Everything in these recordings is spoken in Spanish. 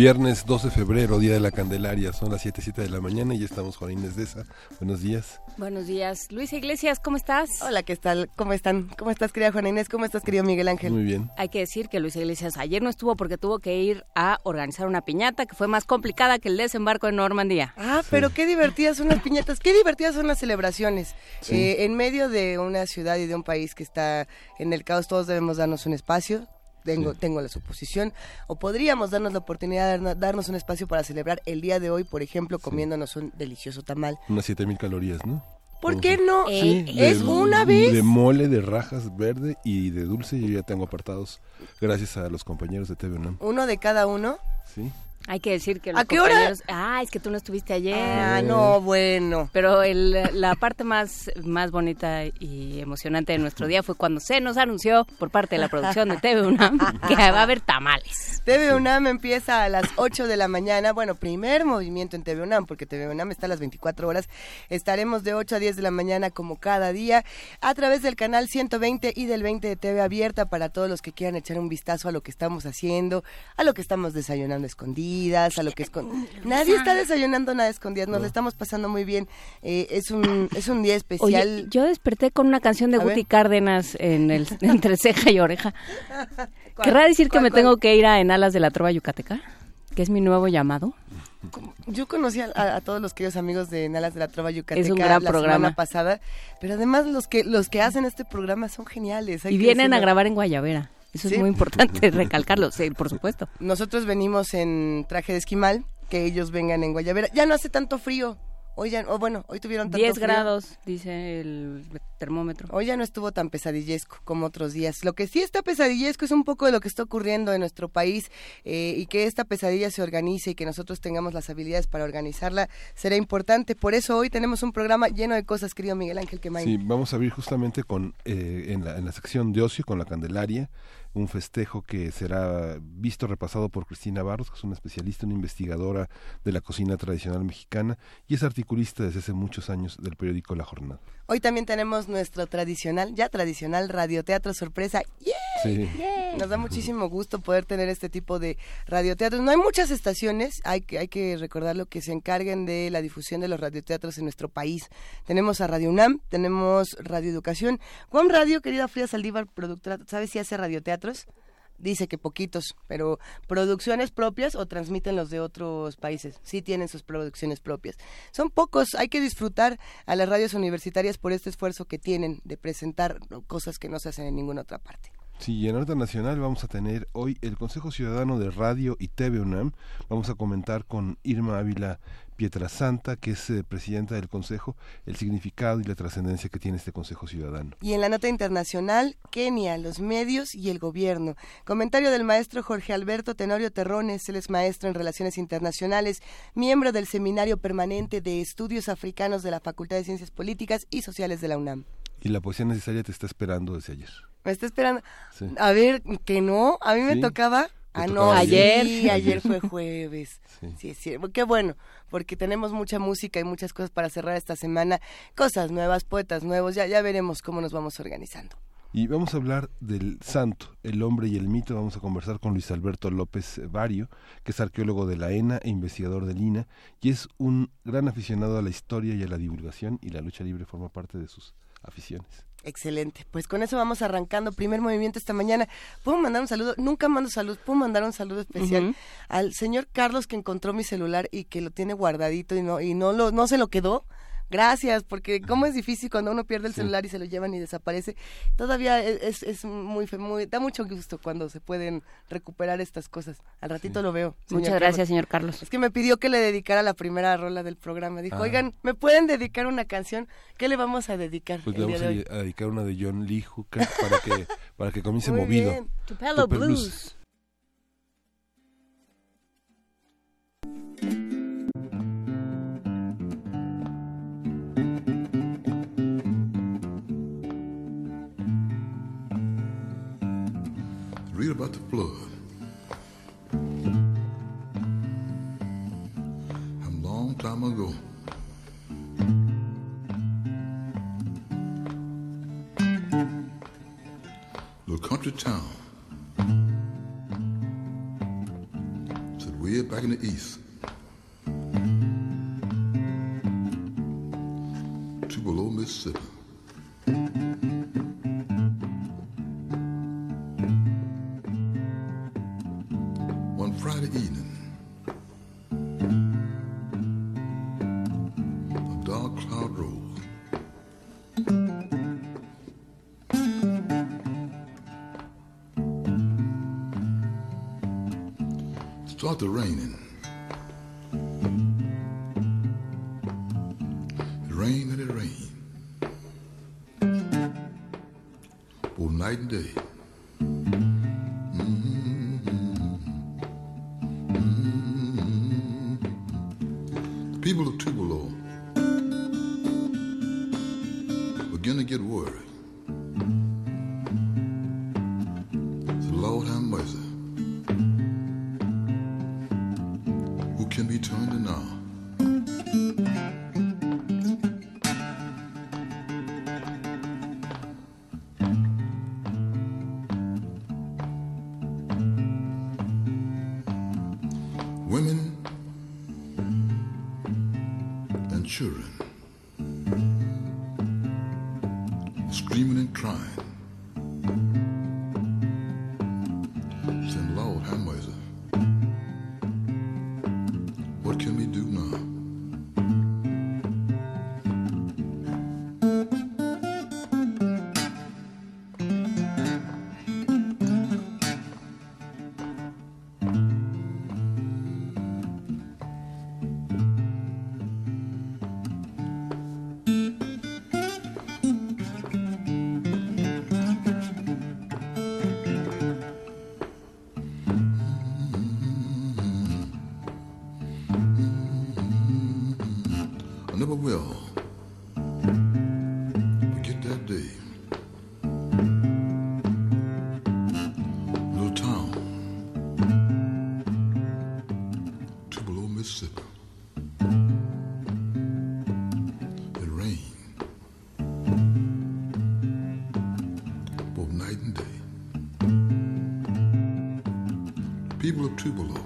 Viernes 12 de febrero, Día de la Candelaria, son las 7, 7 de la mañana y ya estamos Juan Inés de esa. Buenos días. Buenos días. Luisa Iglesias, ¿cómo estás? Hola, ¿qué tal? ¿Cómo están? ¿Cómo estás, querida Juana Inés? ¿Cómo estás, querido Miguel Ángel? Muy bien. Hay que decir que Luisa Iglesias ayer no estuvo porque tuvo que ir a organizar una piñata que fue más complicada que el desembarco en Normandía. Ah, pero qué divertidas son las piñatas, qué divertidas son las celebraciones. Eh, en medio de una ciudad y de un país que está en el caos, todos debemos darnos un espacio, tengo, tengo la suposición, o podríamos darnos la oportunidad de darnos un espacio para celebrar el día de hoy, por ejemplo, comiéndonos un delicioso tamal. Unas 7000 calorías, ¿no? ¿Por qué no? Sí, es de- una vez. De mole, de rajas verde y de dulce, yo ya tengo apartados, gracias a los compañeros de TV UNAM. Uno de cada uno. Sí. Hay que decir que los ¿A qué hora? compañeros- Ah, es que tú no estuviste ayer. Ah, no, bueno. Pero el- la parte más, más bonita y emocionante de nuestro día fue cuando se nos anunció por parte de la producción de TV UNAM que va a haber tamales. TV UNAM empieza a las 8 de la mañana. Bueno, primer movimiento en TV UNAM, porque TV UNAM está a las 24 horas. Estaremos de 8 a 10 de la mañana como cada día a través del canal 120 y del 20 de TV Abierta para todos los que quieran echar un vistazo a lo que estamos haciendo, a lo que estamos desayunando escondidas, a lo que Nadie está desayunando nada escondidas, nos lo estamos pasando muy bien. Eh, es, un, es un día especial. Oye, yo desperté con una canción de A Guti ver. Cárdenas en el, entre ceja y oreja. ¿Querrá decir que ¿Cuál, me cuál? tengo que ir a En Alas de la Trova Yucateca? Que es mi nuevo llamado. Yo conocí a, a- a todos los queridos amigos de Nalas de la Trova Yucateca Es un gran la programa. semana pasada, pero además los que los que hacen este programa son geniales. hay Y vienen a grabar en Guayavera. Eso Sí. es muy importante recalcarlo, sí, por supuesto. Nosotros venimos en traje de esquimal, que ellos vengan en Guayavera. Ya no hace tanto frío. Hoy ya, o bueno, hoy tuvieron tanto 10 frío. grados, dice el termómetro. Hoy ya no estuvo tan pesadillesco como otros días. Lo que sí está pesadillesco es un poco de lo que está ocurriendo en nuestro país eh, y que esta pesadilla se organice y que nosotros tengamos las habilidades para organizarla será importante. Por eso hoy tenemos un programa lleno de cosas, querido Miguel Ángel Quemain. Sí, vamos a abrir justamente con eh, en, la, en la sección de ocio con la Candelaria, un festejo que será visto repasado por Cristina Barros, que es una especialista, una investigadora de la cocina tradicional mexicana y es articulista desde hace muchos años del periódico La Jornada. Hoy también tenemos nuestro tradicional, ya tradicional radioteatro sorpresa. Sí. Nos da muchísimo gusto poder tener este tipo de radioteatros. No hay muchas estaciones, hay que, hay que recordarlo, que se encarguen de la difusión de los radioteatros en nuestro país. Tenemos a Radio UNAM, tenemos Radio Educación. Juan Radio, querida Frida Saldívar, productora, ¿sabes si hace radioteatros? Dice que poquitos, pero producciones propias o transmiten los de otros países. Sí tienen sus producciones propias. Son pocos, hay que disfrutar a las radios universitarias por este esfuerzo que tienen de presentar cosas que no se hacen en ninguna otra parte. Sí, en Nota Nacional vamos a tener hoy el Consejo Ciudadano de Radio y TV UNAM. Vamos a comentar con Irma Ávila Pietrasanta, que es eh, presidenta del Consejo, el significado y la trascendencia que tiene este Consejo Ciudadano. Y en la nota internacional, Kenia, los medios y el gobierno. Comentario del maestro Jorge Alberto Tenorio Terrones, él es maestro en Relaciones Internacionales, miembro del Seminario Permanente de Estudios Africanos de la Facultad de Ciencias Políticas y Sociales de la UNAM. Y la poesía necesaria te está esperando desde ayer. Me está esperando. Sí. A ver, que no, a mí me Sí. tocaba. Ah, no, ayer. Sí, ayer fue jueves. Sí. Sí, sí, qué bueno, porque tenemos mucha música y muchas cosas para cerrar esta semana, cosas nuevas, poetas nuevos, ya, ya veremos cómo nos vamos organizando. Y vamos a hablar del santo, el hombre y el mito. Vamos a conversar con Luis Alberto López Vario, que es arqueólogo de la ENA e investigador del INA, y es un gran aficionado a la historia y a la divulgación, y la lucha libre forma parte de sus aficiones. Excelente, pues con eso vamos arrancando primer movimiento esta mañana. ¿Puedo mandar un saludo? Nunca mando salud, ¿puedo mandar un saludo especial al señor Carlos que encontró mi celular y que lo tiene guardadito y no y no lo no se lo quedó? Gracias, porque cómo es difícil cuando uno pierde el celular y se lo llevan y desaparece. Todavía e, es, es muy, muy, da mucho gusto cuando se pueden recuperar estas cosas. Al ratito lo veo. Muchas gracias, señor Carlos. Es que me pidió que le dedicara la primera rola del programa. Dijo, ah. oigan, ¿me pueden dedicar una canción? ¿Qué le vamos a dedicar? Pues le vamos a, dedicar una de John Lee Hooker para que, para que comience movido. Bien. Tupelo, Blues. Read about the flood. A long time ago. Little country town. Said way back in the east. Tupelo, Mississippi. Tuvalu.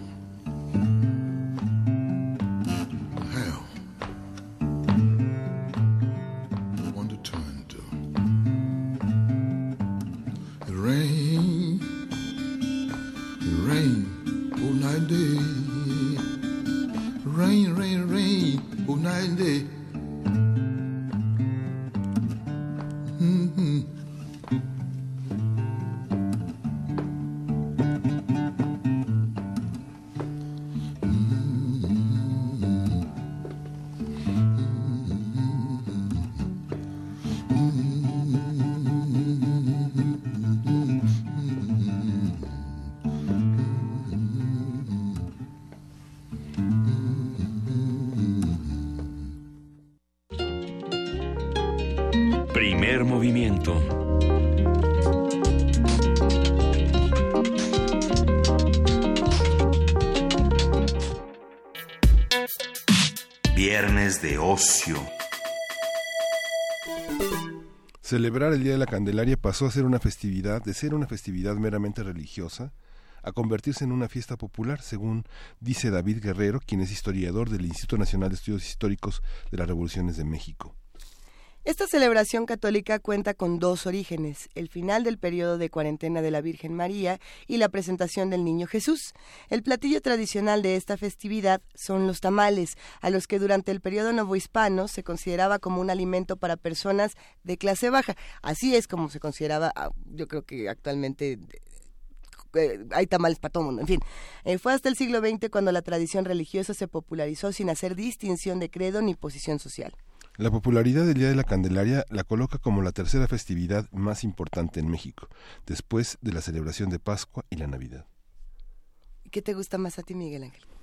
De ocio. Celebrar el Día de la Candelaria pasó a ser una festividad, de ser una festividad meramente religiosa, a convertirse en una fiesta popular, según dice David Guerrero, quien es historiador del Instituto Nacional de Estudios Históricos de las Revoluciones de México. Esta celebración católica cuenta con dos orígenes, el final del periodo de cuarentena de la Virgen María y la presentación del Niño Jesús. El platillo tradicional de esta festividad son los tamales, a los que durante el periodo novohispano se consideraba como un alimento para personas de clase baja. Así es como se consideraba, ah, yo creo que actualmente eh, hay tamales para todo mundo, en fin. Eh, fue hasta el siglo XX cuando la tradición religiosa se popularizó sin hacer distinción de credo ni posición social. La popularidad del Día de la Candelaria la coloca como la tercera festividad más importante en México, después de la celebración de Pascua y la Navidad. ¿Qué te gusta más a ti, Miguel Ángel?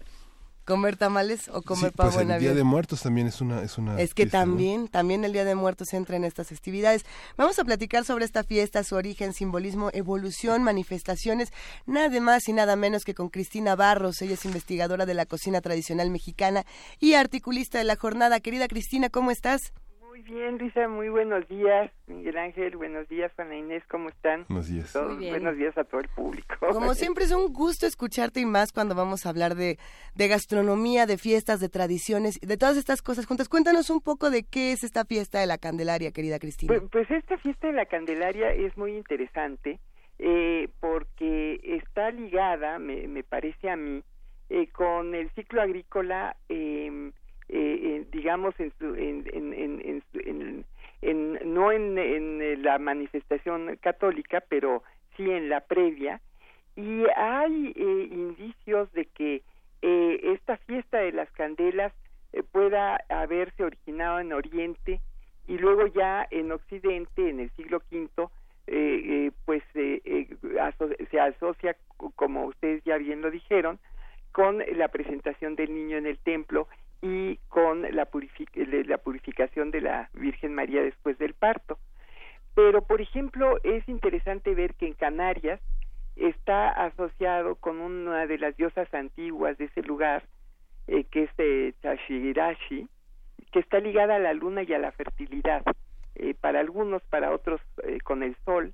Comer tamales o comer pavo pues el Día de Muertos también es una es una Es que también también el Día de Muertos entra en estas festividades. Vamos a platicar sobre esta fiesta, su origen, simbolismo, evolución, manifestaciones, nada más y nada menos que con Cristina Barros, ella es investigadora de la cocina tradicional mexicana y articulista de la jornada. Querida Cristina, ¿cómo estás? Muy bien, Luisa, muy buenos días. Miguel Ángel, buenos días. Juana Inés, ¿cómo están? Buenos días. buenos días a todo el público. Como siempre es un gusto escucharte y más cuando vamos a hablar de, de gastronomía, de fiestas, de tradiciones, de todas estas cosas juntas. Cuéntanos un poco de qué es esta fiesta de la Candelaria, querida Cristina. Pues, pues esta fiesta de la Candelaria es muy interesante eh, porque está ligada, me, me parece a mí, eh, con el ciclo agrícola eh, eh, digamos, en, en, en, en, no en, la manifestación católica, pero sí en la previa, y hay eh, indicios de que eh, esta fiesta de las candelas eh, pueda haberse originado en Oriente y luego ya en Occidente, en el siglo V, eh, pues se asocia, como ustedes ya bien lo dijeron, con la presentación del niño en el templo y con la, la purificación de la Virgen María después del parto. Pero, por ejemplo, es interesante ver que en Canarias está asociado con una de las diosas antiguas de ese lugar, eh, que es eh, Tashirashi, que está ligada a la luna y a la fertilidad, eh, para algunos, para otros eh, con el sol.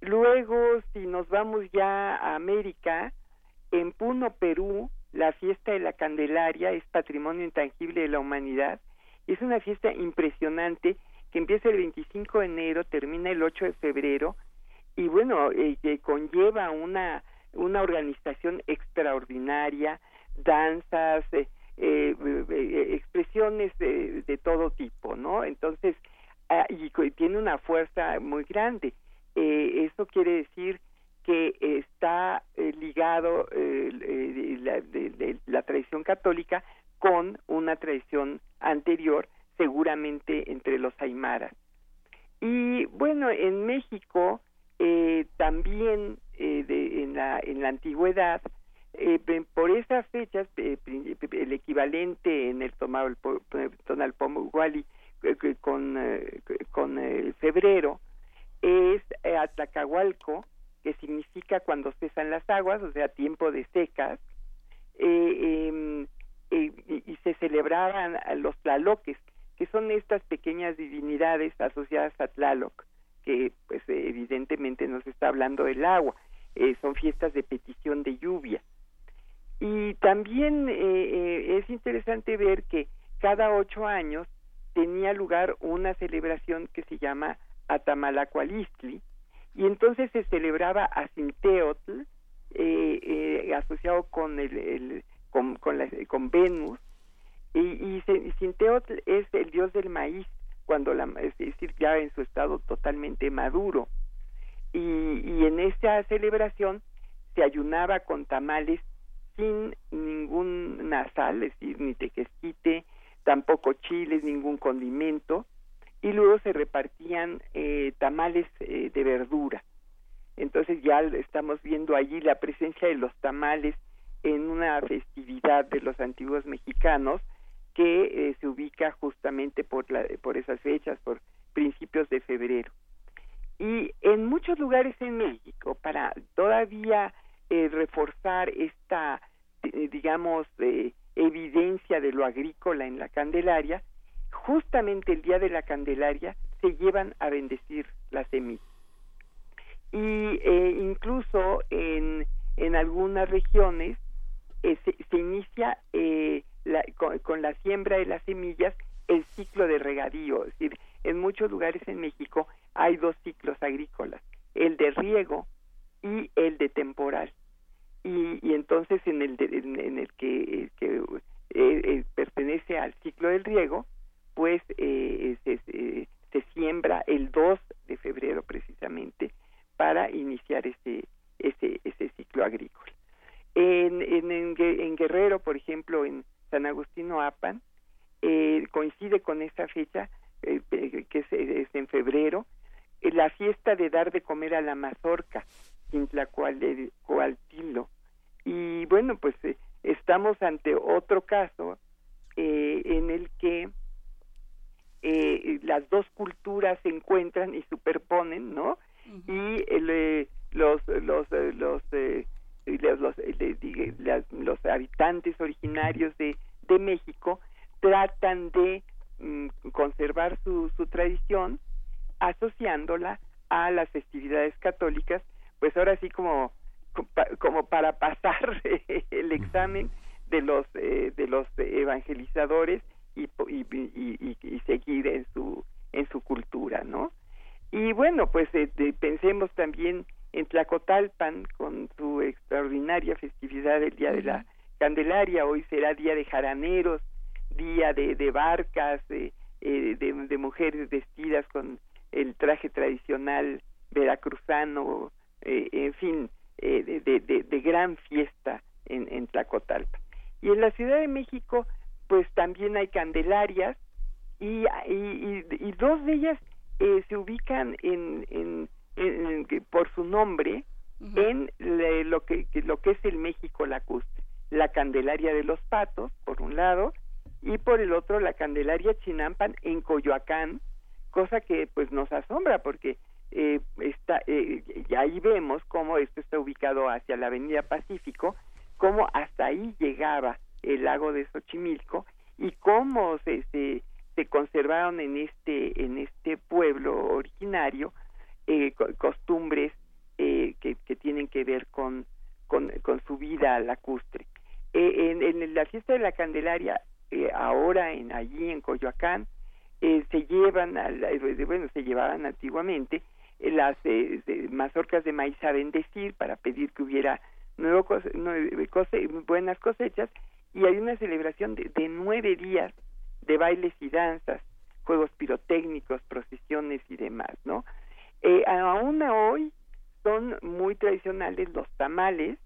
Luego, si nos vamos ya a América, en Puno, Perú, la fiesta de la Candelaria es patrimonio intangible de la humanidad. Es una fiesta impresionante que empieza el 25 de enero, termina el 8 de febrero y bueno, eh, conlleva una, una organización extraordinaria, danzas, eh, eh, expresiones de, de, todo tipo, ¿no? Entonces, ah, y, tiene una fuerza muy grande. eso quiere decir que está eh, ligado eh, la, de, la tradición católica con una tradición anterior, seguramente entre los aymaras. Y bueno, en México eh, también de, en, la, en la antigüedad, por esas fechas, el equivalente en el Tonalpomuguali con, con febrero es Atlacahualco, que significa cuando cesan las aguas, o sea, tiempo de secas, eh, em, eh, y, se celebraban los tlaloques, que son estas pequeñas divinidades asociadas a Tlaloc, que pues evidentemente nos está hablando del agua, eh, son fiestas de petición de lluvia. Y también es interesante ver que cada ocho años tenía lugar una celebración que se llama Atamalacualistli, y entonces se celebraba a Sinteotl eh, eh, asociado con el, con, Venus. Y, y Sinteotl es el dios del maíz cuando la es decir ya en su estado totalmente maduro. Y, y en esa celebración se ayunaba con tamales sin ningún nasal, es decir, ni tequesquite, tampoco chiles, ningún condimento, y luego se repartían eh, tamales eh, de verdura. Entonces ya estamos viendo allí la presencia de los tamales en una festividad de los antiguos mexicanos que eh, se ubica justamente por, la, por esas fechas, por principios de febrero. Y en muchos lugares en México, para todavía reforzar esta, digamos, evidencia de lo agrícola en la Candelaria, justamente el día de la Candelaria se llevan a bendecir las semillas. Y eh, incluso en, en algunas regiones eh, se, inicia eh, con, la siembra de las semillas el ciclo de regadío, es decir, en muchos lugares en México hay dos ciclos agrícolas, el de riego y el de temporal. Y, y entonces en el, en, el que, que eh, eh, pertenece al ciclo del riego, pues eh, se, se, siembra el 2 de febrero precisamente para iniciar ese, ese, ese ciclo agrícola. En, en, en, Guerrero, por ejemplo, en San Agustín Apan, eh, coincide con esta fecha, eh, que es, en febrero, la fiesta de dar de comer a la mazorca, Tilo. Y bueno, pues estamos ante otro caso en el que eh, las dos culturas se encuentran y superponen, ¿no? Y eh, los los eh, los eh, los, los, los, habitantes originarios de, de México tratan de mm, conservar su, su tradición asociándola a las festividades católicas, pues ahora sí como como para pasar el examen de los de los evangelizadores y, y, y, seguir en su en su cultura, ¿no? Y bueno, pues eh, pensemos también en Tlacotalpan con su extraordinaria festividad del Día de la Candelaria. Hoy será Día de Jaraneros, Día de, de barcas, de, eh, de, de, mujeres vestidas con el traje tradicional veracruzano, eh, en fin, de, de, gran fiesta en, en Tlacotalpan. Y en la Ciudad de México, pues también hay candelarias y, y, dos de ellas eh, se ubican en, en, por su nombre en lo que, lo que es el México lacustre. La Candelaria de los Patos por un lado y por el otro la Candelaria Chinampan en Coyoacán cosa que pues nos asombra porque eh, está eh, y ahí vemos cómo esto está ubicado hacia la Avenida Pacífico cómo hasta ahí llegaba el lago de Xochimilco y cómo se, se, se conservaron en este en este pueblo originario eh, costumbres eh, que, que, tienen que ver con, con, su vida lacustre. Eh, en, en, la fiesta de la Candelaria, eh, ahora en allí en Coyoacán, eh, se llevan, a bueno, se llevaban antiguamente las mazorcas de maíz a bendecir para pedir que hubiera nuevo cose, buenas cosechas y hay una celebración de, nueve días de bailes y danzas, juegos pirotécnicos, procesiones y demás, ¿no? Eh, aún hoy son muy tradicionales los tamales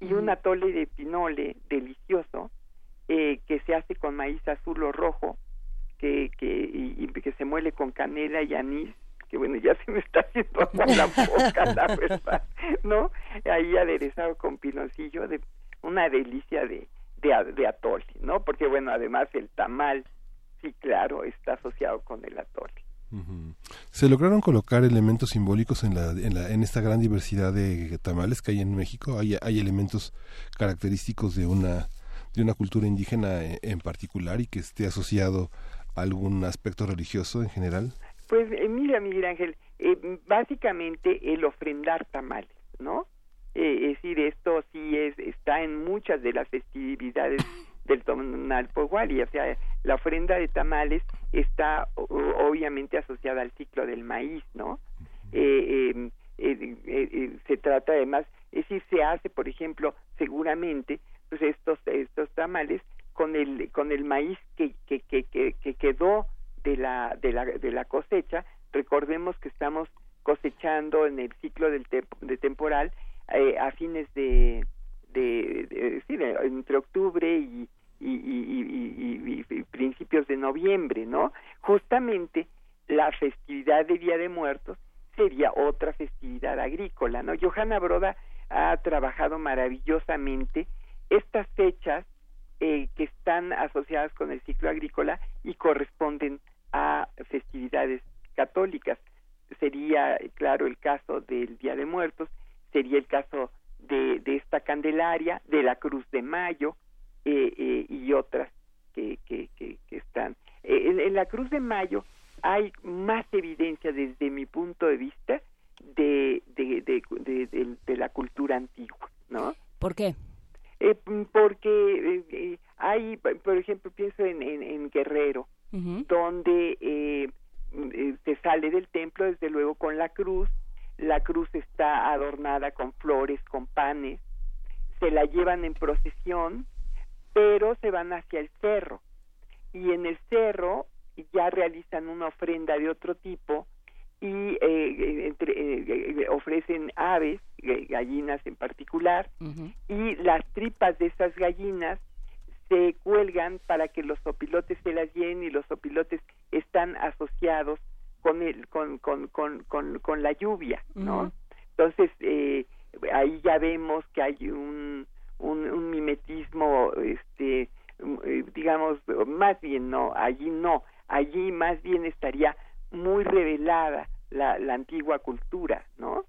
y un atole de pinole delicioso eh, que se hace con maíz azul o rojo, que, que, y, que se muele con canela y anís, que bueno, ya se me está haciendo agua la boca, la verdad, ¿no? Ahí aderezado con pinoncillo, de una delicia de, de, atole, ¿no? Porque bueno, además el tamal, sí, claro, está asociado con el atole. Se lograron colocar elementos simbólicos en, la, en, la, en esta gran diversidad de tamales que hay en México. Hay, hay elementos característicos de una, de una cultura indígena en, particular y que esté asociado a algún aspecto religioso en general. Pues eh, mira, Miguel Ángel, eh, básicamente el ofrendar tamales, ¿no? Eh, es decir, esto sí es está en muchas de las festividades del Tonalpohualli, o sea, la ofrenda de tamales está obviamente asociada al ciclo del maíz, ¿no? Eh, em, eh, se trata además, es decir, se hace, por ejemplo, seguramente, pues estos estos tamales con el con el maíz que que, que, que, quedó de la de la de la cosecha, recordemos que estamos cosechando en el ciclo del de temporal eh, a fines de, de, sí, entre octubre y, y, principios de noviembre, ¿no? Justamente la festividad de Día de Muertos sería otra festividad agrícola, ¿no? Johanna Broda ha trabajado maravillosamente estas fechas eh, que están asociadas con el ciclo agrícola y corresponden a festividades católicas. Sería, claro, el caso del Día de Muertos sería el caso de, de esta Candelaria, de la Cruz de Mayo eh, eh, y otras que, que, que, están. Eh, en, la Cruz de Mayo hay más evidencia desde mi punto de vista de, de, de, de, la cultura antigua, ¿no? ¿Por qué? porque hay, por ejemplo, pienso en, en, Guerrero, donde se sale del templo desde luego con la cruz, la cruz está adornada con flores, con panes, se la llevan en procesión, pero se van hacia el cerro. Y en el cerro ya realizan una ofrenda de otro tipo y eh, entre, eh, ofrecen aves, gallinas en particular, y las tripas de esas gallinas se cuelgan para que los opilotes se las llenen y los opilotes están asociados con el con con con con, la lluvia no entonces eh, ahí ya vemos que hay un un, un mimetismo este eh, digamos más bien no allí no. Allí más bien estaría muy revelada la, la antigua cultura no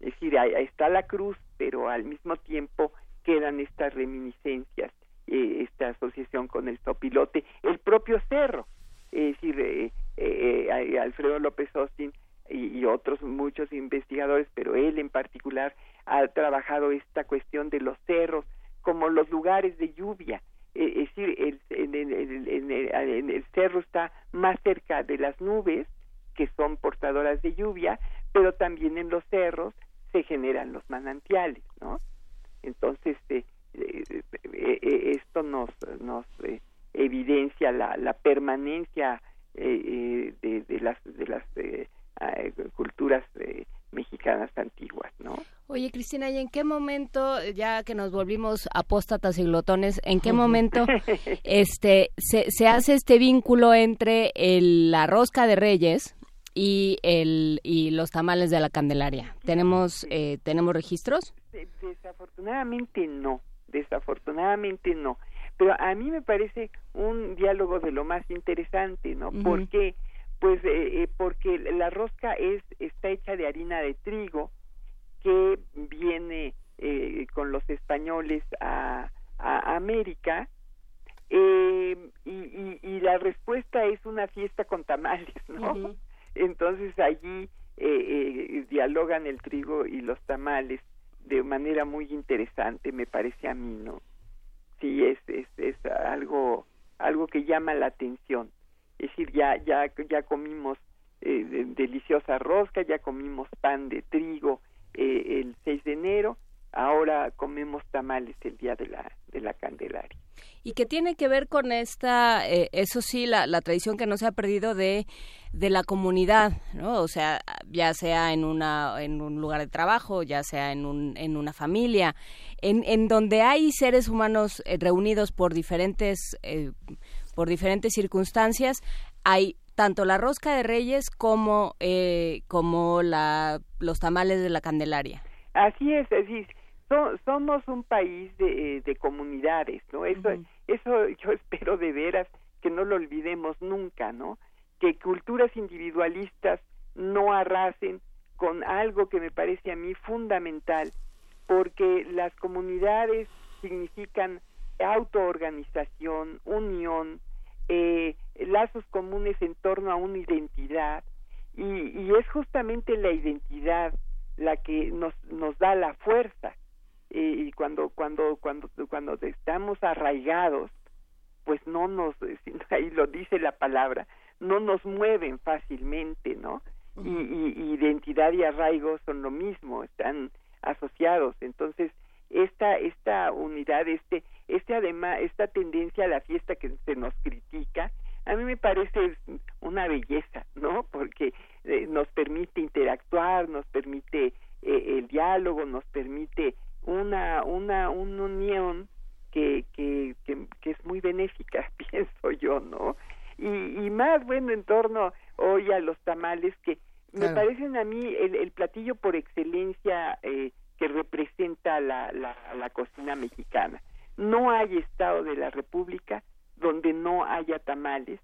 es decir ahí, está la cruz pero al mismo tiempo quedan estas reminiscencias eh, esta asociación con el sopilote el propio cerro es decir eh, eh, Alfredo López Austin y, otros muchos investigadores, pero él en particular ha trabajado esta cuestión de los cerros como los lugares de lluvia. Eh, es decir, el, en, el cerro está más cerca de las nubes, que son portadoras de lluvia, pero también en los cerros se generan los manantiales, ¿no? Entonces, eh, esto nos, nos evidencia la, la permanencia eh, eh, de, las de las eh, culturas mexicanas antiguas, ¿no? Oye, Cristina, ¿y en qué momento, ya que nos volvimos apóstatas y glotones, en qué momento este se, se hace este vínculo entre el, la rosca de Reyes y el y los tamales de la Candelaria? ¿Tenemos tenemos registros? Desafortunadamente no, desafortunadamente no pero a mí me parece un diálogo de lo más interesante, ¿no? ¿Por qué? Pues eh, eh, porque la rosca es está hecha de harina de trigo que viene eh, con los españoles a, a América y, y, la respuesta es una fiesta con tamales, ¿no? Entonces allí dialogan el trigo y los tamales de manera muy interesante, me parece a mí, ¿no? Sí es, es, es algo algo que llama la atención. Es decir ya ya ya comimos eh, deliciosa rosca ya comimos pan de trigo eh, el 6 de enero ahora comemos tamales el día de la de la Candelaria y que tiene que ver con esta, eh, eso sí, la, la, tradición que no se ha perdido de, de la comunidad, ¿no? O sea, ya sea en, una, en un lugar de trabajo, ya sea en, un, en una familia, en, en donde hay seres humanos eh, reunidos por diferentes, eh, por diferentes circunstancias, hay tanto la rosca de reyes como, como la, los tamales de la Candelaria. Así es, así es somos un país de, de comunidades, ¿no? Eso, eso yo espero de veras que no lo olvidemos nunca, ¿no? Que culturas individualistas no arrasen con algo que me parece a mí fundamental, porque las comunidades significan autoorganización, unión, eh, lazos comunes en torno a una identidad, y, y es justamente la identidad la que nos, nos da la fuerza y cuando cuando cuando cuando estamos arraigados pues no nos ahí lo dice la palabra no nos mueven fácilmente no y, y, identidad y arraigo son lo mismo están asociados. Entonces esta esta unidad este este además esta tendencia a la fiesta que se nos critica a mí me parece una belleza no porque eh, nos permite interactuar nos permite eh, el diálogo nos permite una, una, una unión que, que, que, es muy benéfica, pienso yo, ¿no? Y, y más, bueno, en torno hoy a los tamales que me parecen a mí el, el platillo por excelencia eh, que representa la, la, la cocina mexicana. No hay estado de la República donde no haya tamales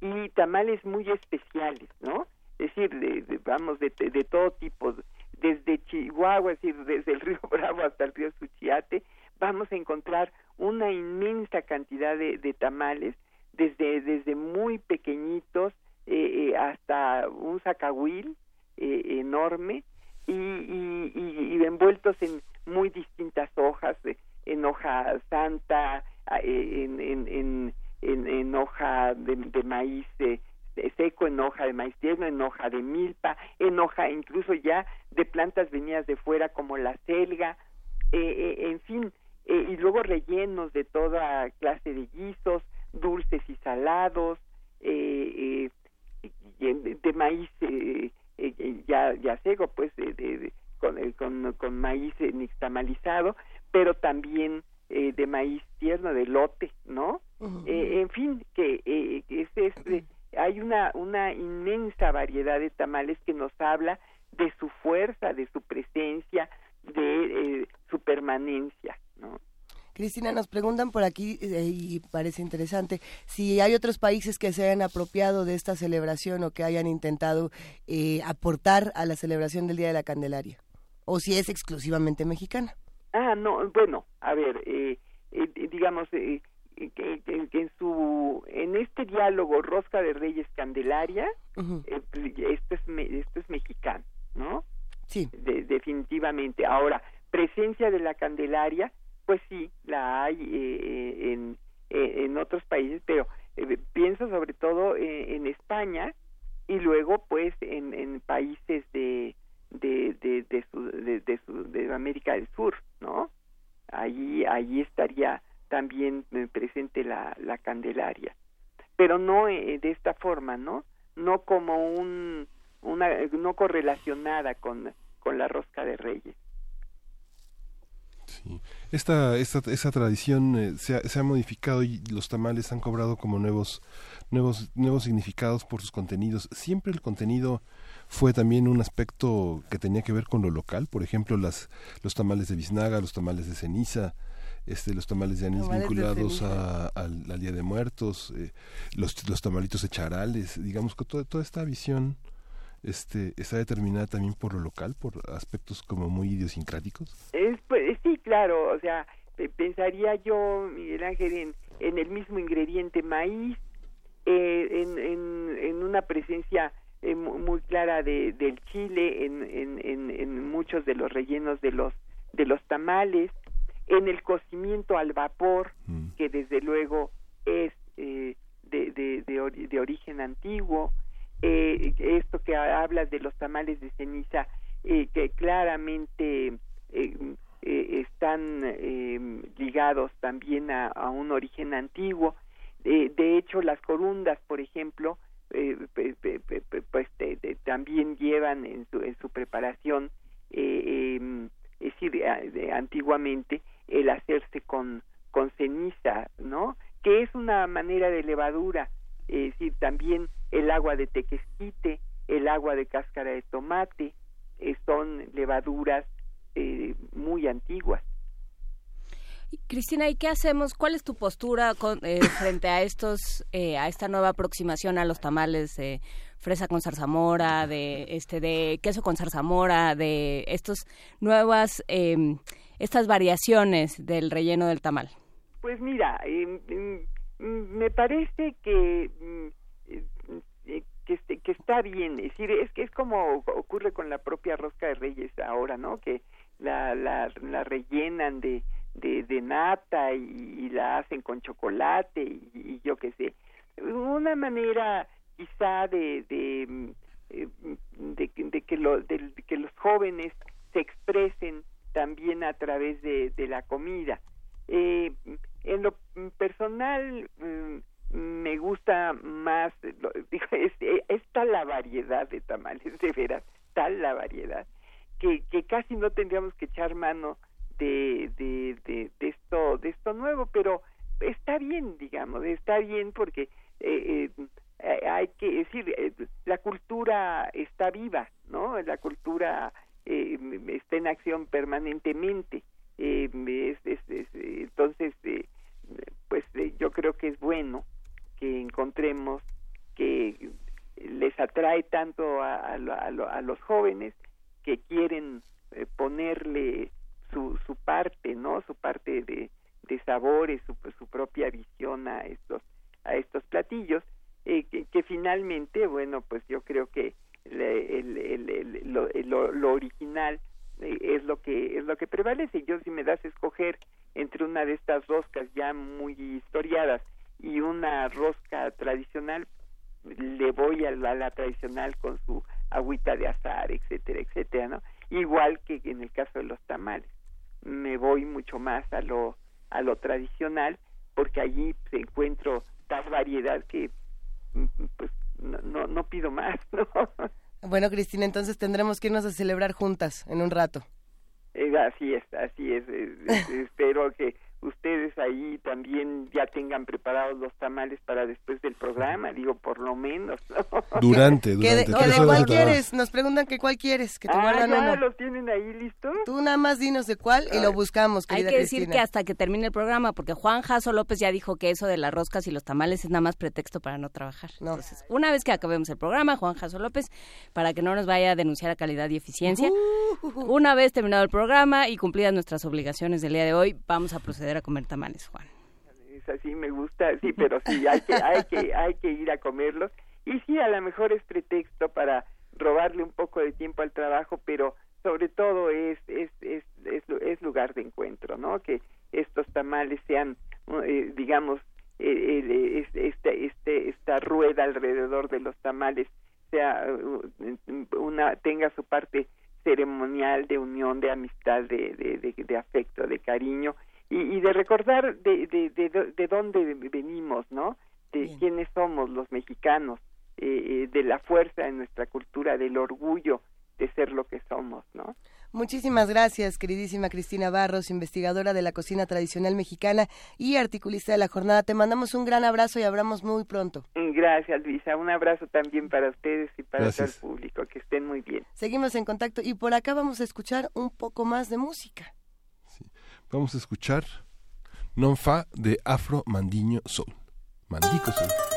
y tamales muy especiales, ¿no? Es decir, de, vamos, de, de, todo tipo, desde Chihuahua, es decir, desde el río Bravo hasta el río Suchiate, vamos a encontrar una inmensa cantidad de, tamales, desde, desde muy pequeñitos eh, eh, hasta un zacahuil eh, enorme y, y, envueltos en muy distintas hojas, en hoja santa, en, en, en, en hoja de, maíz seco, en hoja de maíz tierno, en hoja de milpa, en hoja incluso ya de plantas venidas de fuera como la selga, en fin, y luego rellenos de toda clase de guisos, dulces y salados, de, maíz ya, ya seco, pues de, con, con, con maíz nixtamalizado, pero también eh, de maíz tierno, de lote, ¿no? Eh, en fin, que eh, es, es, hay una, una inmensa variedad de tamales que nos habla de su fuerza, de su presencia, de su permanencia, ¿no? Cristina, nos preguntan por aquí, y parece interesante, si hay otros países que se hayan apropiado de esta celebración o que hayan intentado aportar a la celebración del Día de la Candelaria, o si es exclusivamente mexicana. Ah, no, bueno, a ver, eh, eh, digamos eh, que, en su en este diálogo Rosca de Reyes Candelaria, esto es esto es mexicano, ¿no? Sí. definitivamente. Ahora, presencia de la Candelaria, pues sí, la hay en en otros países, pero pienso sobre todo en España y luego pues en, en países de de de de, su, de, de, América del Sur, ¿no? Allí allí estaría también eh, presente la, la Candelaria, pero no eh, de esta forma, ¿no? No como un una no correlacionada con con la rosca de Reyes. Sí. Esta, esta, esa tradición eh, se, ha, se, ha, modificado y los tamales han cobrado como nuevos, nuevos, nuevos significados por sus contenidos. Siempre el contenido fue también un aspecto que tenía que ver con lo local, por ejemplo, las, los tamales de biznaga, los tamales de ceniza, este, los tamales de anís vinculados al, Día de Muertos, eh, los, los tamalitos de charales, digamos que toda, toda esta visión este, está determinada también por lo local, por aspectos como muy idiosincráticos. Es, pues, sí, claro, o sea, pensaría yo, Miguel Ángel, en, en el mismo ingrediente maíz, eh, en, en, en una presencia eh, muy clara de, del chile en, en, en, muchos de los rellenos de los de los tamales en el cocimiento al vapor mm. que desde luego es eh, de, de, de, origen antiguo eh, esto que hablas de los tamales de ceniza que claramente están ligados también a, a, un origen antiguo de hecho las corundas por ejemplo eh, pues también llevan en su, en su preparación, eh, em, es decir, antiguamente el hacerse con, con ceniza, ¿no? Que es una manera de levadura, es decir, también el agua de tequesquite, el agua de cáscara de tomate, eh, son levaduras muy antiguas. Cristina, ¿y qué hacemos? ¿Cuál es tu postura eh, frente a estos, eh, a esta nueva aproximación a los tamales de fresa con zarzamora, de este, de queso con zarzamora, de estos nuevas, em, estas variaciones del relleno del tamal? Pues mira, em, em, me parece que mm, eh, que, este, que está bien, es decir, es que es como ocurre con la propia rosca de reyes ahora, ¿no? Que la, la, la rellenan de de, nata y, la hacen con chocolate y, yo qué sé. Una manera quizá de, de, mm, eh, de, que, lo, de, que los jóvenes se expresen también a través de, la comida. Eh, en lo personal mm, me gusta más, es, es, tal la variedad de tamales, de veras, tal la variedad, que, que casi no tendríamos que echar mano de, de, de, esto de esto nuevo pero está bien digamos está bien porque eh, eh, hay que decir eh, la cultura está viva no la cultura está en acción permanentemente entonces pues yo creo que es bueno que encontremos que les atrae tanto a, a, a los jóvenes que quieren ponerle su, su parte, ¿no? Su parte de, sabores, su, su propia visión a estos, a estos platillos, eh, que, finalmente, bueno, pues yo creo que el, el, lo, lo, original eh, es lo que es lo que prevalece. Yo si me das a escoger entre una de estas roscas ya muy historiadas y una rosca tradicional, le voy a la, tradicional con su agüita de azar, etcétera, etcétera, ¿no? Igual que en el caso de los tamales. Me voy mucho más a lo a lo tradicional porque allí encuentro tal variedad que mm, pues no, no, pido más, ¿no? Bueno, Cristina, entonces tendremos que irnos a celebrar juntas en un rato. Eh, así es, así es. espero que ustedes ahí también ya tengan preparados los tamales para después del programa, digo, por lo menos. Durante, durante. ¿Qué de, cuál quieres? Nos preguntan que cuál quieres, que te ah, ya los tienen ahí listos? Tú nada más dinos de cuál y lo buscamos, Hay que decir que hasta que termine el programa, porque Juan Jaso López ya dijo que eso de las roscas y los tamales es nada más pretexto para no trabajar. No. Entonces, una vez que acabemos el programa, Juan Jaso López, para que no nos vaya a denunciar a calidad y eficiencia, uh. una vez terminado el programa y cumplidas nuestras obligaciones del día de hoy, vamos a proceder a comer tamales, Juan. Es así, me gusta, sí, pero sí, hay que, hay que, hay que ir a comerlos. Y sí, a lo mejor es pretexto para robarle un poco de tiempo al trabajo, pero sobre todo es, es, es, es, lugar de encuentro, ¿no? Que estos tamales sean, eh, digamos, eh, este, este, esta rueda alrededor de los tamales sea uh, una tenga su parte ceremonial de unión, de amistad, de, de, de afecto, de cariño y, de recordar de, de, de, dónde venimos, ¿no? De quiénes somos los mexicanos, eh, eh, de la fuerza de nuestra cultura, del orgullo de ser lo que somos, ¿no? Muchísimas gracias, queridísima Cristina Barros, investigadora de la cocina tradicional mexicana y articulista de la jornada. Te mandamos un gran abrazo y hablamos muy pronto. Gracias, Luisa. Un abrazo también para ustedes y para todo el público. Que estén muy bien. Seguimos en contacto y por acá vamos a escuchar un poco más de música. Vamos a escuchar Non Fa de Afro Mandiño Soul. Mandico Soul.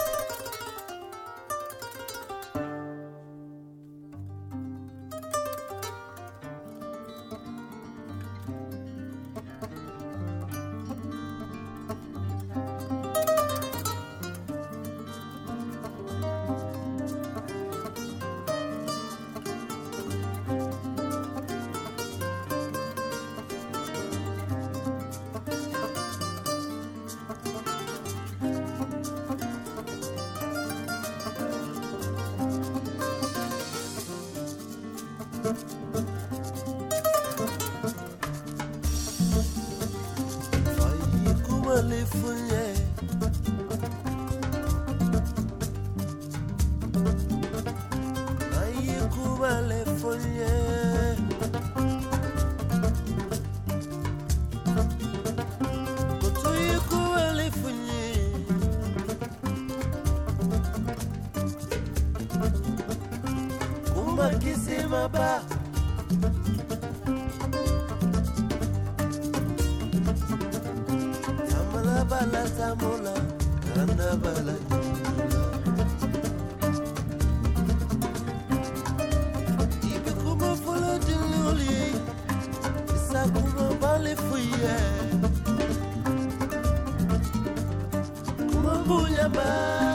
bala samula rana bala ibe kuma folo diluli isa kuma bale fuye. Kuma buya bala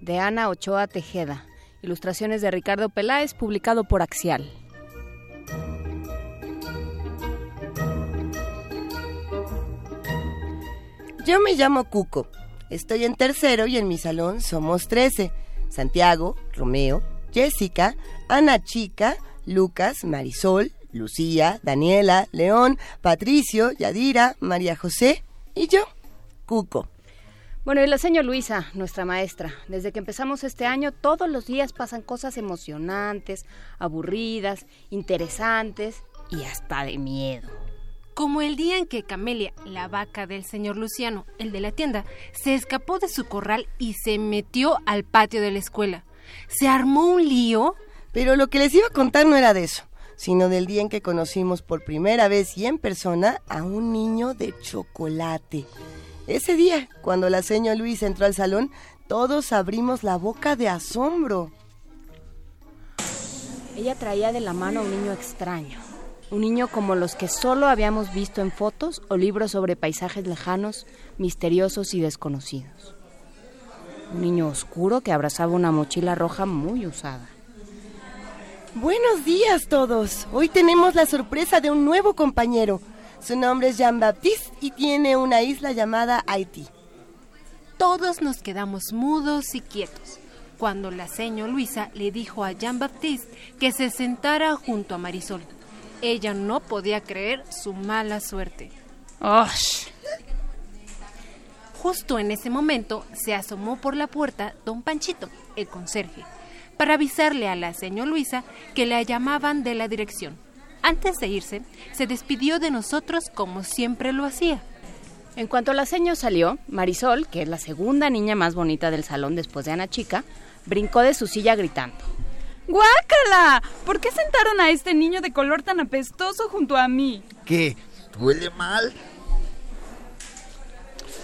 De Ana Ochoa Tejeda. Ilustraciones de Ricardo Peláez, publicado por Axial. Yo me llamo Cuco. Estoy en tercero y en mi salón somos 13. Santiago, Romeo, Jessica, Ana Chica, Lucas, Marisol, Lucía, Daniela, León, Patricio, Yadira, María José y yo, Cuco. Bueno, y la señora Luisa, nuestra maestra, desde que empezamos este año, todos los días pasan cosas emocionantes, aburridas, interesantes y hasta de miedo. Como el día en que Camelia, la vaca del señor Luciano, el de la tienda, se escapó de su corral y se metió al patio de la escuela. Se armó un lío. Pero lo que les iba a contar no era de eso, sino del día en que conocimos por primera vez y en persona a un niño de chocolate. Ese día, cuando la señora Luisa entró al salón, todos abrimos la boca de asombro. Ella traía de la mano a un niño extraño, un niño como los que solo habíamos visto en fotos o libros sobre paisajes lejanos, misteriosos y desconocidos. Un niño oscuro que abrazaba una mochila roja muy usada. Buenos días todos. Hoy tenemos la sorpresa de un nuevo compañero. Su nombre es Jean-Baptiste y tiene una isla llamada Haití. Todos nos quedamos mudos y quietos cuando la señora Luisa le dijo a Jean-Baptiste que se sentara junto a Marisol. Ella no podía creer su mala suerte. ¡Osh! Justo en ese momento se asomó por la puerta don Panchito, el conserje, para avisarle a la señora Luisa que la llamaban de la dirección. Antes de irse, se despidió de nosotros como siempre lo hacía. En cuanto la seño salió, Marisol, que es la segunda niña más bonita del salón después de Ana Chica, brincó de su silla gritando. ¡Guácala! ¿Por qué sentaron a este niño de color tan apestoso junto a mí? ¿Qué? ¿Huele mal?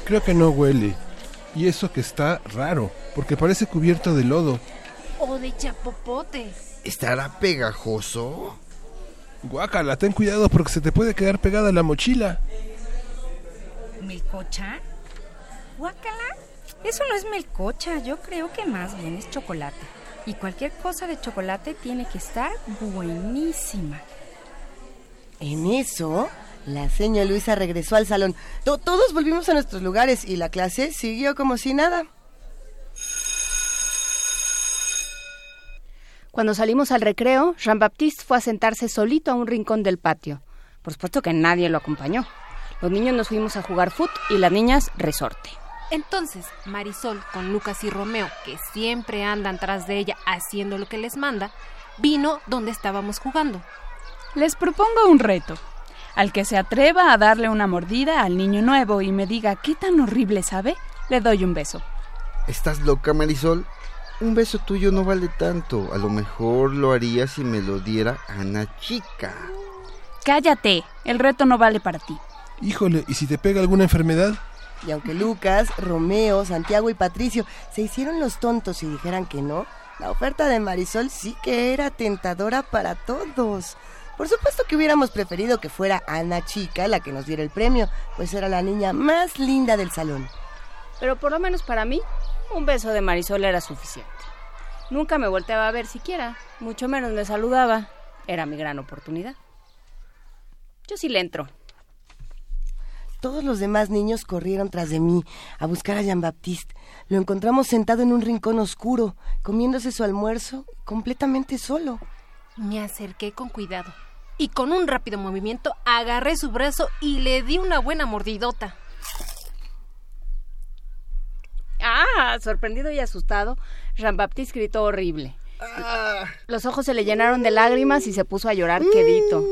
Creo que no huele. Y eso que está raro, porque parece cubierto de lodo. O de chapopote. ¿Estará pegajoso? Guácala, ten cuidado porque se te puede quedar pegada la mochila. ¿Melcocha? ¿Guácala? Eso no es melcocha, yo creo que más bien es chocolate. Y cualquier cosa de chocolate tiene que estar buenísima. En eso, la señora Luisa regresó al salón. To- todos volvimos a nuestros lugares y la clase siguió como si nada. Cuando salimos al recreo, Jean-Baptiste fue a sentarse solito a un rincón del patio. Por supuesto que nadie lo acompañó. Los niños nos fuimos a jugar foot y las niñas resorte. Entonces, Marisol, con Lucas y Romeo, que siempre andan tras de ella haciendo lo que les manda, vino donde estábamos jugando. Les propongo un reto. Al que se atreva a darle una mordida al niño nuevo y me diga qué tan horrible sabe, le doy un beso. ¿Estás loca, Marisol? Un beso tuyo no vale tanto. A lo mejor lo haría si me lo diera Ana Chica. Cállate, el reto no vale para ti. Híjole, ¿y si te pega alguna enfermedad? Y aunque Lucas, Romeo, Santiago y Patricio se hicieron los tontos y dijeran que no, la oferta de Marisol sí que era tentadora para todos. Por supuesto que hubiéramos preferido que fuera Ana Chica la que nos diera el premio, pues era la niña más linda del salón. Pero por lo menos para mí, un beso de Marisol era suficiente. Nunca me volteaba a ver siquiera, mucho menos me saludaba. Era mi gran oportunidad. Yo sí le entro. Todos los demás niños corrieron tras de mí a buscar a Jean-Baptiste. Lo encontramos sentado en un rincón oscuro, comiéndose su almuerzo, completamente solo. Me acerqué con cuidado y con un rápido movimiento agarré su brazo y le di una buena mordidota. Ah, sorprendido y asustado, Jean-Baptiste gritó horrible. Los ojos se le llenaron de lágrimas y se puso a llorar quedito.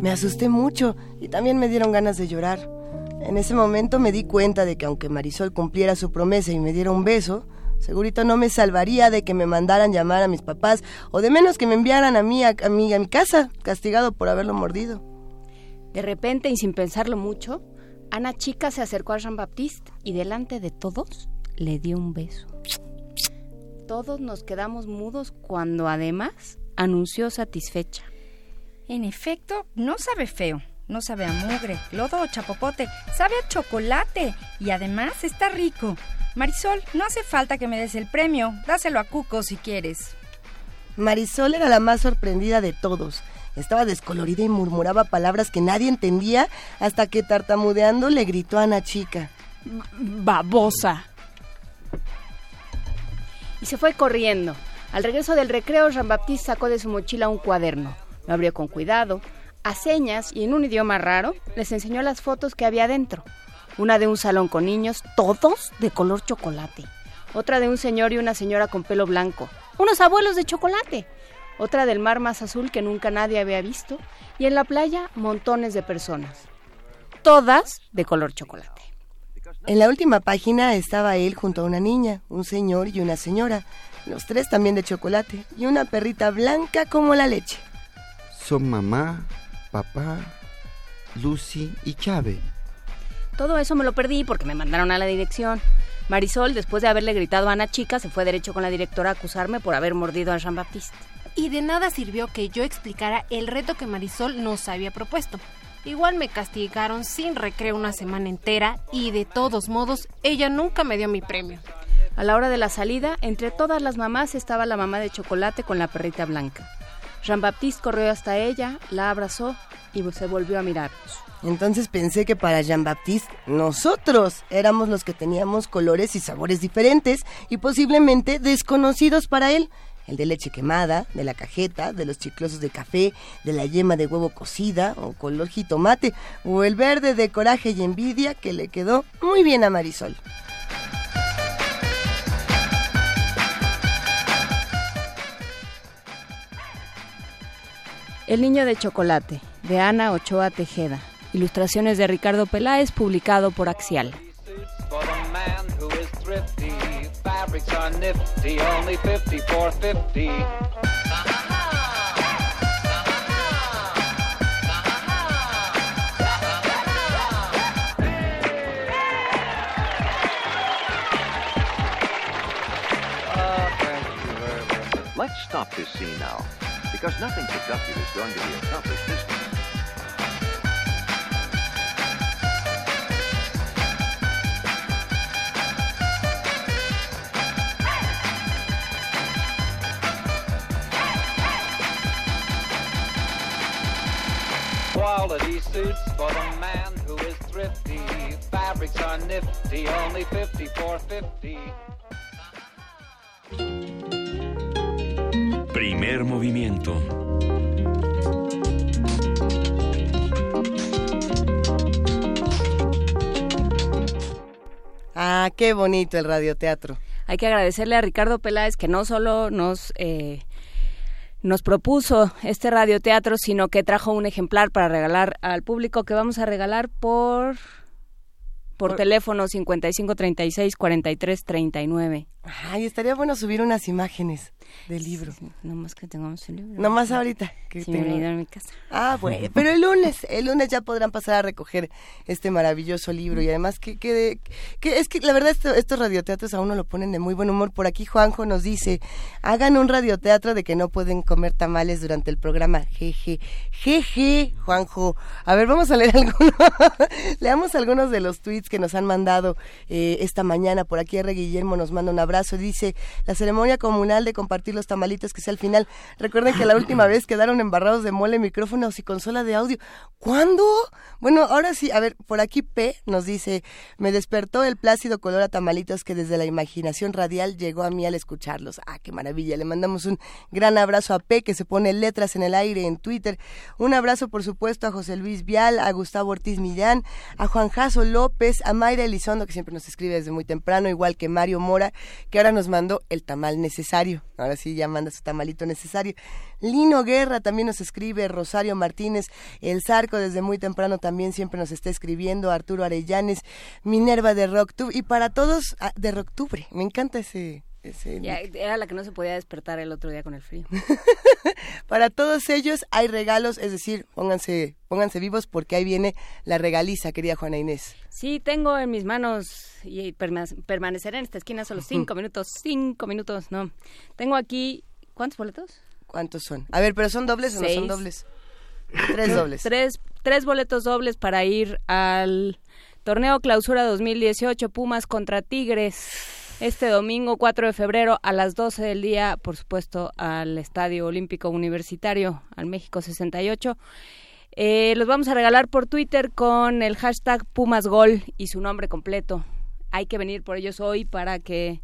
Me asusté mucho y también me dieron ganas de llorar. En ese momento me di cuenta de que aunque Marisol cumpliera su promesa y me diera un beso, segurito no me salvaría de que me mandaran llamar a mis papás o de menos que me enviaran a mí a, a mí, a mi casa, castigado por haberlo mordido. De repente y sin pensarlo mucho, Ana Chica se acercó a Jean-Baptiste y delante de todos le dio un beso. Todos nos quedamos mudos cuando además anunció satisfecha. En efecto, no sabe feo, no sabe a mugre, lodo o chapopote, sabe a chocolate y además está rico. Marisol, no hace falta que me des el premio, dáselo a Cuco si quieres. Marisol era la más sorprendida de todos. Estaba descolorida y murmuraba palabras que nadie entendía hasta que tartamudeando le gritó a Ana Chica. Babosa. Y se fue corriendo. Al regreso del recreo, Jean-Baptiste sacó de su mochila un cuaderno. Lo abrió con cuidado. A señas y en un idioma raro, les enseñó las fotos que había dentro. Una de un salón con niños, todos de color chocolate. Otra de un señor y una señora con pelo blanco. Unos abuelos de chocolate. Otra del mar más azul que nunca nadie había visto. Y en la playa, montones de personas. Todas de color chocolate. En la última página estaba él junto a una niña, un señor y una señora. Los tres también de chocolate. Y una perrita blanca como la leche. Son mamá, papá, Lucy y Chave. Todo eso me lo perdí porque me mandaron a la dirección. Marisol, después de haberle gritado a Ana Chica, se fue derecho con la directora a acusarme por haber mordido a Jean-Baptiste. Y de nada sirvió que yo explicara el reto que Marisol nos había propuesto. Igual me castigaron sin recreo una semana entera y de todos modos ella nunca me dio mi premio. A la hora de la salida, entre todas las mamás estaba la mamá de chocolate con la perrita blanca. Jean-Baptiste corrió hasta ella, la abrazó y se volvió a mirarnos. Entonces pensé que para Jean-Baptiste nosotros éramos los que teníamos colores y sabores diferentes y posiblemente desconocidos para él. El de leche quemada, de la cajeta, de los chiclosos de café, de la yema de huevo cocida o color jitomate, o el verde de coraje y envidia que le quedó muy bien a Marisol. El niño de chocolate, de Ana Ochoa Tejeda. Ilustraciones de Ricardo Peláez, publicado por Axial. For the man who is thrifty, fabrics are nifty, only 5450. Let's stop this scene now, because nothing productive is going to be accomplished quality suits for the man who is thrifty. Fabrics are nifty, only 5450. Primer movimiento. Ah, qué bonito el radioteatro. Hay que agradecerle a Ricardo Peláez que no solo nos eh, nos propuso este radioteatro, sino que trajo un ejemplar para regalar al público que vamos a regalar por por, teléfono 5536 4339. Ay, estaría bueno subir unas imágenes del libro. No más que tengamos el libro. Nomás ahorita. Que Sí, tengo- me en mi casa. Ah, bueno, pero el lunes, el lunes ya podrán pasar a recoger este maravilloso libro y además que, que, que es que la verdad esto- estos radioteatros a uno lo ponen de muy buen humor. Por aquí Juanjo nos dice, hagan un radioteatro de que no pueden comer tamales durante el programa. Jeje, jeje, Juanjo. A ver, vamos a leer algunos, leamos algunos de los tweets que nos han mandado eh, esta mañana. Por aquí R. Guillermo nos manda un abrazo. Dice, la ceremonia comunal de compartir los tamalitos que sea al final. Recuerden que la última vez quedaron embarrados de mole, micrófonos y consola de audio. ¿Cuándo? Bueno, ahora sí, a ver, por aquí P nos dice, me despertó el plácido color a tamalitos que desde la imaginación radial llegó a mí al escucharlos. Ah, qué maravilla. Le mandamos un gran abrazo a P que se pone letras en el aire en Twitter. Un abrazo, por supuesto, a José Luis Vial, a Gustavo Ortiz Millán, a Juan Jaso López, a Mayra Elizondo, que siempre nos escribe desde muy temprano, igual que Mario Mora, que ahora nos mandó el tamal necesario. Ahora sí ya manda su tamalito necesario. Lino Guerra también nos escribe, Rosario Martínez, El Zarco desde muy temprano también siempre nos está escribiendo, Arturo Arellanes, Minerva de Rocktube y para todos ah, de Rocktubre. Me encanta ese... ese Ya, era la que no se podía despertar el otro día con el frío. Para todos ellos hay regalos, es decir, pónganse, pónganse vivos porque ahí viene la regaliza, querida Juana Inés. Sí, tengo en mis manos y perma- permaneceré en esta esquina solo cinco minutos, cinco minutos, no. Tengo aquí, ¿cuántos boletos? ¿Cuántos son? A ver, pero son dobles o no son dobles. Tres dobles. Tres, tres boletos dobles para ir al torneo clausura 2018 Pumas contra Tigres. Este domingo 4 de febrero a las 12 del día, por supuesto, al Estadio Olímpico Universitario, al México 68. Eh, los vamos a regalar por Twitter con el hashtag Pumasgol y su nombre completo. Hay que venir por ellos hoy para que,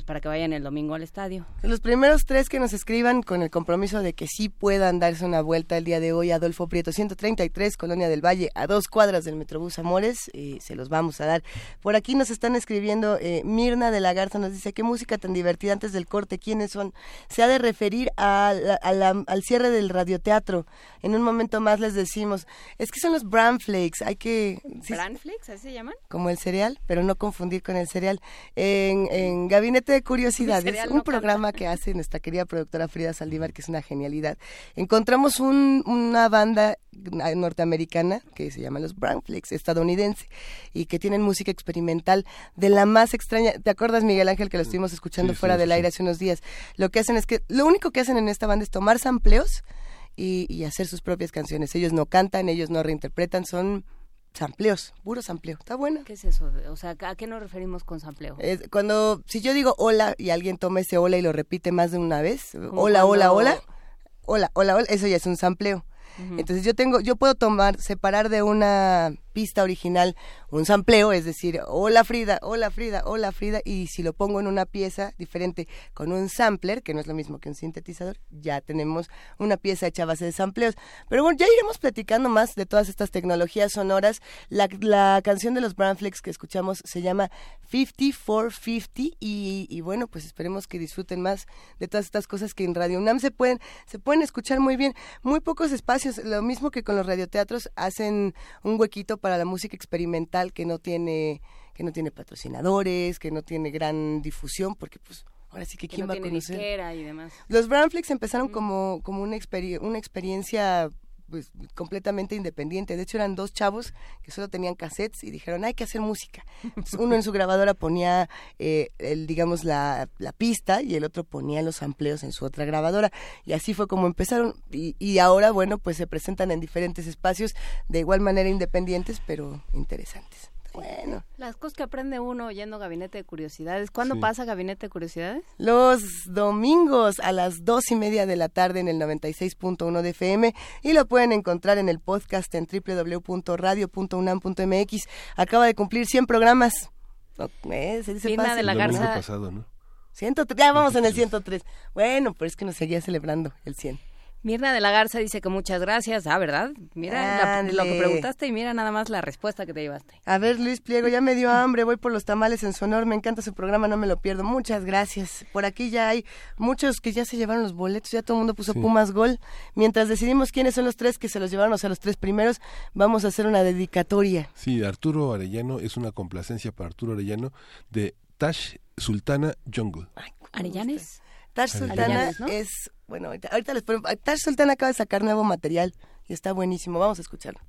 pues para que vayan el domingo al estadio. Los primeros tres que nos escriban con el compromiso de que sí puedan darse una vuelta el día de hoy, Adolfo Prieto 133, Colonia del Valle, a dos cuadras del Metrobús Amores, eh, se los vamos a dar. Por aquí nos están escribiendo, eh, Mirna de la Garza nos dice, qué música tan divertida antes del corte, ¿quiénes son? Se ha de referir a la- a la- al cierre del radioteatro. En un momento más les decimos, es que son los Bran Flakes, hay que... sí, ¿Branflix? ¿Así se llaman? como el cereal, pero no confundir con el cereal. En, en Gabinete de Curiosidades, un no programa que hace nuestra querida productora Frida Saldívar, que es una genialidad, encontramos un- una banda norteamericana que se llama los Brownflakes, estadounidense, y que tienen música experimental de la más extraña. ¿Te acuerdas, Miguel Ángel, que lo estuvimos escuchando sí, fuera sí, del sí. aire hace unos días? Lo que hacen es que, lo único que hacen en esta banda es tomar sampleos y, y hacer sus propias canciones. Ellos no cantan, ellos no reinterpretan, son sampleos, puro sampleo. Está bueno. ¿Qué es eso? O sea, ¿a qué nos referimos con sampleo? Es cuando, si yo digo hola y alguien toma ese hola y lo repite más de una vez, hola, hola, hola, hola, hola, hola, eso ya es un sampleo. Entonces yo tengo, yo puedo tomar, separar de una pista original un sampleo, es decir, hola Frida, hola Frida, hola Frida, y si lo pongo en una pieza diferente con un sampler, que no es lo mismo que un sintetizador, ya tenemos una pieza hecha a base de sampleos. Pero bueno, ya iremos platicando más de todas estas tecnologías sonoras. La, la canción de los Brownflakes que escuchamos se llama 5450 y, y bueno, pues esperemos que disfruten más de todas estas cosas que en Radio UNAM se pueden, se pueden escuchar muy bien. Muy pocos espacios, lo mismo que con los radioteatros, hacen un huequito para la música experimental que no tiene que no tiene patrocinadores, que no tiene gran difusión, porque pues ahora sí que Que quién no va a conocer. y demás. Los Brownflakes empezaron como, como una, experi- una experiencia pues, completamente independiente. De hecho, eran dos chavos que solo tenían cassettes y dijeron, hay que hacer música. Entonces, uno en su grabadora ponía, eh, el, digamos, la, la pista y el otro ponía los amplios en su otra grabadora. Y así fue como empezaron. Y, y ahora, bueno, pues se presentan en diferentes espacios, de igual manera independientes, pero interesantes. Bueno. Las cosas que aprende uno oyendo Gabinete de Curiosidades. ¿Cuándo Sí. pasa Gabinete de Curiosidades? Los domingos a las dos y media de la tarde en el 96.1 de FM y lo pueden encontrar en el podcast en www.radio.unam.mx. Acaba de cumplir 100 programas. Eh, se dice fácil. de la El Garza. pasado, ¿no? 103, ya vamos en el 103. Bueno, pero es que nos seguía celebrando el 100. Mirna de la Garza dice que muchas gracias. Ah, ¿verdad? Mira la- lo que preguntaste y mira nada más la respuesta que te llevaste. A ver, Luis Pliego, ya me dio hambre, voy por los tamales en su honor, me encanta su programa, no me lo pierdo. Muchas gracias. Por aquí ya hay muchos que ya se llevaron los boletos, ya todo el mundo puso Sí. Pumas Gol. Mientras decidimos quiénes son los tres que se los llevaron, o sea, los tres primeros, vamos a hacer una dedicatoria. Sí, Arturo Arellano es una complacencia para Arturo Arellano de Tash Sultana Jungle. ¿Arellanes? Tash Sultana es, bueno, ahorita, ahorita les ponemos, Tash Sultana acaba de sacar nuevo material y está buenísimo, vamos a escucharlo.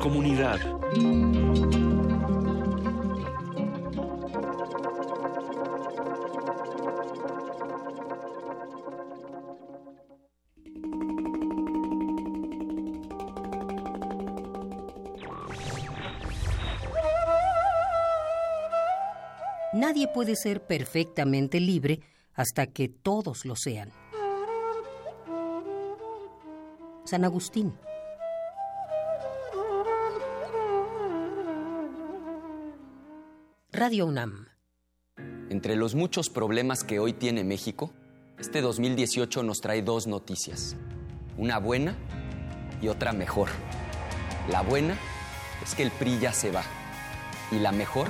Comunidad. Nadie puede ser perfectamente libre hasta que todos lo sean. San Agustín. Radio UNAM. Entre los muchos problemas que hoy tiene México, este 2018 nos trae dos noticias. Una buena y otra mejor. La buena es que el PRI ya se va. Y la mejor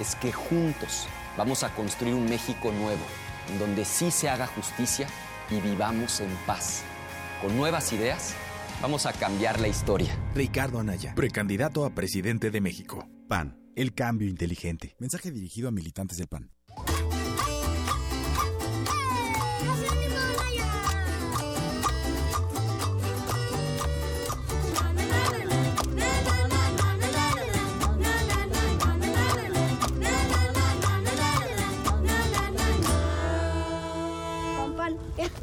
es que juntos vamos a construir un México nuevo, en donde sí se haga justicia y vivamos en paz. Con nuevas ideas, vamos a cambiar la historia. Ricardo Anaya, precandidato a presidente de México. PAN, el cambio inteligente. Mensaje dirigido a militantes del PAN.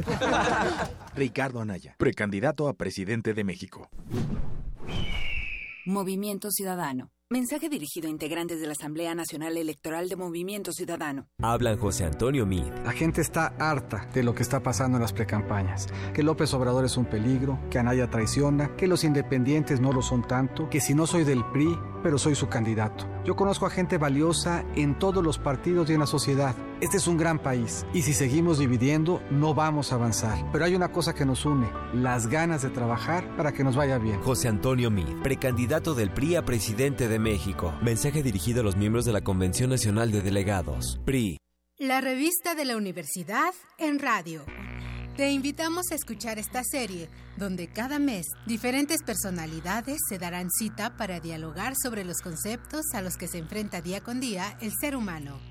Ricardo Anaya, precandidato a presidente de México. Movimiento Ciudadano. Mensaje dirigido a integrantes de la Asamblea Nacional Electoral de Movimiento Ciudadano. Hablan José Antonio Mid. La gente está harta de lo que está pasando en las precampañas. Que López Obrador es un peligro, que Anaya traiciona, que los independientes no lo son tanto, que si no soy del PRI, pero soy su candidato. Yo conozco a gente valiosa en todos los partidos y en la sociedad. Este es un gran país y si seguimos dividiendo no vamos a avanzar. Pero hay una cosa que nos une, las ganas de trabajar para que nos vaya bien. José Antonio Mid, precandidato del PRI a presidente de México. Mensaje dirigido a los miembros de la Convención Nacional de Delegados. PRI. La revista de la universidad en radio. Te invitamos a escuchar esta serie, donde cada mes diferentes personalidades se darán cita para dialogar sobre los conceptos a los que se enfrenta día con día el ser humano.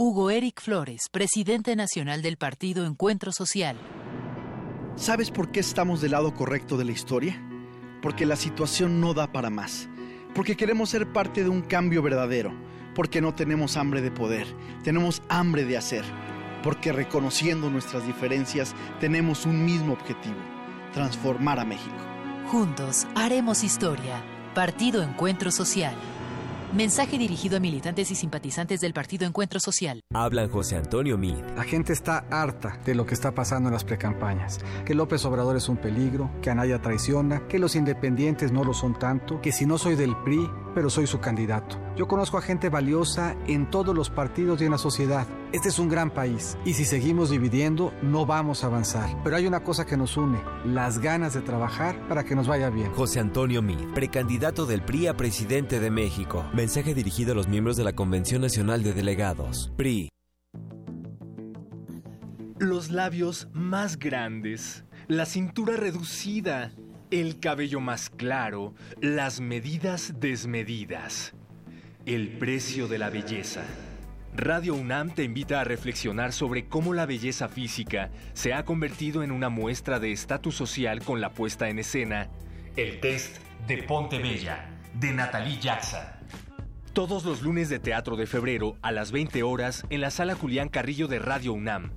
Hugo Eric Flores, presidente nacional del partido Encuentro Social. ¿Sabes por qué estamos del lado correcto de la historia? Porque la situación no da para más. Porque queremos ser parte de un cambio verdadero. Porque no tenemos hambre de poder, tenemos hambre de hacer. Porque reconociendo nuestras diferencias tenemos un mismo objetivo, transformar a México. Juntos haremos historia. Partido Encuentro Social. Mensaje dirigido a militantes y simpatizantes del Partido Encuentro Social. Hablan José Antonio Mid. La gente está harta de lo que está pasando en las precampañas. Que López Obrador es un peligro, que Anaya traiciona, que los independientes no lo son tanto, que si no soy del PRI, pero soy su candidato. Yo conozco a gente valiosa en todos los partidos y en la sociedad. Este es un gran país y si seguimos dividiendo no vamos a avanzar. Pero hay una cosa que nos une, las ganas de trabajar para que nos vaya bien. José Antonio Mid, precandidato del PRI a presidente de México. Mensaje dirigido a los miembros de la Convención Nacional de Delegados. PRI. Los labios más grandes, la cintura reducida, el cabello más claro, las medidas desmedidas. El precio de la belleza. Radio UNAM te invita a reflexionar sobre cómo la belleza física se ha convertido en una muestra de estatus social con la puesta en escena El test de Ponte Bella, de Natalie Jackson. Todos los lunes de teatro de febrero a las 20 horas en la sala Julián Carrillo de Radio UNAM.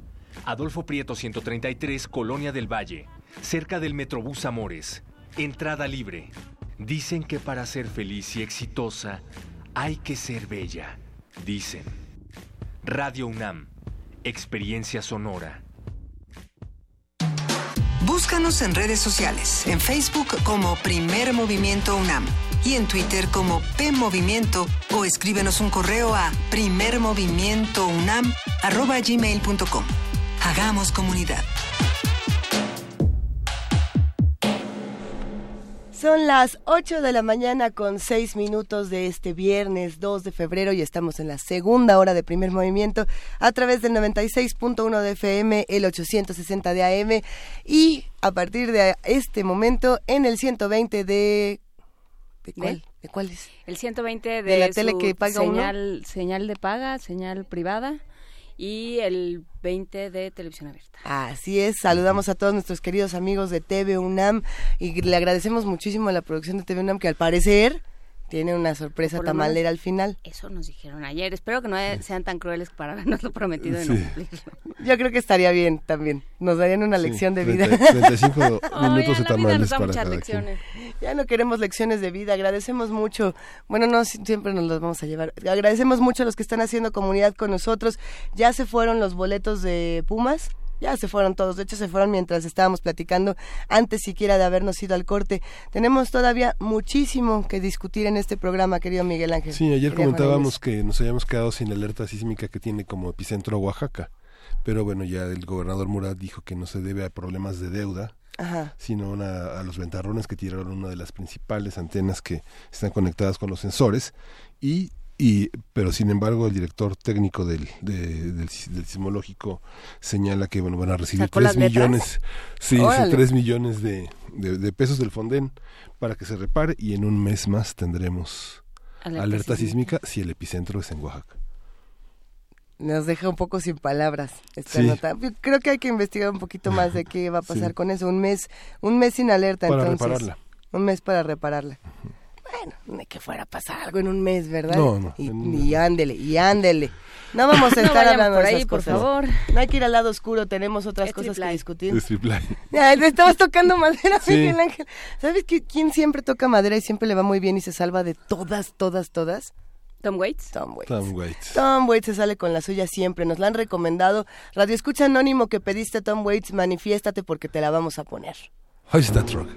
Adolfo Prieto 133, Colonia del Valle, cerca del Metrobús Amores. Entrada libre. Dicen que para ser feliz y exitosa hay que ser bella. Dicen. Radio UNAM. Experiencia sonora. Búscanos en redes sociales, en Facebook como Primer Movimiento UNAM y en Twitter como P Movimiento o escríbenos un correo a primermovimientounam@gmail.com. Hagamos comunidad. Son las 8 de la mañana con 6 minutos de este viernes 2 de febrero y estamos en la segunda hora de primer movimiento a través del 96.1 de FM, el 860 de AM y a partir de este momento en el 120 de... ¿De cuál? ¿De cuál es? El 120 de, ¿De la tele que paga uno? señal, señal de paga, señal privada y el 20 de televisión abierta. Así es, saludamos a todos nuestros queridos amigos de TV UNAM y le agradecemos muchísimo a la producción de TV UNAM que al parecer tiene una sorpresa tamalera al final. Eso nos dijeron ayer. Espero que no sean tan crueles para habernos lo prometido y no cumplirlo. Yo creo que estaría bien también. Nos darían una Sí, lección de vida. 30, 35 minutos Ay, de tamales nos da para muchas cada lecciones. Ya no queremos lecciones de vida, agradecemos mucho. Bueno, no, si- siempre nos los vamos a llevar. Agradecemos mucho a los que están haciendo comunidad con nosotros. Ya se fueron los boletos de Pumas. Ya se fueron todos, de hecho se fueron mientras estábamos platicando, antes siquiera de habernos ido al corte. Tenemos todavía muchísimo que discutir en este programa, querido Miguel Ángel. Sí, ayer comentábamos que nos habíamos quedado sin alerta sísmica que tiene como epicentro Oaxaca, pero bueno, ya el gobernador Murat dijo que no se debe a problemas de deuda, Ajá. sino una- a los ventarrones que tiraron una de las principales antenas que están conectadas con los sensores y y pero sin embargo el director técnico del, de- del, sis- del sismológico señala que bueno van a recibir ¿Sacó las tres millones sí, tres millones de, de, de pesos del Fonden para que se repare y en un mes más tendremos Alerta alerta, sísmica. sísmica si el epicentro es en Oaxaca Nos deja un poco sin palabras esta Sí. nota. Creo que hay que investigar un poquito más de qué va a pasar Sí. con eso. Un mes, un mes sin alerta, Para entonces. repararla. Un mes para repararla. Bueno, ni que fuera a pasar algo en un mes, ¿verdad? No, no, Y, ándele, y ándele. No vamos a estar hablando por de ahí, esas por cosas. favor. No hay que ir al lado oscuro, tenemos otras Es cosas que discutir. Es. Ya, te estabas tocando madera, Sí. Miguel Ángel. ¿Sabes qui- quién siempre toca madera y siempre le va muy bien y se salva de todas, todas, todas? Tom Waits. Tom Waits. Tom Waits. Tom Waits se sale con la suya siempre, nos la han recomendado. Radio Escucha Anónimo que pediste Tom Waits, manifiéstate porque te la vamos a poner. Hoist that truck.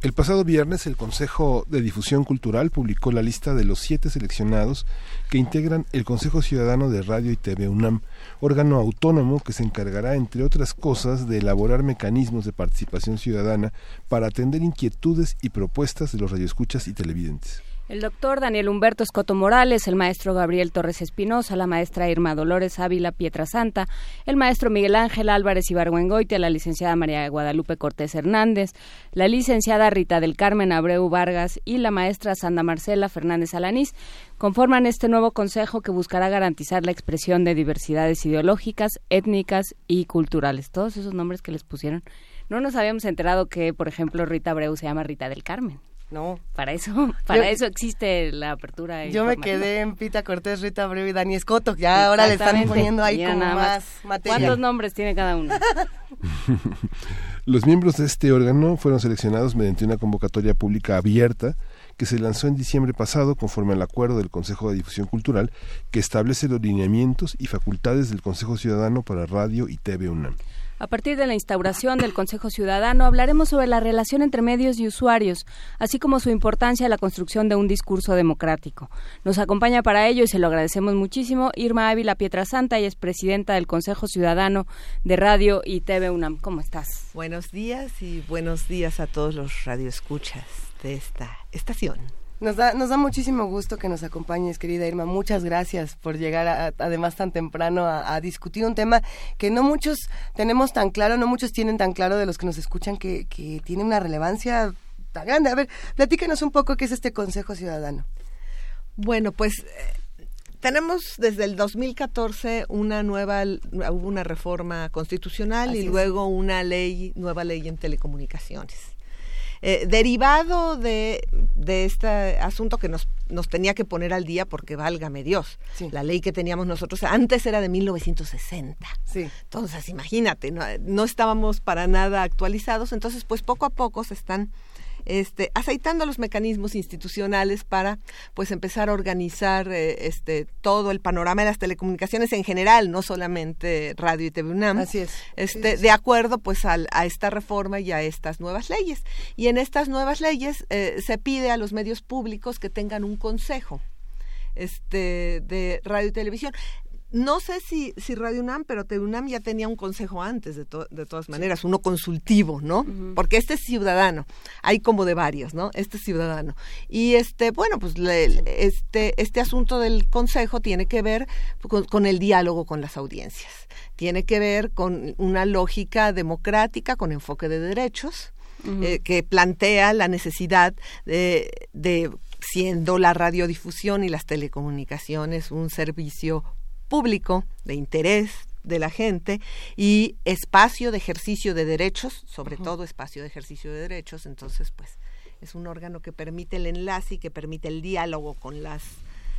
El pasado viernes el Consejo de Difusión Cultural publicó la lista de los siete seleccionados que integran el Consejo Ciudadano de Radio y TV UNAM, órgano autónomo que se encargará, entre otras cosas, de elaborar mecanismos de participación ciudadana para atender inquietudes y propuestas de los radioescuchas y televidentes. El doctor Daniel Humberto Escoto Morales, el maestro Gabriel Torres Espinosa, la maestra Irma Dolores Ávila Pietrasanta, el maestro Miguel Ángel Álvarez Ibargüengoitia, la licenciada María Guadalupe Cortés Hernández, la licenciada Rita del Carmen Abreu Vargas y la maestra Sandra Marcela Fernández Alanís conforman este nuevo consejo que buscará garantizar la expresión de diversidades ideológicas, étnicas y culturales. Todos esos nombres que les pusieron. No nos habíamos enterado que, por ejemplo, Rita Abreu se llama Rita del Carmen. No. Para eso, para Yo- eso existe la apertura. Yo me quedé en Pita Cortés, Rita Abreu y Dani Escoto. Ya ahora le están poniendo ahí Mira como nada más materia. ¿Cuántos nombres tiene cada uno? Los miembros de este órgano fueron seleccionados mediante una convocatoria pública abierta que se lanzó en diciembre pasado conforme al acuerdo del Consejo de Difusión Cultural que establece los lineamientos y facultades del Consejo Ciudadano para Radio y TV UNAM. A partir de la instauración del Consejo Ciudadano hablaremos sobre la relación entre medios y usuarios, así como su importancia en la construcción de un discurso democrático. Nos acompaña para ello y se lo agradecemos muchísimo Irma Ávila Pietrasanta, y es presidenta del Consejo Ciudadano de Radio y TV UNAM. ¿Cómo estás? Buenos días y buenos días a todos los radioescuchas de esta estación. Nos da, nos da muchísimo gusto que nos acompañes, querida Irma. Muchas gracias por llegar, además, tan temprano a, discutir un tema que no muchos tenemos tan claro, no muchos tienen tan claro de los que nos escuchan que, que tiene una relevancia tan grande. A ver, platícanos un poco qué es este Consejo Ciudadano. Bueno, pues eh, tenemos desde el 2014 una nueva, hubo una reforma constitucional y luego una ley, nueva ley en telecomunicaciones. Eh, derivado de, de, este asunto que nos, nos tenía que poner al día porque válgame Dios, la ley que teníamos nosotros antes era de 1960. Sí. Entonces, imagínate, no, no estábamos para nada actualizados, entonces pues poco a poco se están este, aceitando los mecanismos institucionales para pues empezar a organizar eh, este, todo el panorama de las telecomunicaciones en general, no solamente radio y TV UNAM. Así es. Este, De acuerdo pues a, esta reforma y a estas nuevas leyes. Y en estas nuevas leyes eh, se pide a los medios públicos que tengan un consejo este, de radio y televisión. No sé si, si Radio UNAM, pero UNAM ya tenía un consejo antes, de, de todas maneras, uno consultivo, ¿no? Porque este es ciudadano, hay como de varios, ¿no? Este es ciudadano. Y este, bueno, pues este, este asunto del consejo tiene que ver con, el diálogo con las audiencias, tiene que ver con una lógica democrática, con enfoque de derechos, eh, que plantea la necesidad de, de siendo la radiodifusión y las telecomunicaciones un servicio público, de interés de la gente y espacio de ejercicio de derechos, sobre todo espacio de ejercicio de derechos, entonces pues es un órgano que permite el enlace y que permite el diálogo con las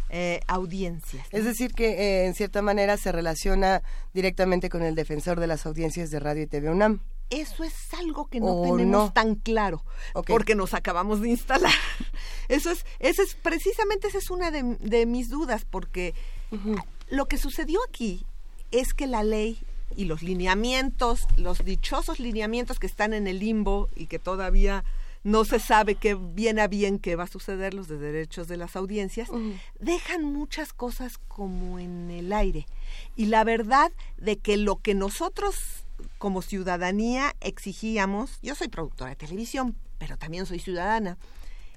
eh, audiencias. Es decir, que eh, en cierta manera se relaciona directamente con el defensor de las audiencias de Radio y TV UNAM. Eso es algo que no tenemos tan claro, porque nos acabamos de instalar. Eso es, eso es precisamente esa es una de, mis dudas, porque lo que sucedió aquí es que la ley y los lineamientos, los dichosos lineamientos que están en el limbo y que todavía no se sabe qué bien a bien qué va a suceder los de derechos de las audiencias, dejan muchas cosas como en el aire. Y la verdad de que lo que nosotros como ciudadanía exigíamos, yo soy productora de televisión, pero también soy ciudadana,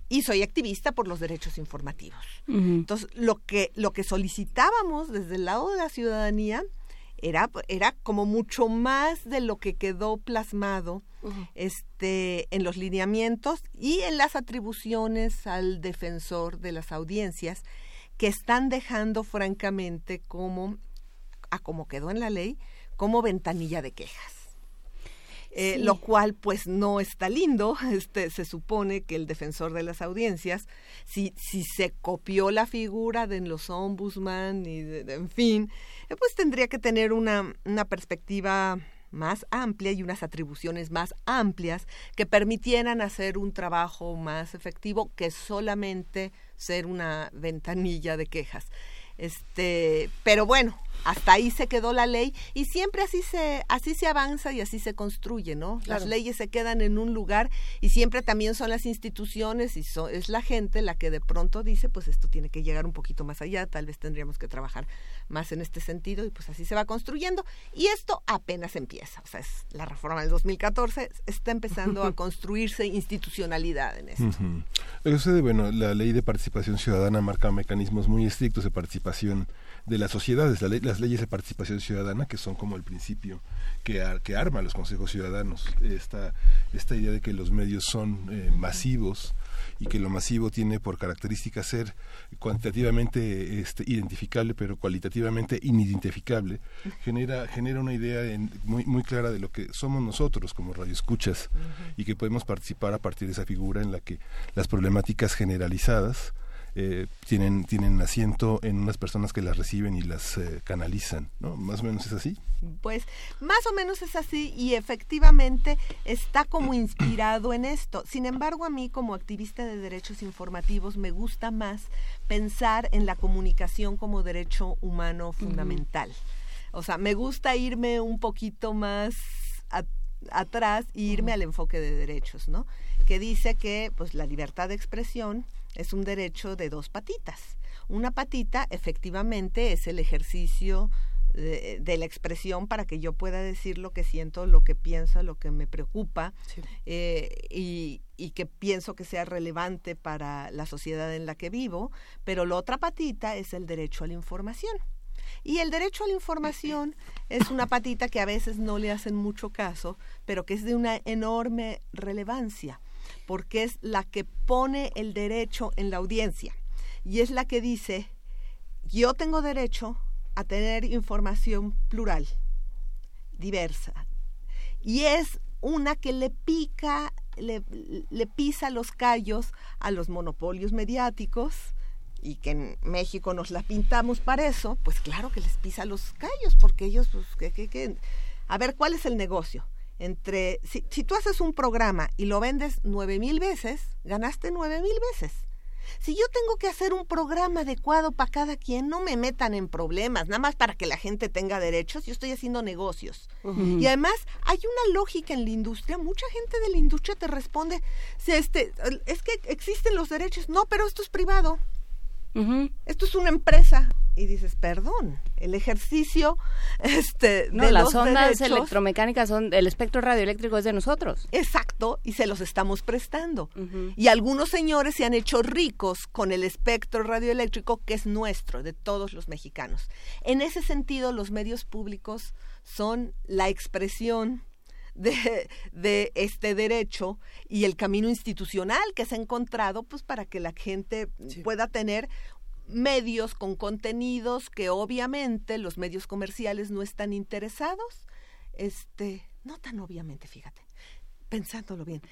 y soy activista por los derechos informativos. Entonces, lo que, lo que solicitábamos desde el lado de la ciudadanía era, era como mucho más de lo que quedó plasmado este, en los lineamientos y en las atribuciones al defensor de las audiencias, que están dejando francamente como, a como quedó en la ley, como ventanilla de quejas. Eh, lo cual pues no está lindo. Este, se supone que el defensor de las audiencias, si, si se copió la figura de los ombudsman y en fin, eh, pues tendría que tener una, una perspectiva más amplia y unas atribuciones más amplias que permitieran hacer un trabajo más efectivo que solamente ser una ventanilla de quejas. Este, pero bueno, hasta ahí se quedó la ley. Y siempre así se así se avanza y así se construye, ¿no? Las leyes se quedan en un lugar y siempre también son las instituciones y es la gente la que de pronto dice, pues esto tiene que llegar un poquito más allá, tal vez tendríamos que trabajar más en este sentido y pues así se va construyendo. Y esto apenas empieza, o sea, es la reforma del 2014 está empezando a construirse institucionalidad en esto. bueno, la ley de participación ciudadana marca mecanismos muy estrictos de participación de las sociedades, las leyes de participación ciudadana, que son como el principio que, que arma los consejos ciudadanos, esta, esta idea de que los medios son eh, masivos y que lo masivo tiene por característica ser cuantitativamente este, identificable, pero cualitativamente inidentificable, genera, genera una idea muy, muy clara de lo que somos nosotros como radioescuchas y que podemos participar a partir de esa figura en la que las problemáticas generalizadas eh, tienen, tienen asiento en unas personas que las reciben y las eh, canalizan, ¿no? Más o menos es así. Pues más o menos es así y efectivamente está como inspirado en esto. Sin embargo, a mí como activista de derechos informativos me gusta más pensar en la comunicación como derecho humano fundamental. O sea, me gusta irme un poquito más atrás e irme al enfoque de derechos, ¿no? Que dice que pues la libertad de expresión es un derecho de dos patitas. Una patita efectivamente es el ejercicio de, la expresión para que yo pueda decir lo que siento, lo que pienso, lo que me preocupa eh, y, y, que pienso que sea relevante para la sociedad en la que vivo, pero la otra patita es el derecho a la información. Y el derecho a la información es una patita que a veces no le hacen mucho caso, pero que es de una enorme relevancia, porque es la que pone el derecho en la audiencia. Y es la que dice, yo tengo derecho a tener información plural, diversa, y es una que le pica, le, pisa los callos a los monopolios mediáticos, y que en México nos la pintamos para eso, pues claro que les pisa los callos, porque ellos, pues, que, que, a ver, ¿cuál es el negocio? Entre, si, si tú haces un programa y lo vendes nueve mil veces, ganaste nueve mil veces. Si yo tengo que hacer un programa adecuado para cada quien, no me metan en problemas, nada más para que la gente tenga derechos, yo estoy haciendo negocios. Y además hay una lógica en la industria, mucha gente de la industria te responde, si este, es que existen los derechos, no, pero esto es privado. Esto es una empresa. Y dices, perdón, el ejercicio este, no, las ondas electromecánicas son, el espectro radioeléctrico es de nosotros. Exacto, y se los estamos prestando. Y algunos señores se han hecho ricos con el espectro radioeléctrico que es nuestro, de todos los mexicanos. En ese sentido, los medios públicos son la expresión de, de, este derecho y el camino institucional que se ha encontrado pues para que la gente pueda tener medios con contenidos que obviamente los medios comerciales no están interesados este no tan obviamente fíjate pensándolo bien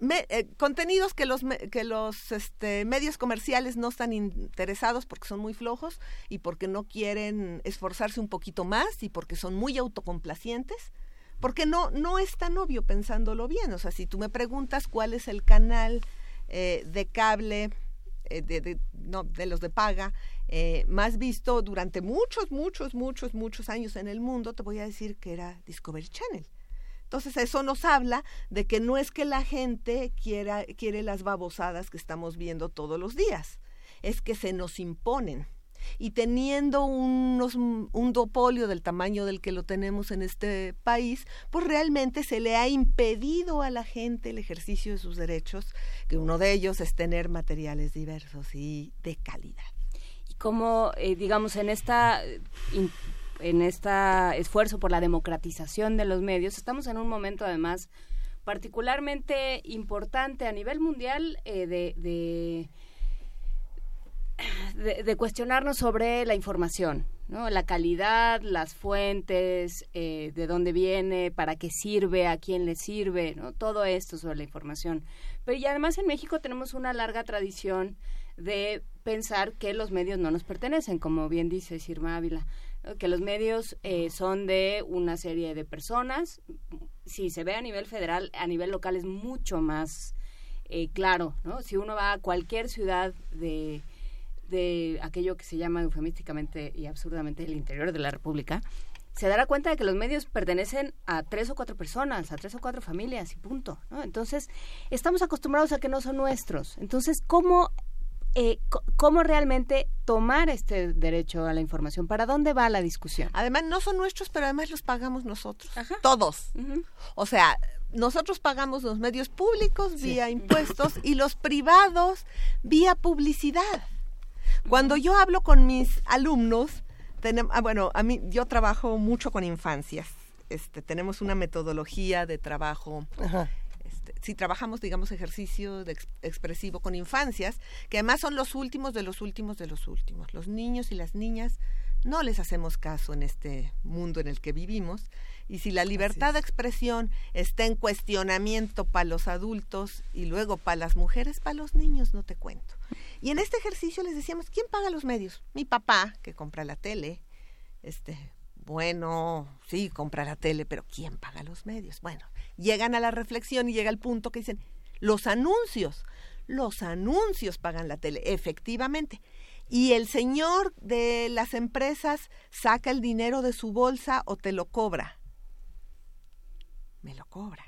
eh, contenidos que los que los este, medios comerciales no están interesados porque son muy flojos y porque no quieren esforzarse un poquito más y porque son muy autocomplacientes porque no, no es tan obvio pensándolo bien. O sea, si tú me preguntas cuál es el canal eh, de cable eh, de, no, de los de paga eh, más visto durante muchos, muchos, muchos, muchos años en el mundo, te voy a decir que era Discovery Channel. Entonces eso nos habla de que no es que la gente quiera, quiere las babosadas que estamos viendo todos los días, es que se nos imponen y teniendo unos, un dopolio del tamaño del que lo tenemos en este país, pues realmente se le ha impedido a la gente el ejercicio de sus derechos, que uno de ellos es tener materiales diversos y de calidad. Y como, eh, digamos, en esta... en este esfuerzo por la democratización de los medios, estamos en un momento además particularmente importante a nivel mundial eh, de, cuestionarnos sobre la información, ¿no? La calidad, las fuentes, eh, de dónde viene, para qué sirve, a quién le sirve, ¿no? Todo esto sobre la información. Pero y además en México tenemos una larga tradición de pensar que los medios no nos pertenecen, como bien dice Sirma Ávila, que los medios eh, son de una serie de personas. Si se ve a nivel federal, a nivel local es mucho más eh, claro, ¿no? Si uno va a cualquier ciudad de de aquello que se llama eufemísticamente y absurdamente el interior de la República, se dará cuenta de que los medios pertenecen a tres o cuatro personas, a tres o cuatro familias y punto. Entonces, estamos acostumbrados a que no son nuestros. Entonces, ¿cómo, eh, ¿cómo realmente tomar este derecho a la información? ¿Para dónde va la discusión? Además, no son nuestros, pero además los pagamos nosotros. Todos. O sea, nosotros pagamos los medios públicos vía impuestos y los privados vía publicidad. Cuando yo hablo con mis alumnos, tenemos, ah, bueno, a mí yo trabajo mucho con infancias. Este, tenemos una metodología de trabajo. Este, si trabajamos, digamos, ejercicio de expresivo con infancias, que además son los últimos de los últimos de los últimos. Los niños y las niñas no les hacemos caso en este mundo en el que vivimos. Y si la libertad de expresión está en cuestionamiento para los adultos y luego para las mujeres, para los niños no te cuento. Y en este ejercicio les decíamos, ¿quién paga los medios? Mi papá, que compra la tele. Este, bueno, sí, compra la tele, pero ¿quién paga los medios? Bueno, llegan a la reflexión y llega el punto que dicen, los anuncios. Los anuncios pagan la tele, efectivamente. Y el señor de las empresas saca el dinero de su bolsa o te lo cobra. Me lo cobra.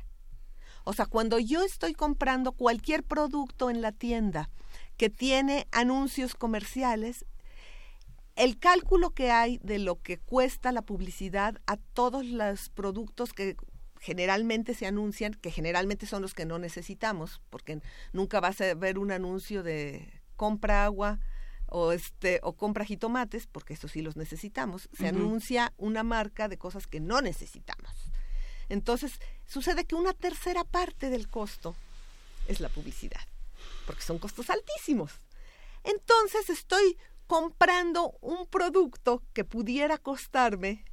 O sea, cuando yo estoy comprando cualquier producto en la tienda que tiene anuncios comerciales, el cálculo que hay de lo que cuesta la publicidad a todos los productos que generalmente se anuncian, que generalmente son los que no necesitamos, porque nunca vas a ver un anuncio de compra agua o este o compra jitomates, porque eso sí los necesitamos. Se anuncia una marca de cosas que no necesitamos. Entonces, sucede que una tercera parte del costo es la publicidad, porque son costos altísimos. Entonces, estoy comprando un producto que pudiera costarme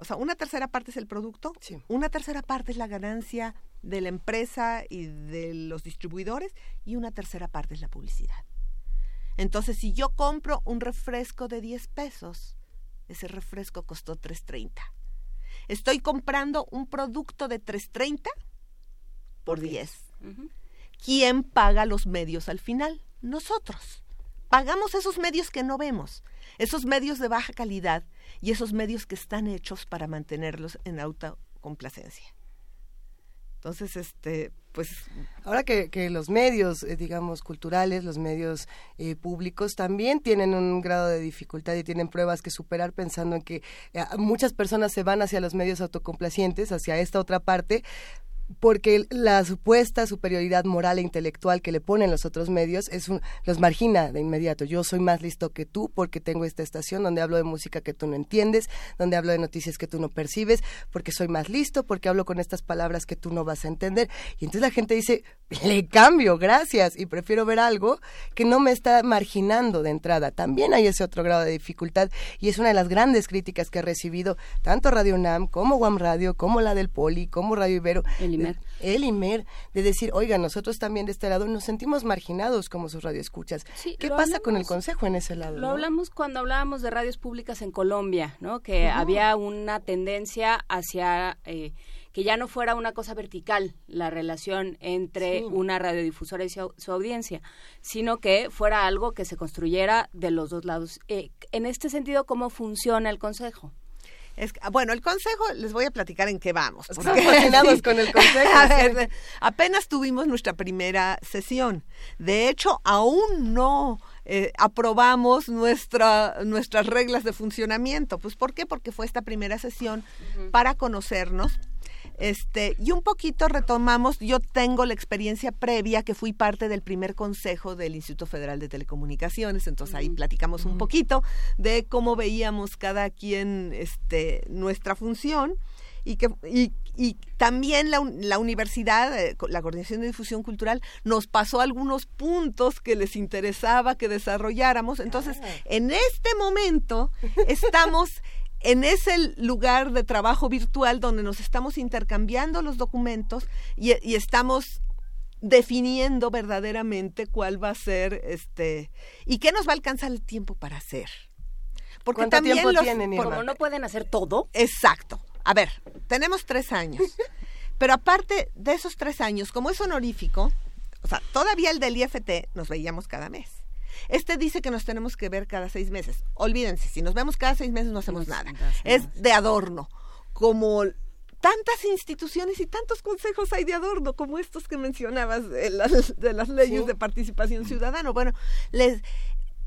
o sea, una tercera parte es el producto, una tercera parte es la ganancia de la empresa y de los distribuidores y una tercera parte es la publicidad. Entonces, si yo compro un refresco de 10 pesos, ese refresco costó 3.30. Estoy comprando un producto de 3.30 por 10. ¿Quién paga los medios al final? Nosotros. Pagamos esos medios que no vemos, esos medios de baja calidad y esos medios que están hechos para mantenerlos en autocomplacencia. Entonces, este, pues... Ahora que, que los medios, eh, digamos, culturales, los medios eh, públicos también tienen un grado de dificultad y tienen pruebas que superar pensando en que eh, muchas personas se van hacia los medios autocomplacientes, hacia esta otra parte, porque la supuesta superioridad moral e intelectual que le ponen los otros medios es los margina de inmediato. Yo soy más listo que tú porque tengo esta estación donde hablo de música que tú no entiendes, donde hablo de noticias que tú no percibes, porque soy más listo, porque hablo con estas palabras que tú no vas a entender. Y entonces la gente dice, le cambio, gracias, y prefiero ver algo que no me está marginando de entrada. También hay ese otro grado de dificultad y es una de las grandes críticas que ha recibido tanto Radio UNAM como Guam Radio, como la del Poli, como Radio Ibero. IMER. de decir, oiga, nosotros también de este lado nos sentimos marginados como sus radioescuchas. ¿Qué pasa con el Consejo en ese lado? Lo hablamos cuando hablábamos de radios públicas en Colombia, ¿no? Que había una tendencia hacia... Eh, que ya no fuera una cosa vertical la relación entre una radiodifusora y su, audiencia, sino que fuera algo que se construyera de los dos lados. Eh, en este sentido, ¿cómo funciona el Consejo? Es, bueno, el consejo, les voy a platicar en qué vamos. Porque, con el consejo. apenas tuvimos nuestra primera sesión. De hecho, aún no eh, aprobamos nuestra, nuestras reglas de funcionamiento. Pues, ¿por qué? Porque fue esta primera sesión para conocernos, este, y un poquito retomamos, yo tengo la experiencia previa que fui parte del primer consejo del Instituto Federal de Telecomunicaciones, entonces ahí platicamos un poquito de cómo veíamos cada quien este, nuestra función y que y, y también la, la, universidad, eh, la Coordinación de Difusión Cultural, nos pasó algunos puntos que les interesaba que desarrolláramos. Entonces, ah. en este momento estamos en ese lugar de trabajo virtual donde nos estamos intercambiando los documentos y, estamos definiendo verdaderamente cuál va a ser este y qué nos va a alcanzar el tiempo para hacer. Porque también tiempo los, tienen, como no pueden hacer todo. Exacto. A ver, tenemos tres años. pero aparte de esos tres años, como es honorífico, o sea, todavía el del IFT nos veíamos cada mes. Este dice que nos tenemos que ver cada seis meses. Olvídense, si nos vemos cada seis meses no hacemos nada. Es de adorno. Como tantas instituciones y tantos consejos hay de adorno como estos que mencionabas de las, leyes de participación ciudadana. Bueno, les,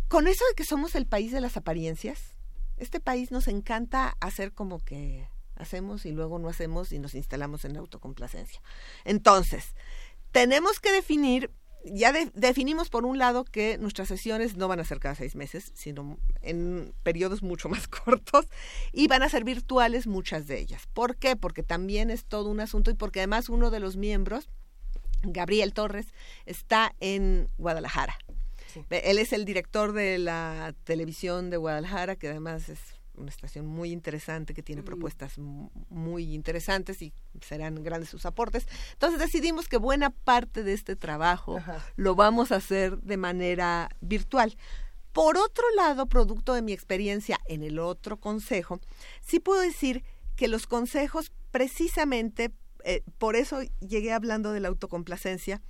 con eso de que somos el país de las apariencias, este país nos encanta hacer como que hacemos y luego no hacemos y nos instalamos en autocomplacencia. Entonces, tenemos que definir ya definimos por un lado que nuestras sesiones no van a ser cada seis meses, sino en periodos mucho más cortos y van a ser virtuales muchas de ellas. ¿Por qué? Porque también es todo un asunto y porque además uno de los miembros, Gabriel Torres, está en Guadalajara. Él es el director de la televisión de Guadalajara, que además es una estación muy interesante que tiene propuestas muy interesantes y serán grandes sus aportes. Entonces decidimos que buena parte de este trabajo lo vamos a hacer de manera virtual. Por otro lado, producto de mi experiencia en el otro consejo, sí puedo decir que los consejos precisamente eh, por eso llegué hablando de la autocomplacencia,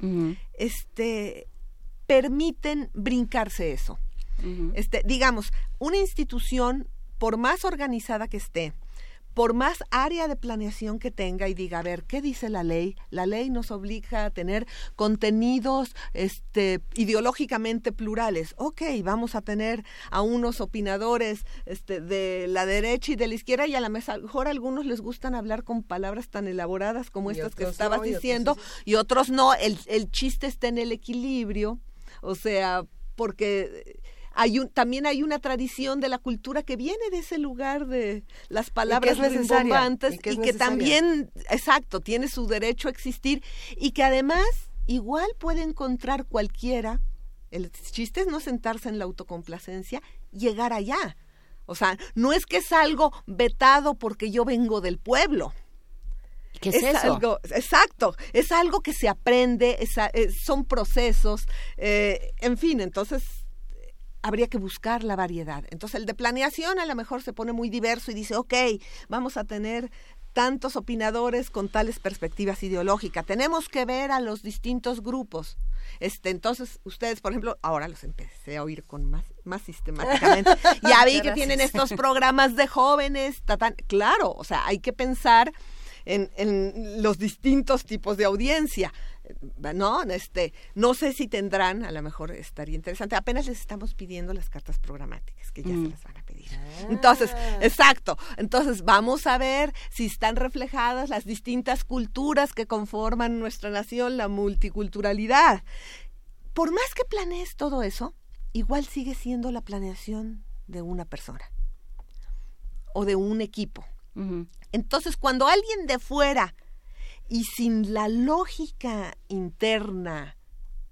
este, permiten brincarse eso. este, digamos, una institución, por más organizada que esté, por más área de planeación que tenga y diga, a ver, ¿qué dice la ley? La ley nos obliga a tener contenidos este, ideológicamente plurales. Ok, vamos a tener a unos opinadores este, de la derecha y de la izquierda y a lo mejor a algunos les gustan hablar con palabras tan elaboradas como estas que estabas diciendo y otros no. El, el chiste está en el equilibrio, o sea, porque hay un, también hay una tradición de la cultura que viene de ese lugar de las palabras rimbombantes y que, y que también, exacto, tiene su derecho a existir y que además igual puede encontrar cualquiera, el chiste es no sentarse en la autocomplacencia, llegar allá. O sea, no es que es algo vetado porque yo vengo del pueblo. ¿Qué es, eso? Algo, exacto, es algo que se aprende, es, eh, son procesos, eh, en fin, entonces habría que buscar la variedad. Entonces el de planeación a lo mejor se pone muy diverso y dice, ok, vamos a tener tantos opinadores con tales perspectivas ideológicas. Tenemos que ver a los distintos grupos. Este, entonces, ustedes, por ejemplo, ahora los empecé a oír con más, más sistemáticamente. ya vi que tienen estos programas de jóvenes. claro, o sea, hay que pensar en, en los distintos tipos de audiencia. ¿No? Este, no sé si tendrán, a lo mejor estaría interesante. Apenas les estamos pidiendo las cartas programáticas, que ya se mm. las van a pedir. Entonces, ah. exacto. Entonces, vamos a ver si están reflejadas las distintas culturas que conforman nuestra nación, la multiculturalidad. Por más que planees todo eso, igual sigue siendo la planeación de una persona o de un equipo. Entonces, cuando alguien de fuera y sin la lógica interna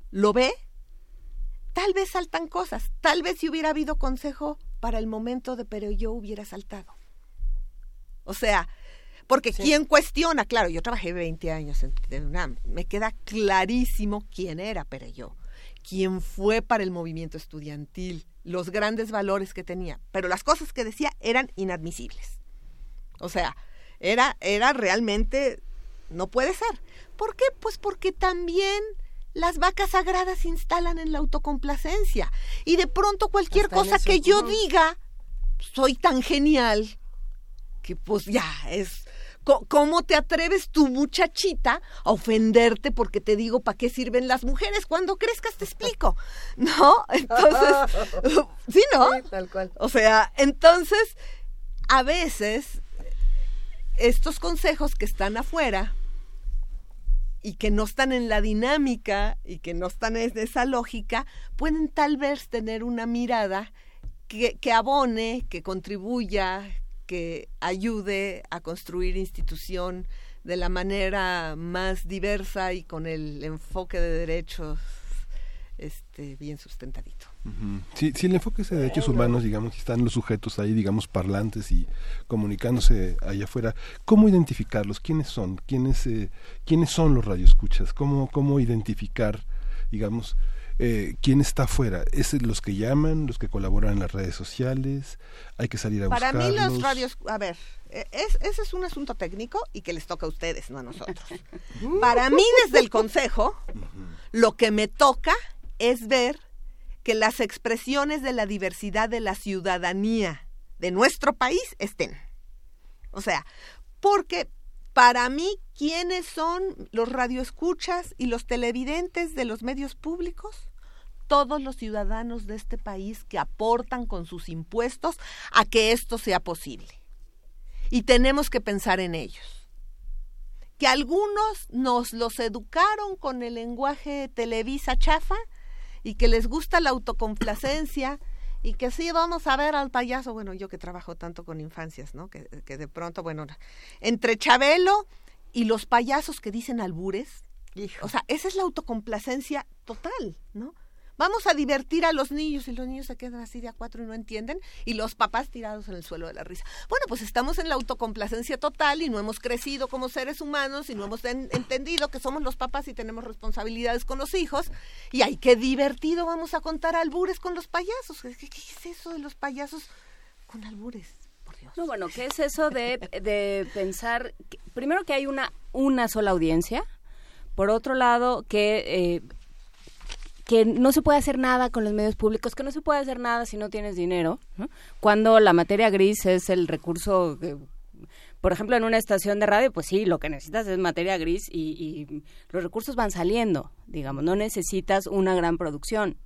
lo ve, tal vez saltan cosas, tal vez si hubiera habido consejo para el momento de pero yo hubiera saltado. O sea, porque ¿quién cuestiona? Claro, yo trabajé 20 años en UNAM, me queda clarísimo quién era yo, quién fue para el movimiento estudiantil, los grandes valores que tenía, pero las cosas que decía eran inadmisibles. O sea, era, era realmente no puede ser. ¿Por qué? Pues porque también las vacas sagradas se instalan en la autocomplacencia. Y de pronto cualquier cosa que yo diga, soy tan genial, que pues ya es... ¿Cómo te atreves tu muchachita a ofenderte porque te digo para qué sirven las mujeres? Cuando crezcas te explico. ¿No? Entonces, sí, ¿no? tal cual. O sea, entonces, a veces estos consejos que están afuera y que no están en la dinámica y que no están en esa lógica, pueden tal vez tener una mirada que, que abone, que contribuya, que ayude a construir institución de la manera más diversa y con el enfoque de derechos este, bien sustentadito. Si el enfoque es de derechos humanos, digamos, están los sujetos ahí, digamos, parlantes y comunicándose allá afuera, ¿cómo identificarlos? ¿Quiénes son? ¿Quiénes, eh, ¿quiénes son los radioescuchas? ¿Cómo, cómo identificar, digamos, eh, quién está afuera? ¿Es los que llaman, los que colaboran en las redes sociales? ¿Hay que salir a Para buscarlos? Para mí los radios, a ver, e, es, ese es un asunto técnico y que les toca a ustedes, no a nosotros. Para mí desde el Consejo, lo que me toca es ver que las expresiones de la diversidad de la ciudadanía de nuestro país estén. O sea, porque para mí, ¿quiénes son los radioescuchas y los televidentes de los medios públicos? Todos los ciudadanos de este país que aportan con sus impuestos a que esto sea posible. Y tenemos que pensar en ellos. Que algunos nos los educaron con el lenguaje televisa chafa y que les gusta la autocomplacencia y que sí vamos a ver al payaso, bueno, yo que trabajo tanto con infancias, ¿no? Que, que de pronto, bueno, entre Chabelo y los payasos que dicen albures, o sea, esa es la autocomplacencia total, ¿no? Vamos a divertir a los niños y los niños se quedan así de a cuatro y no entienden y los papás tirados en el suelo de la risa. Bueno, pues estamos en la autocomplacencia total y no hemos crecido como seres humanos y no hemos entendido que somos los papás y tenemos responsabilidades con los hijos y ay, qué divertido vamos a contar albures con los payasos. ¿Qué, es eso de los payasos con albures? Dios. No, bueno, ¿qué es eso de, de pensar, primero que hay una, una sola audiencia, por otro lado, que eh, que no se puede hacer nada con los medios públicos, que no se puede hacer nada si no tienes dinero, cuando la materia gris es el recurso, por ejemplo, en una estación de radio, pues sí, lo que necesitas es materia gris y, los recursos van saliendo, digamos, no necesitas una gran producción.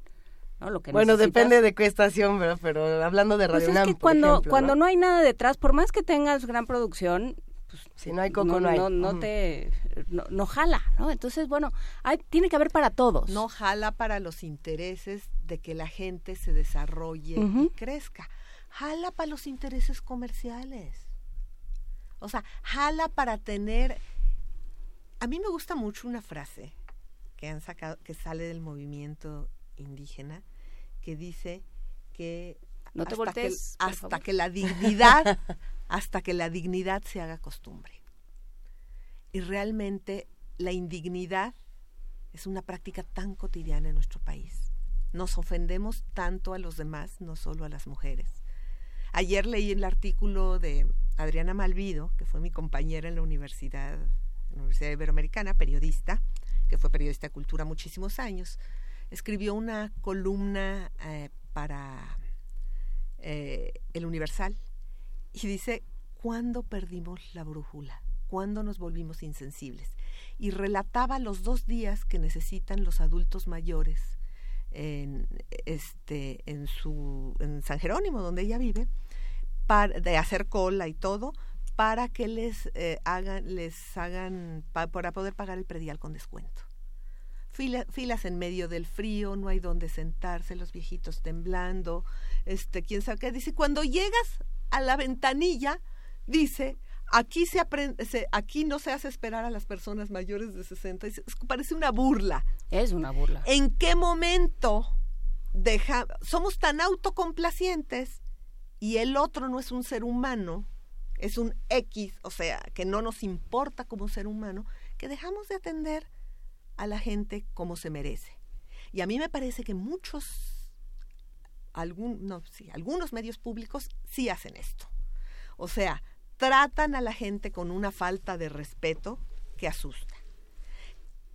Lo que bueno, depende de qué estación, ¿verdad? pero hablando de Radio pues es que cuando, cuando ¿no? hay nada detrás, por más que tengas gran producción, pues, si no hay coco, no, hay. No, te, no, jala, ¿no? Entonces, bueno, hay, tiene que haber para todos. No jala para los intereses de que la gente se desarrolle y crezca. Jala para los intereses comerciales. O sea, jala para tener... A mí me gusta mucho una frase que han sacado, que sale del movimiento indígena, que dice que no te hasta, que, hasta que la dignidad hasta que la dignidad se haga costumbre. Y realmente la indignidad es una práctica tan cotidiana en nuestro país. Nos ofendemos tanto a los demás, no solo a las mujeres. Ayer leí el artículo de Adriana Malvido, que fue mi compañera en la Universidad, Universidad Iberoamericana, periodista, que fue periodista de cultura muchísimos años. Escribió una columna eh, para eh, El Universal y dice, ¿cuándo perdimos la brújula? ¿Cuándo nos volvimos insensibles? Y relataba los dos días que necesitan los adultos mayores en, este, en, su, en San Jerónimo, donde ella vive, para, de hacer cola y todo, para que les eh, hagan, les hagan, para poder pagar el predial con descuento. filas en medio del frío, no hay donde sentarse, los viejitos temblando, este, quién sabe qué. Dice, cuando llegas a la ventanilla dice, aquí, se aprende, aquí no se hace esperar a las personas mayores de 60. parece una burla. Es una burla. ¿En qué momento deja, somos tan autocomplacientes y el otro no es un ser humano, es un X, o sea, que no nos importa como ser humano, que dejamos de atender a la gente como se merece? Y a mí me parece que muchos no, sí, algunos medios públicos sí hacen esto. O sea, tratan a la gente con una falta de respeto que asusta.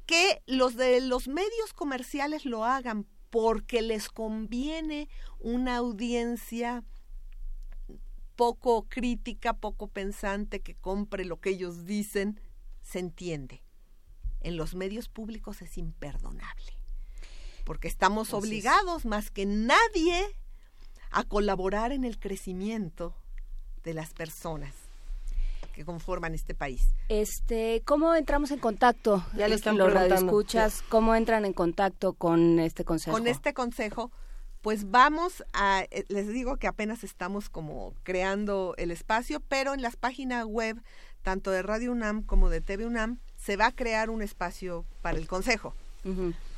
Que los de los medios comerciales lo hagan porque les conviene una audiencia poco crítica, poco pensante, que compre lo que ellos dicen, se entiende. En los medios públicos es imperdonable porque estamos obligados más que nadie a colaborar en el crecimiento de las personas que conforman este país. Este, ¿cómo entramos en contacto? Ya le están los escuchas, ¿cómo entran en contacto con este consejo? Con este consejo, pues vamos a, eh, les digo que apenas estamos como creando el espacio, pero en las páginas web, tanto de Radio UNAM como de TV UNAM, se va a crear un espacio para el consejo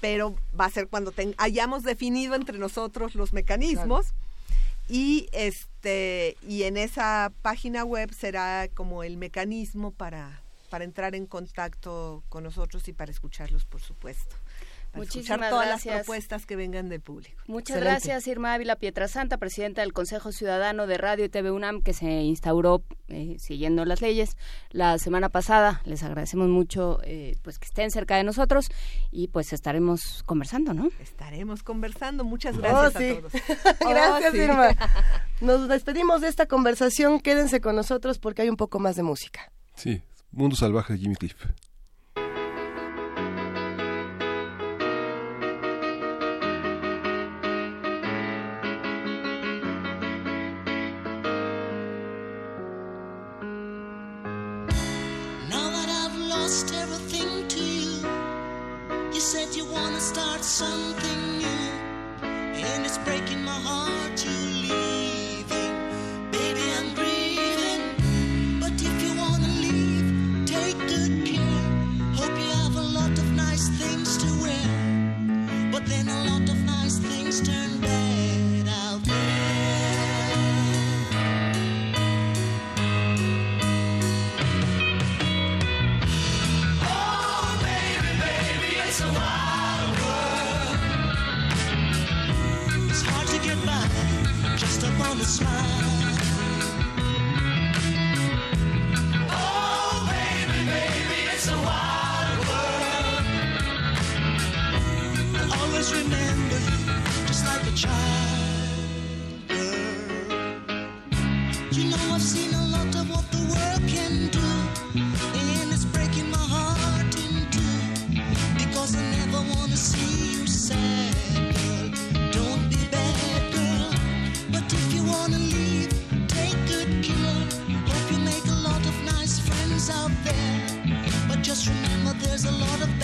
pero va a ser cuando hayamos definido entre nosotros los mecanismos y este y en esa página web será como el mecanismo para para entrar en contacto con nosotros y para escucharlos, por supuesto. Muchísimas todas gracias. las propuestas que vengan del público. Muchas gracias, Irma Ávila Pietrasanta, presidenta del Consejo Ciudadano de Radio y TV UNAM, que se instauró eh, siguiendo las leyes la semana pasada. Les agradecemos mucho eh, pues que estén cerca de nosotros y pues estaremos conversando, ¿no? Estaremos conversando. Muchas oh, gracias a todos. gracias, oh, Irma. Nos despedimos de esta conversación. Quédense con nosotros porque hay un poco más de música. Sí, Mundo Salvaje de Jimmy Cliff. sun smile. there's a lot of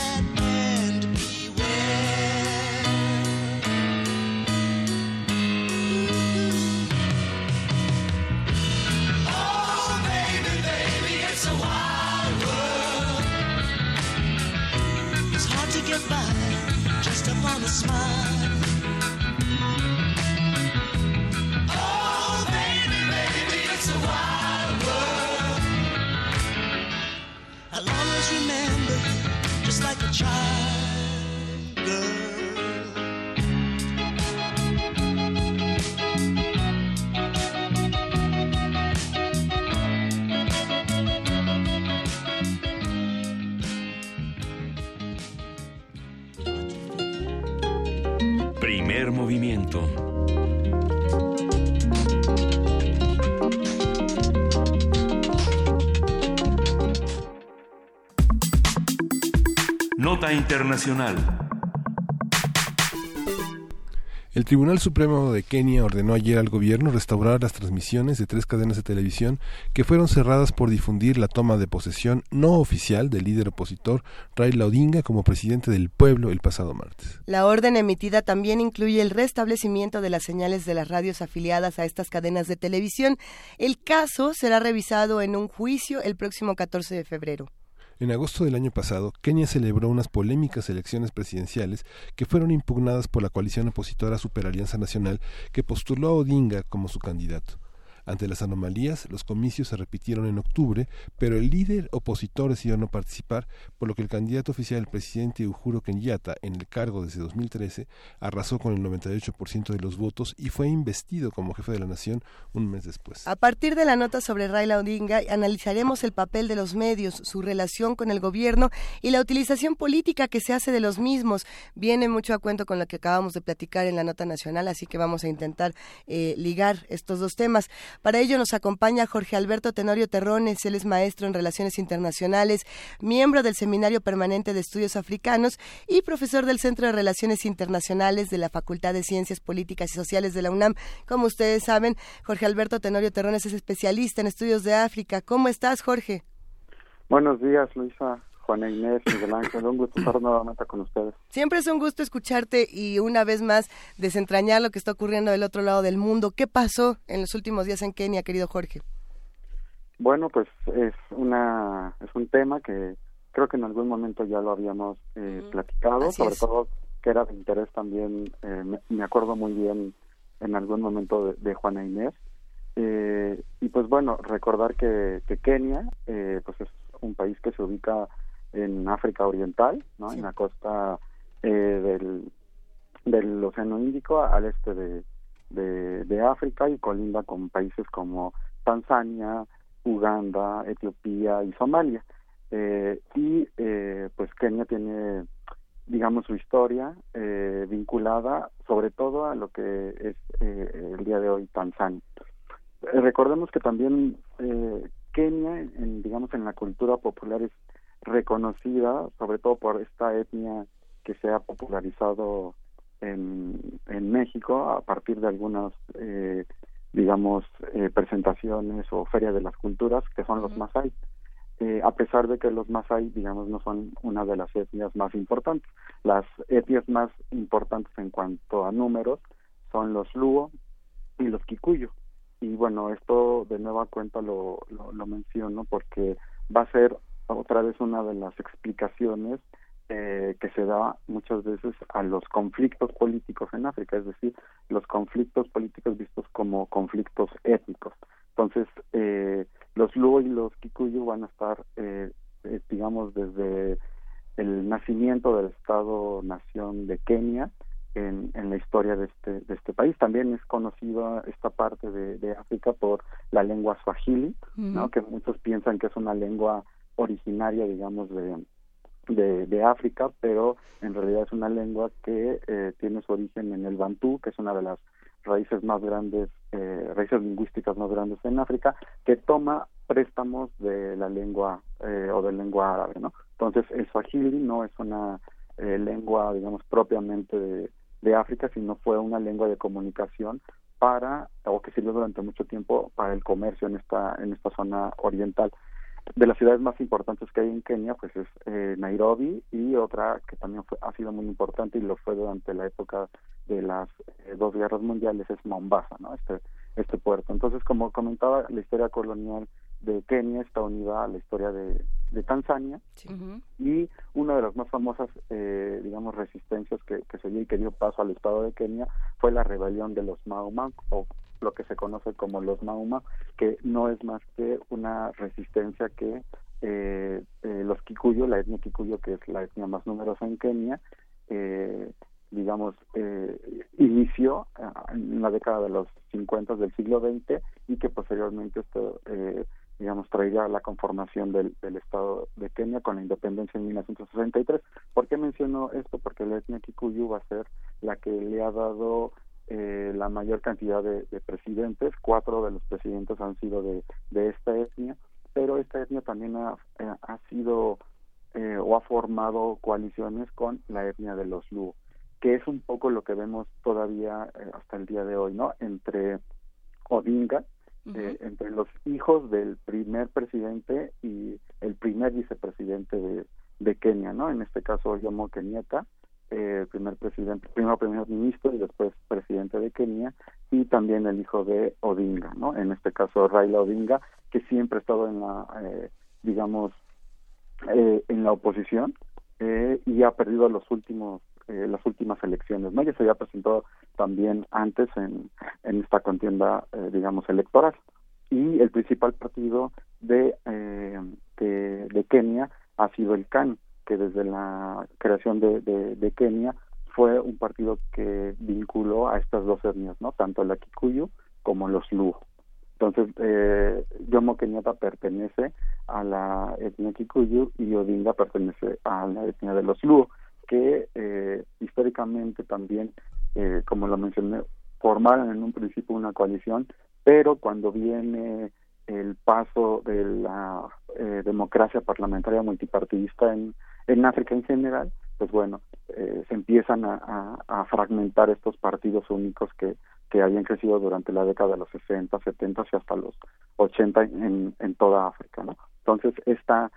Nota Internacional. El Tribunal Supremo de Kenia ordenó ayer al gobierno restaurar las transmisiones de tres cadenas de televisión que fueron cerradas por difundir la toma de posesión no oficial del líder opositor Raila Odinga como presidente del pueblo el pasado martes. La orden emitida también incluye el restablecimiento de las señales de las radios afiliadas a estas cadenas de televisión. El caso será revisado en un juicio el próximo 14 de febrero. En agosto del año pasado, Kenia celebró unas polémicas elecciones presidenciales que fueron impugnadas por la coalición opositora Superalianza Nacional que postuló a Odinga como su candidato. Ante las anomalías, los comicios se repitieron en octubre, pero el líder opositor decidió no participar, por lo que el candidato oficial, el presidente Uhuru Kenyatta, en el cargo desde 2013, arrasó con el 98% de los votos y fue investido como jefe de la nación un mes después. A partir de la nota sobre Raila Odinga, analizaremos el papel de los medios, su relación con el gobierno y la utilización política que se hace de los mismos. Viene mucho a cuento con lo que acabamos de platicar en la nota nacional, así que vamos a intentar eh, ligar estos dos temas. Para ello nos acompaña Jorge Alberto Tenorio Terrones, él es maestro en Relaciones Internacionales, miembro del Seminario Permanente de Estudios Africanos y profesor del Centro de Relaciones Internacionales de la Facultad de Ciencias Políticas y Sociales de la UNAM. Como ustedes saben, Jorge Alberto Tenorio Terrones es especialista en estudios de África. ¿Cómo estás, Jorge? Buenos días, Luisa. Juana Inés, Miguel Ángel, un gusto estar nuevamente con ustedes. Siempre es un gusto escucharte y una vez más desentrañar lo que está ocurriendo del otro lado del mundo. ¿Qué pasó en los últimos días en Kenia, querido Jorge? Bueno, pues es una es un tema que creo que en algún momento ya lo habíamos eh, platicado, Así sobre es. todo que era de interés también, eh, me, me acuerdo muy bien en algún momento de, de Juana Inés. Eh, y pues bueno, recordar que, que Kenia eh, pues es un país que se ubica en África Oriental, ¿no? en la costa eh, del, del Océano Índico al este de, de, de África y colinda con países como Tanzania, Uganda, Etiopía y Somalia. Eh, y eh, pues Kenia tiene, digamos, su historia eh, vinculada sobre todo a lo que es eh, el día de hoy Tanzania. Eh, recordemos que también eh, Kenia, en, digamos, en la cultura popular es reconocida sobre todo por esta etnia que se ha popularizado en, en México a partir de algunas, eh, digamos, eh, presentaciones o ferias de las culturas que son los Masai. Eh, a pesar de que los Masai, digamos, no son una de las etnias más importantes. Las etnias más importantes en cuanto a números son los Luo y los Kikuyu. Y bueno, esto de nueva cuenta lo, lo, lo menciono porque va a ser otra vez una de las explicaciones eh, que se da muchas veces a los conflictos políticos en África, es decir, los conflictos políticos vistos como conflictos étnicos. Entonces, eh, los Luo y los Kikuyu van a estar, eh, eh, digamos, desde el nacimiento del Estado-nación de Kenia en, en la historia de este, de este país. También es conocida esta parte de, de África por la lengua swahili, ¿no? Que muchos piensan que es una lengua originaria, digamos, de, de, África, pero en realidad es una lengua que eh, tiene su origen en el bantú, que es una de las raíces más grandes, eh, raíces lingüísticas más grandes en África, que toma préstamos de la lengua eh, o de lengua árabe, ¿no? Entonces el swahili no es una eh, lengua, digamos, propiamente de, de África, sino fue una lengua de comunicación para, o que sirvió durante mucho tiempo para el comercio en esta, en esta zona oriental de las ciudades más importantes que hay en Kenia, pues es eh, Nairobi y otra que también fue- ha sido muy importante y lo fue durante la época de las eh, dos guerras mundiales es Mombasa, ¿no? Este este puerto. Entonces, como comentaba, la historia colonial de Kenia está unida a la historia de, Tanzania y una de las más famosas, eh, digamos, resistencias que, se dio y que dio paso al Estado de Kenia fue la rebelión de los Mauma o lo que se conoce como los Mauma, que no es más que una resistencia que eh, eh, los Kikuyu, la etnia Kikuyu, que es la etnia más numerosa en Kenia, eh, digamos, eh, inició ah, en la década de los 50 del siglo XX y que posteriormente esto, eh, digamos, traería la conformación del, del, Estado de Kenia con la independencia en 1963. ¿Por qué menciono esto? Porque la etnia Kikuyu va a ser la que le ha dado eh, la mayor cantidad de, de, presidentes. Cuatro de los presidentes han sido de, de esta etnia, pero esta etnia también ha, eh, ha sido eh, o ha formado coaliciones con la etnia de los Luo que es un poco lo que vemos todavía eh, hasta el día de hoy, ¿no? Entre Odinga, eh, entre los hijos del primer presidente y el primer vicepresidente de, de Kenia, ¿no? En este caso Jomo Kenyatta, eh, primer presidente, primero primer ministro y después presidente de Kenia, y también el hijo de Odinga, ¿no? En este caso Raila Odinga, que siempre ha estado en la, digamos, en la oposición y ha perdido los últimos eh, las últimas elecciones. ¿no? Ya se había presentado también antes en, esta contienda, eh, digamos, electoral. Y el principal partido de, eh, de, Kenia ha sido el CAN, que desde la creación de, Kenia fue un partido que vinculó a estas dos etnias, ¿no? Tanto la Kikuyu como los Luo. Entonces, eh, Jomo Kenyatta pertenece a la etnia Kikuyu y Odinga pertenece a la etnia de los Luo que eh, históricamente también, eh, como lo mencioné, formaron en un principio una coalición, pero cuando viene el paso de la eh, democracia parlamentaria multipartidista en, en África en general, pues bueno, se empiezan a, a, fragmentar estos partidos únicos que, que habían crecido durante la década de los 60, 70 y hasta los 80 en, en toda África. ¿no? Entonces, esta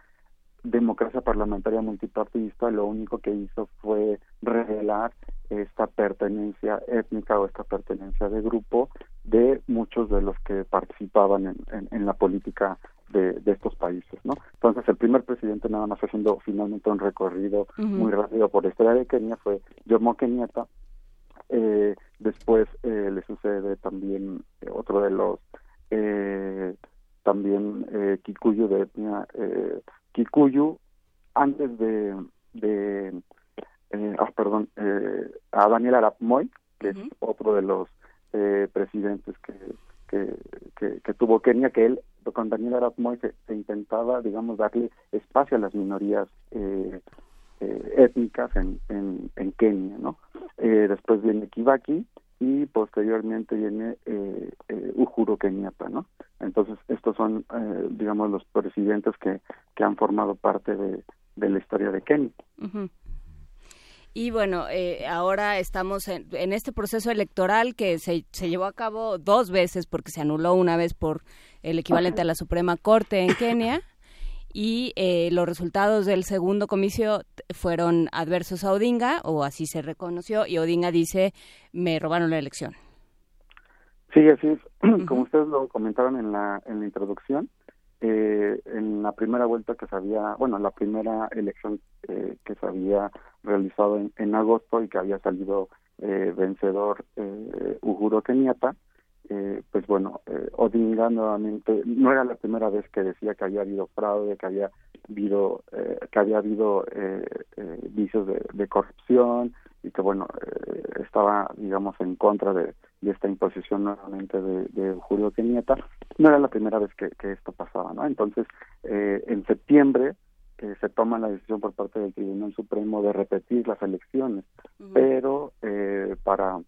democracia parlamentaria multipartidista lo único que hizo fue revelar esta pertenencia étnica o esta pertenencia de grupo de muchos de los que participaban en, en, la política de, de, estos países, ¿no? Entonces el primer presidente nada más haciendo finalmente un recorrido muy rápido por la historia de Kenia fue Jomo Kenyatta. Eh, después eh, le sucede también eh, otro de los eh, también eh, Kikuyu de etnia eh, Kikuyu antes de, de eh, ah, perdón, eh, a Daniel Arap Moy, que es otro de los eh, presidentes que, que, que, tuvo Kenia, que él, con Daniel Arap Moy se, intentaba, digamos, darle espacio a las minorías eh, eh, étnicas en, en, en Kenia, ¿no? Eh, después viene Kibaki, y posteriormente viene eh, eh, Uhuru Kenyatta, ¿no? Entonces, estos son, eh, digamos, los presidentes que, que han formado parte de, de la historia de Kenia. Y bueno, eh, ahora estamos en, en, este proceso electoral que se, se llevó a cabo dos veces porque se anuló una vez por el equivalente a la Suprema Corte en Kenia y eh, los resultados del segundo comicio fueron adversos a Odinga, o así se reconoció, y Odinga dice, me robaron la elección. Sí, así es. Como ustedes lo comentaron en la, en la introducción, eh, en la primera vuelta que se había, bueno, la primera elección eh, que se había realizado en, en, agosto y que había salido eh, vencedor eh, Uhuru Kenyatta, eh, pues bueno, eh, Odinga nuevamente, no era la primera vez que decía que había habido fraude, que había habido, eh, que había habido eh, eh, vicios de, de, corrupción y que bueno, eh, estaba, digamos, en contra de, de esta imposición nuevamente de, de Julio Kenyatta. No era la primera vez que, que esto pasaba, ¿no? Entonces, eh, en septiembre eh, se toma la decisión por parte del Tribunal Supremo de repetir las elecciones, pero eh, para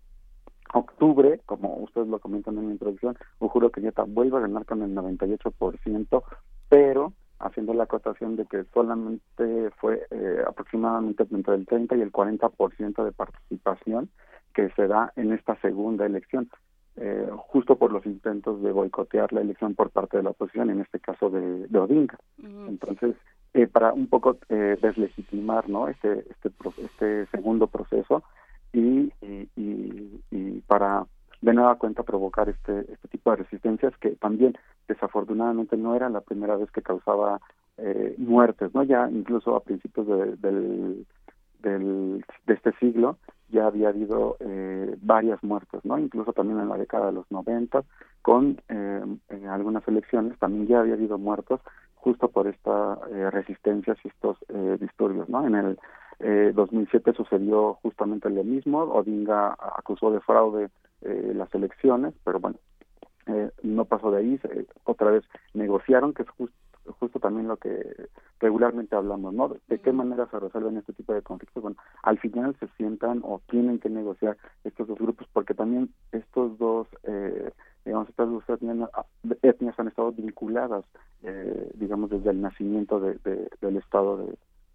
octubre, como ustedes lo comentan en la introducción, Uhuru Kenyatta vuelve a ganar con el 98%, pero haciendo la acotación de que solamente fue eh, aproximadamente entre el 30 y el 40% de participación que se da en esta segunda elección, eh, justo por los intentos de boicotear la elección por parte de la oposición, en este caso de, de Odinga. Entonces, eh, para un poco eh, deslegitimar ¿no? este, este, este segundo proceso, y, y, y, para de nueva cuenta provocar este, este tipo de resistencias que también desafortunadamente no era la primera vez que causaba eh, muertes, ¿no? Ya incluso a principios de, del, del, de este siglo ya había habido eh, varias muertes, ¿no? Incluso también en la década de los 90, con eh, en algunas elecciones también ya había habido muertos justo por esta eh, resistencias y estos eh, disturbios, ¿no? En el eh, 2007 sucedió justamente lo mismo, Odinga acusó de fraude eh, las elecciones, pero bueno, eh, no pasó de ahí, otra vez negociaron, que es justo justo también lo que regularmente hablamos, ¿no? De qué manera se resuelven este tipo de conflictos. Bueno, al final se sientan o tienen que negociar estos dos grupos porque también estos dos, eh, digamos, estas dos etnias, han estado vinculadas, eh, digamos, desde el nacimiento de, de, del Estado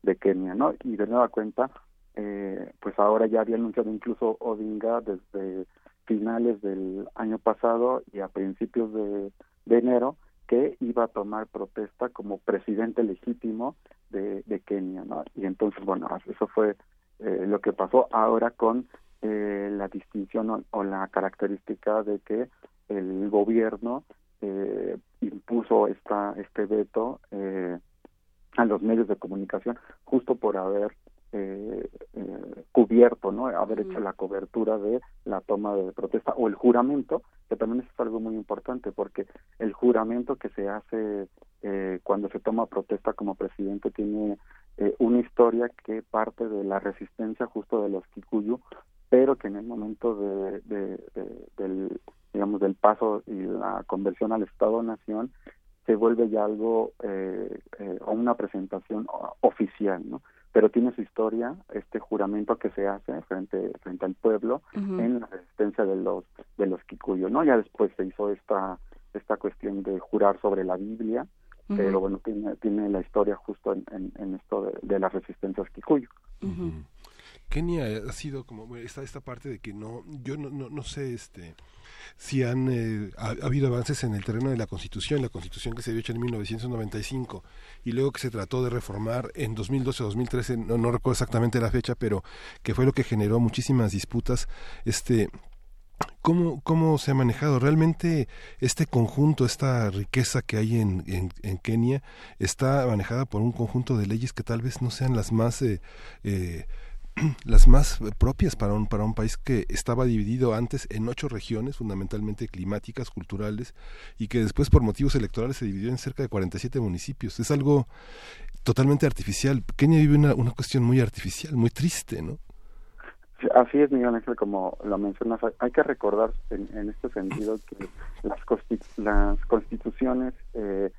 de, Kenia, ¿no? Y de nueva cuenta, eh, pues ahora ya había anunciado incluso Odinga desde finales del año pasado y a principios de, de enero que iba a tomar protesta como presidente legítimo de, de Kenia, ¿no? Y entonces, bueno, eso fue eh, lo que pasó ahora con eh, la distinción o, o, la característica de que el gobierno eh, impuso esta este veto eh, a los medios de comunicación justo por haber eh, eh, cubierto, ¿no? Haber hecho la cobertura de la toma de protesta o el juramento, que también es algo muy importante porque el juramento que se hace eh, cuando se toma protesta como presidente tiene eh, una historia que parte de la resistencia justo de los Kikuyu, pero que en el momento de, de, de, del digamos del paso y la conversión al Estado-nación se vuelve ya algo eh, eh, o una presentación oficial, ¿no? Pero tiene su historia este juramento que se hace frente frente al pueblo uh -huh. en la resistencia de los de los Kikuyu no ya después se hizo esta esta cuestión de jurar sobre la Biblia uh -huh. pero bueno tiene tiene la historia justo en, en, en esto de, de, las resistencias Kikuyu uh -huh. Kenia ha sido como esta esta parte de que no yo no no, no sé este si han eh, ha, ha, habido avances en el terreno de la Constitución, la Constitución que se había hecho en 1995 y luego que se trató de reformar en 2012 o 2013, no, no recuerdo exactamente la fecha, pero que fue lo que generó muchísimas disputas. Este, ¿Cómo, ¿Cómo se ha manejado? Realmente este conjunto, esta riqueza que hay en, en, en, Kenia, está manejada por un conjunto de leyes que tal vez no sean las más... Eh, eh, las más propias para un, para un país que estaba dividido antes en ocho regiones, fundamentalmente climáticas, culturales, y que después por motivos electorales se dividió en cerca de 47 municipios. Es algo totalmente artificial. Kenia vive una, una cuestión muy artificial, muy triste, ¿no? Así es, Miguel Ángel, como lo mencionas, hay que recordar en, este sentido que las, las constituciones eh,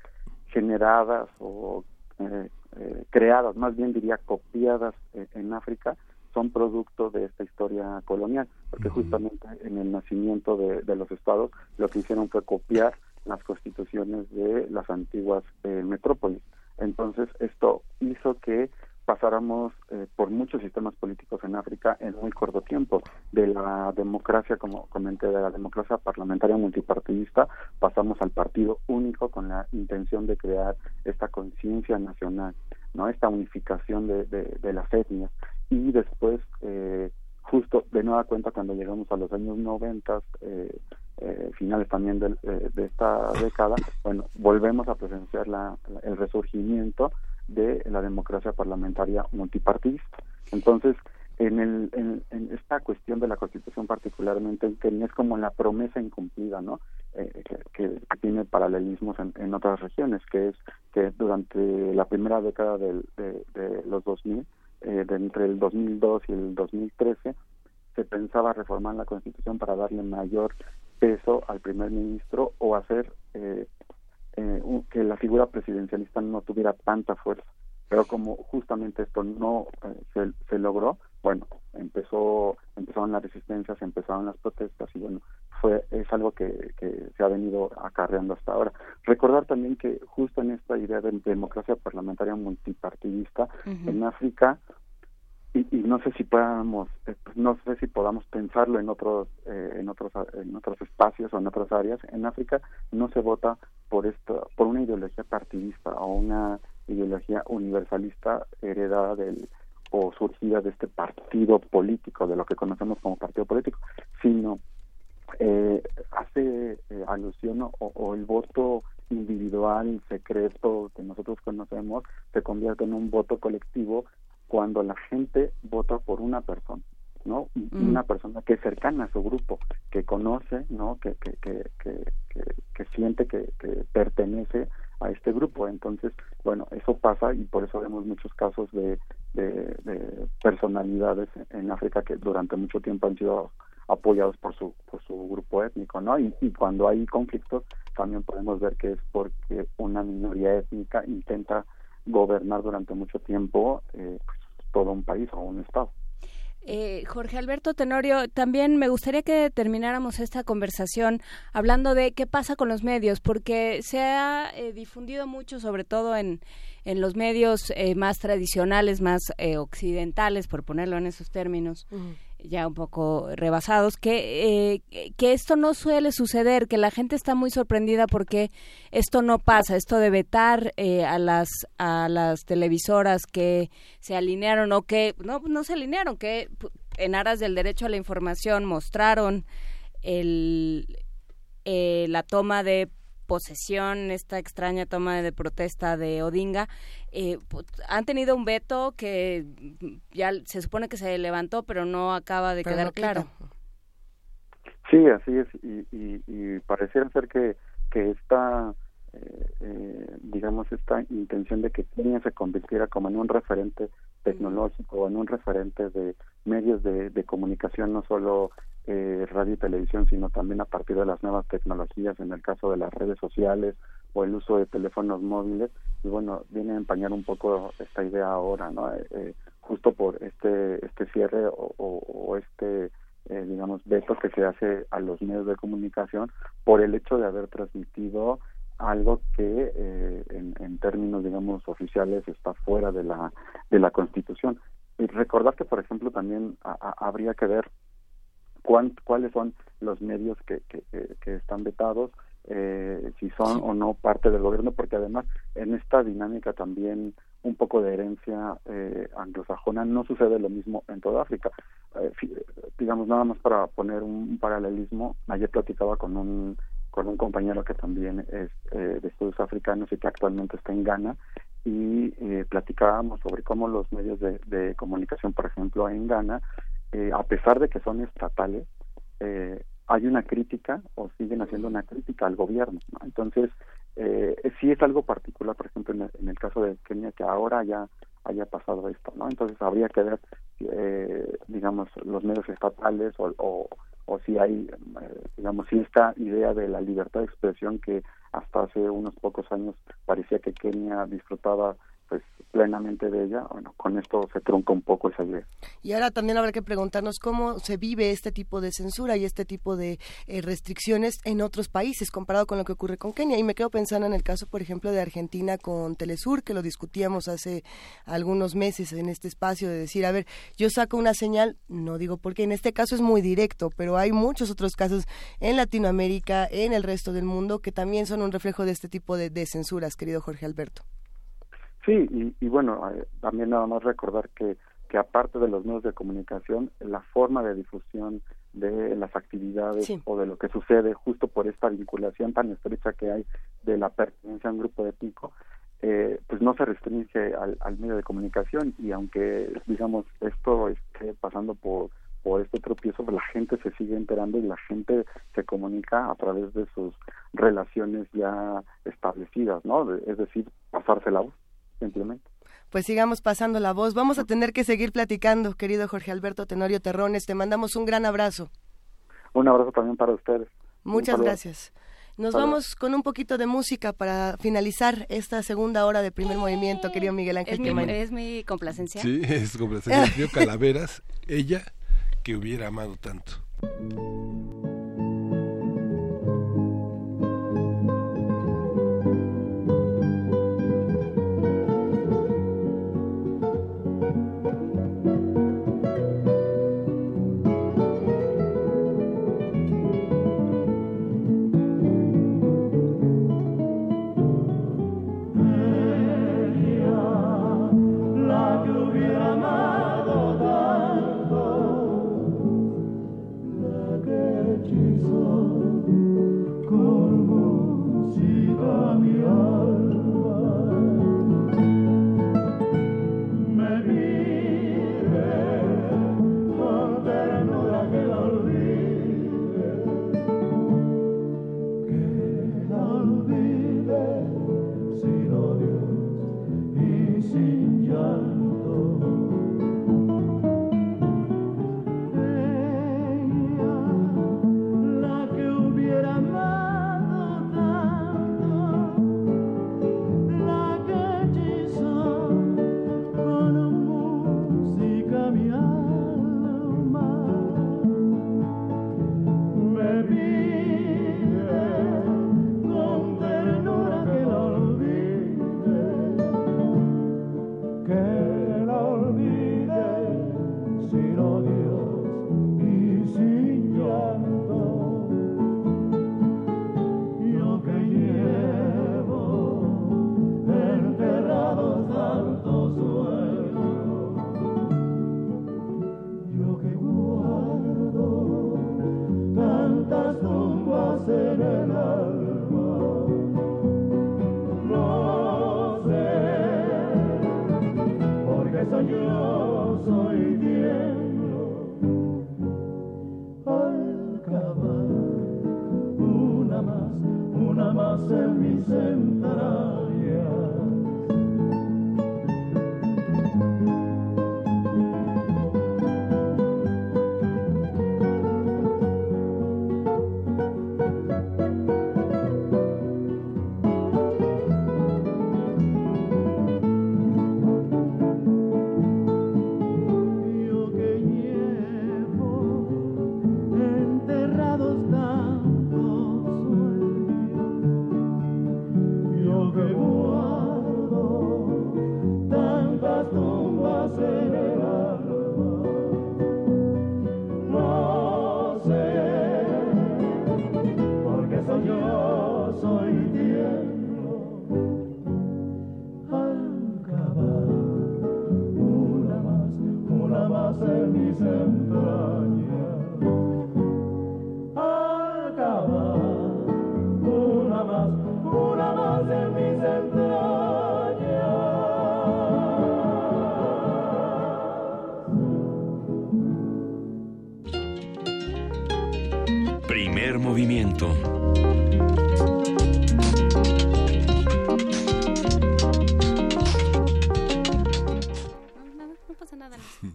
generadas o eh, eh, creadas, más bien diría copiadas eh, en África, son producto de esta historia colonial, porque uh -huh. justamente en el nacimiento de, de, los estados lo que hicieron fue copiar las constituciones de las antiguas eh, metrópolis. Entonces esto hizo que pasáramos eh, por muchos sistemas políticos en África en muy corto tiempo. De la democracia, como comenté, de la democracia parlamentaria multipartidista, pasamos al partido único con la intención de crear esta conciencia nacional, no esta unificación de, de, de, las etnias. Y después, eh, justo de nueva cuenta, cuando llegamos a los años 90, eh, eh, finales también de, de, esta década, bueno, volvemos a presenciar la, el resurgimiento de la democracia parlamentaria multipartidista. Entonces, en, el, en, en, esta cuestión de la Constitución particularmente en Kenia es como la promesa incumplida, ¿no? Eh, que, que, tiene paralelismos en, en, otras regiones, que es que durante la primera década del, de, de, los 2000, eh, entre el 2002 y el 2013, se pensaba reformar la Constitución para darle mayor peso al primer ministro o hacer eh, eh, que la figura presidencialista no tuviera tanta fuerza. Pero como justamente esto no eh, se, se, logró, bueno, empezó empezaron las resistencias, empezaron las protestas y bueno, fue es algo que, que se ha venido acarreando hasta ahora. Recordar también que justo en esta idea de democracia parlamentaria multipartidista uh -huh. en África y, y, no sé si podamos eh, no sé si podamos pensarlo en otros eh, en otros en otros espacios o en otras áreas en África no se vota por esto por una ideología partidista o una ideología universalista heredada del o surgida de este partido político de lo que conocemos como partido político sino eh, hace eh, alusión o, el voto individual, secreto que nosotros conocemos, se convierte en un voto colectivo cuando la gente vota por una persona. ¿no? Mm. Una persona que es cercana a su grupo, que conoce, ¿no? Que, que, que, que, siente que, pertenece a este grupo. Entonces, bueno, eso pasa y por eso vemos muchos casos de, de, personalidades en África que durante mucho tiempo han sido apoyados por su por su grupo étnico, ¿no? Y, cuando hay conflictos también podemos ver que es porque una minoría étnica intenta gobernar durante mucho tiempo eh, pues, todo un país o un estado. Eh, Jorge Alberto Tenorio, también me gustaría que termináramos esta conversación hablando de qué pasa con los medios, porque se ha eh, difundido mucho, sobre todo en, los medios eh, más tradicionales, más occidentales, por ponerlo en esos términos ya un poco rebasados, que, eh, que esto no suele suceder, que la gente está muy sorprendida porque esto no pasa, esto de vetar eh, a, las, a las televisoras que se alinearon o que no, no se alinearon, que en aras del derecho a la información mostraron el, eh, la toma de posesión, esta extraña toma de protesta de Odinga, eh, han tenido un veto que ya se supone que se levantó, pero no acaba de quedar claro. Sí, así es, y, y, y pareciera ser que, que esta, eh, eh, digamos, esta intención de que Kenia se convirtiera como en un referente tecnológico, en un referente de medios de, de comunicación, no solo eh, radio y televisión, sino también a partir de las nuevas tecnologías, en el caso de las redes sociales o el uso de teléfonos móviles. Y bueno, viene a empañar un poco esta idea ahora, ¿no? Eh, eh justo por este este cierre o, o, este eh, digamos veto que se hace a los medios de comunicación por el hecho de haber transmitido algo que eh, en, en, términos digamos oficiales está fuera de la de la constitución y recordar que por ejemplo también habría que ver cuáles son los medios que, que, están vetados, eh, si son o no parte del gobierno, porque además en esta dinámica también un poco de herencia eh, anglosajona no sucede lo mismo en toda África. Eh, digamos, nada más para poner un, paralelismo, ayer platicaba con un con un compañero que también es de estudios africanos y que actualmente está en Ghana y platicábamos sobre cómo los medios de, de comunicación, por ejemplo, en Ghana eh, a pesar de que son estatales, eh, hay una crítica o siguen haciendo una crítica al gobierno. Entonces, eh, sí es algo particular, por ejemplo, en el, caso de Kenia, que ahora ya haya pasado esto, ¿no? Entonces habría que ver, eh, digamos, los medios estatales o, o, o si hay, digamos, si esta idea de la libertad de expresión que hasta hace unos pocos años parecía que Kenia disfrutaba pues plenamente de ella, bueno, con esto se trunca un poco esa idea. Y ahora también habrá que preguntarnos cómo se vive este tipo de censura y este tipo de eh, restricciones en otros países comparado con lo que ocurre con Kenia. Y me quedo pensando en el caso, por ejemplo, de Argentina con Telesur, que lo discutíamos hace algunos meses en este espacio, de decir, a ver, yo saco una señal, no digo porque en este caso es muy directo, pero hay muchos otros casos en Latinoamérica, en el resto del mundo, que también son un reflejo de este tipo de censuras, querido Jorge Alberto. Sí, y, bueno, eh, también nada más recordar que, que aparte de los medios de comunicación, la forma de difusión de las actividades o de lo que sucede justo por esta vinculación tan estrecha que hay de la pertenencia a un grupo étnico, eh, pues no se restringe al, al, medio de comunicación. Y aunque digamos esto esté pasando por por este tropiezo pues la gente se sigue enterando y la gente se comunica a través de sus relaciones ya establecidas, ¿no? es decir, pasarse la voz simplemente. Pues sigamos pasando la voz. Vamos a tener que seguir platicando, querido Jorge Alberto Tenorio Terrones. Te mandamos un gran abrazo. Un abrazo también para ustedes. Muchas gracias. Nos vamos con un poquito de música para finalizar esta segunda hora de primer movimiento, querido Miguel Ángel. ¿Es, mi, ¿Es mi complacencia? Sí, es complacencia. Calaveras, ella que hubiera amado tanto.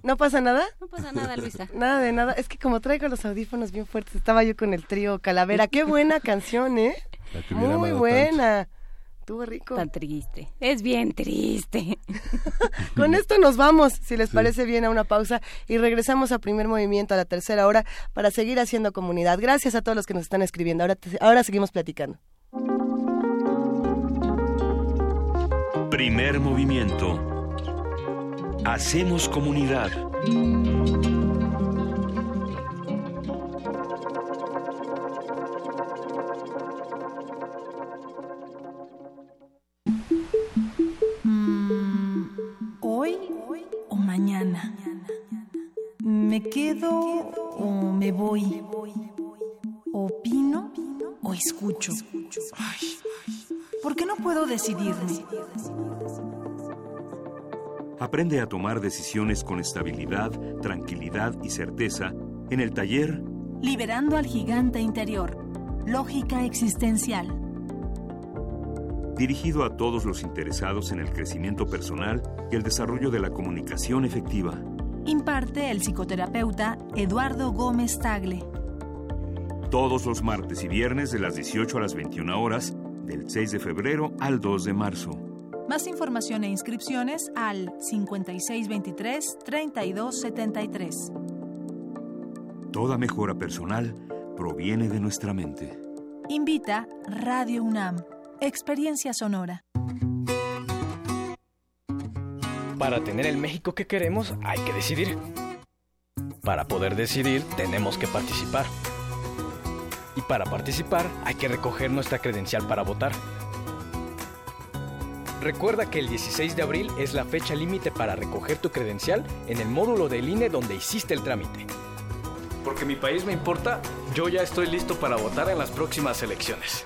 ¿No pasa nada? No pasa nada, Luisa. nada de nada. Es que como traigo los audífonos bien fuertes, estaba yo con el trío Calavera. Qué buena canción, ¿eh? Muy buena. Tuvo rico. Tan triste. Es bien triste. Con esto nos vamos, si les parece bien, a una pausa y regresamos a primer movimiento a la tercera hora para seguir haciendo comunidad. Gracias a todos los que nos están escribiendo. Ahora, ahora seguimos platicando. Primer movimiento. Hacemos comunidad. Mm, ¿Hoy o mañana? ¿Me quedo o me voy? ¿Opino o escucho? ¿Por qué no puedo decidirme? Aprende a tomar decisiones con estabilidad, tranquilidad y certeza en el taller Liberando al gigante interior. Lógica existencial. Dirigido a todos los interesados en el crecimiento personal y el desarrollo de la comunicación efectiva. Imparte el psicoterapeuta Eduardo Gómez Tagle. Todos los martes y viernes de las 18 a las 21 horas, del 6 de febrero al 2 de marzo. Más información e inscripciones al 5623-3273. Toda mejora personal proviene de nuestra mente. Invita Radio UNAM. Experiencia sonora. Para tener el México que queremos hay que decidir. Para poder decidir tenemos que participar. Y para participar hay que recoger nuestra credencial para votar. Recuerda que el 16 de abril es la fecha límite para recoger tu credencial en el módulo del INE donde hiciste el trámite. Porque mi país me importa, yo ya estoy listo para votar en las próximas elecciones.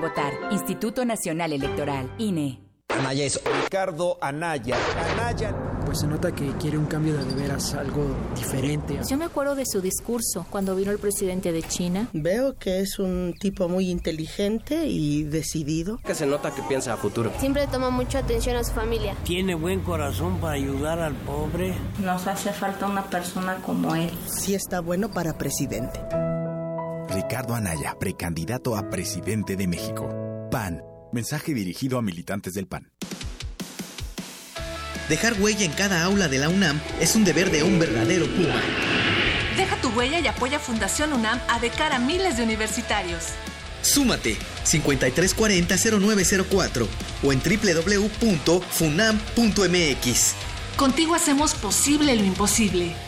votar. Instituto Nacional Electoral, INE. Anaya es Ricardo Anaya. Anaya. Pues se nota que quiere un cambio de veras, algo diferente. Yo me acuerdo de su discurso cuando vino el presidente de China. Veo que es un tipo muy inteligente y decidido. Que se nota que piensa a futuro. Siempre toma mucha atención a su familia. Tiene buen corazón para ayudar al pobre. Nos hace falta una persona como él. Sí está bueno para presidente. Ricardo Anaya, precandidato a presidente de México. PAN. Mensaje dirigido a militantes del PAN. Dejar huella en cada aula de la UNAM es un deber de un verdadero Puma. Deja tu huella y apoya Fundación UNAM a de cara a miles de universitarios. Súmate 5340-0904 o en www.funam.mx. Contigo hacemos posible lo imposible.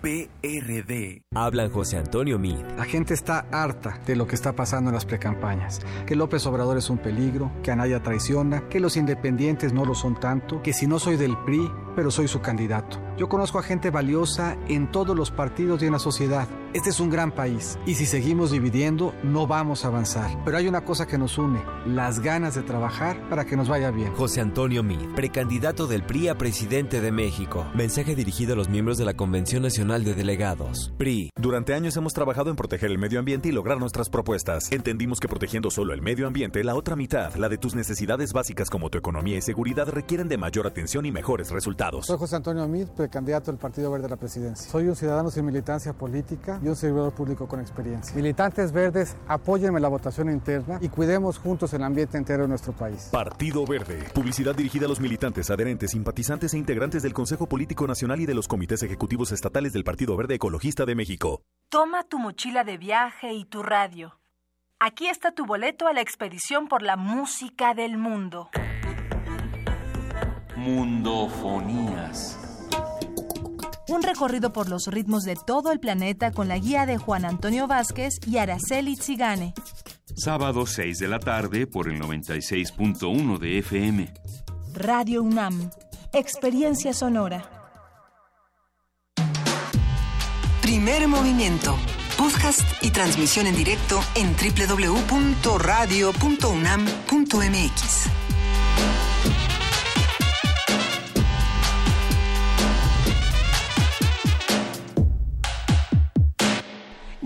PRD. Hablan José Antonio Mid. La gente está harta de lo que está pasando en las precampañas. Que López Obrador es un peligro, que Anaya traiciona, que los independientes no lo son tanto, que si no soy del PRI, pero soy su candidato. Yo conozco a gente valiosa en todos los partidos y en la sociedad. Este es un gran país y si seguimos dividiendo no vamos a avanzar. Pero hay una cosa que nos une, las ganas de trabajar para que nos vaya bien. José Antonio Mid, precandidato del PRI a presidente de México. Mensaje dirigido a los miembros de la Convención Nacional de Delegados. PRI. Durante años hemos trabajado en proteger el medio ambiente y lograr nuestras propuestas. Entendimos que protegiendo solo el medio ambiente, la otra mitad, la de tus necesidades básicas como tu economía y seguridad, requieren de mayor atención y mejores resultados. Soy José Antonio Mid, precandidato del Partido Verde a la presidencia. Soy un ciudadano sin militancia política y un servidor público con experiencia. Militantes verdes, apóyenme la votación interna y cuidemos juntos el ambiente entero de nuestro país. Partido Verde. Publicidad dirigida a los militantes, adherentes, simpatizantes e integrantes del Consejo Político Nacional y de los comités ejecutivos estatales del Partido Verde Ecologista de México. Toma tu mochila de viaje y tu radio. Aquí está tu boleto a la expedición por la música del mundo. Mundofonías. Un recorrido por los ritmos de todo el planeta con la guía de Juan Antonio Vázquez y Araceli Zigane. Sábado 6 de la tarde por el 96.1 de FM. Radio UNAM. Experiencia sonora. Primer movimiento. Podcast y transmisión en directo en www.radio.unam.mx.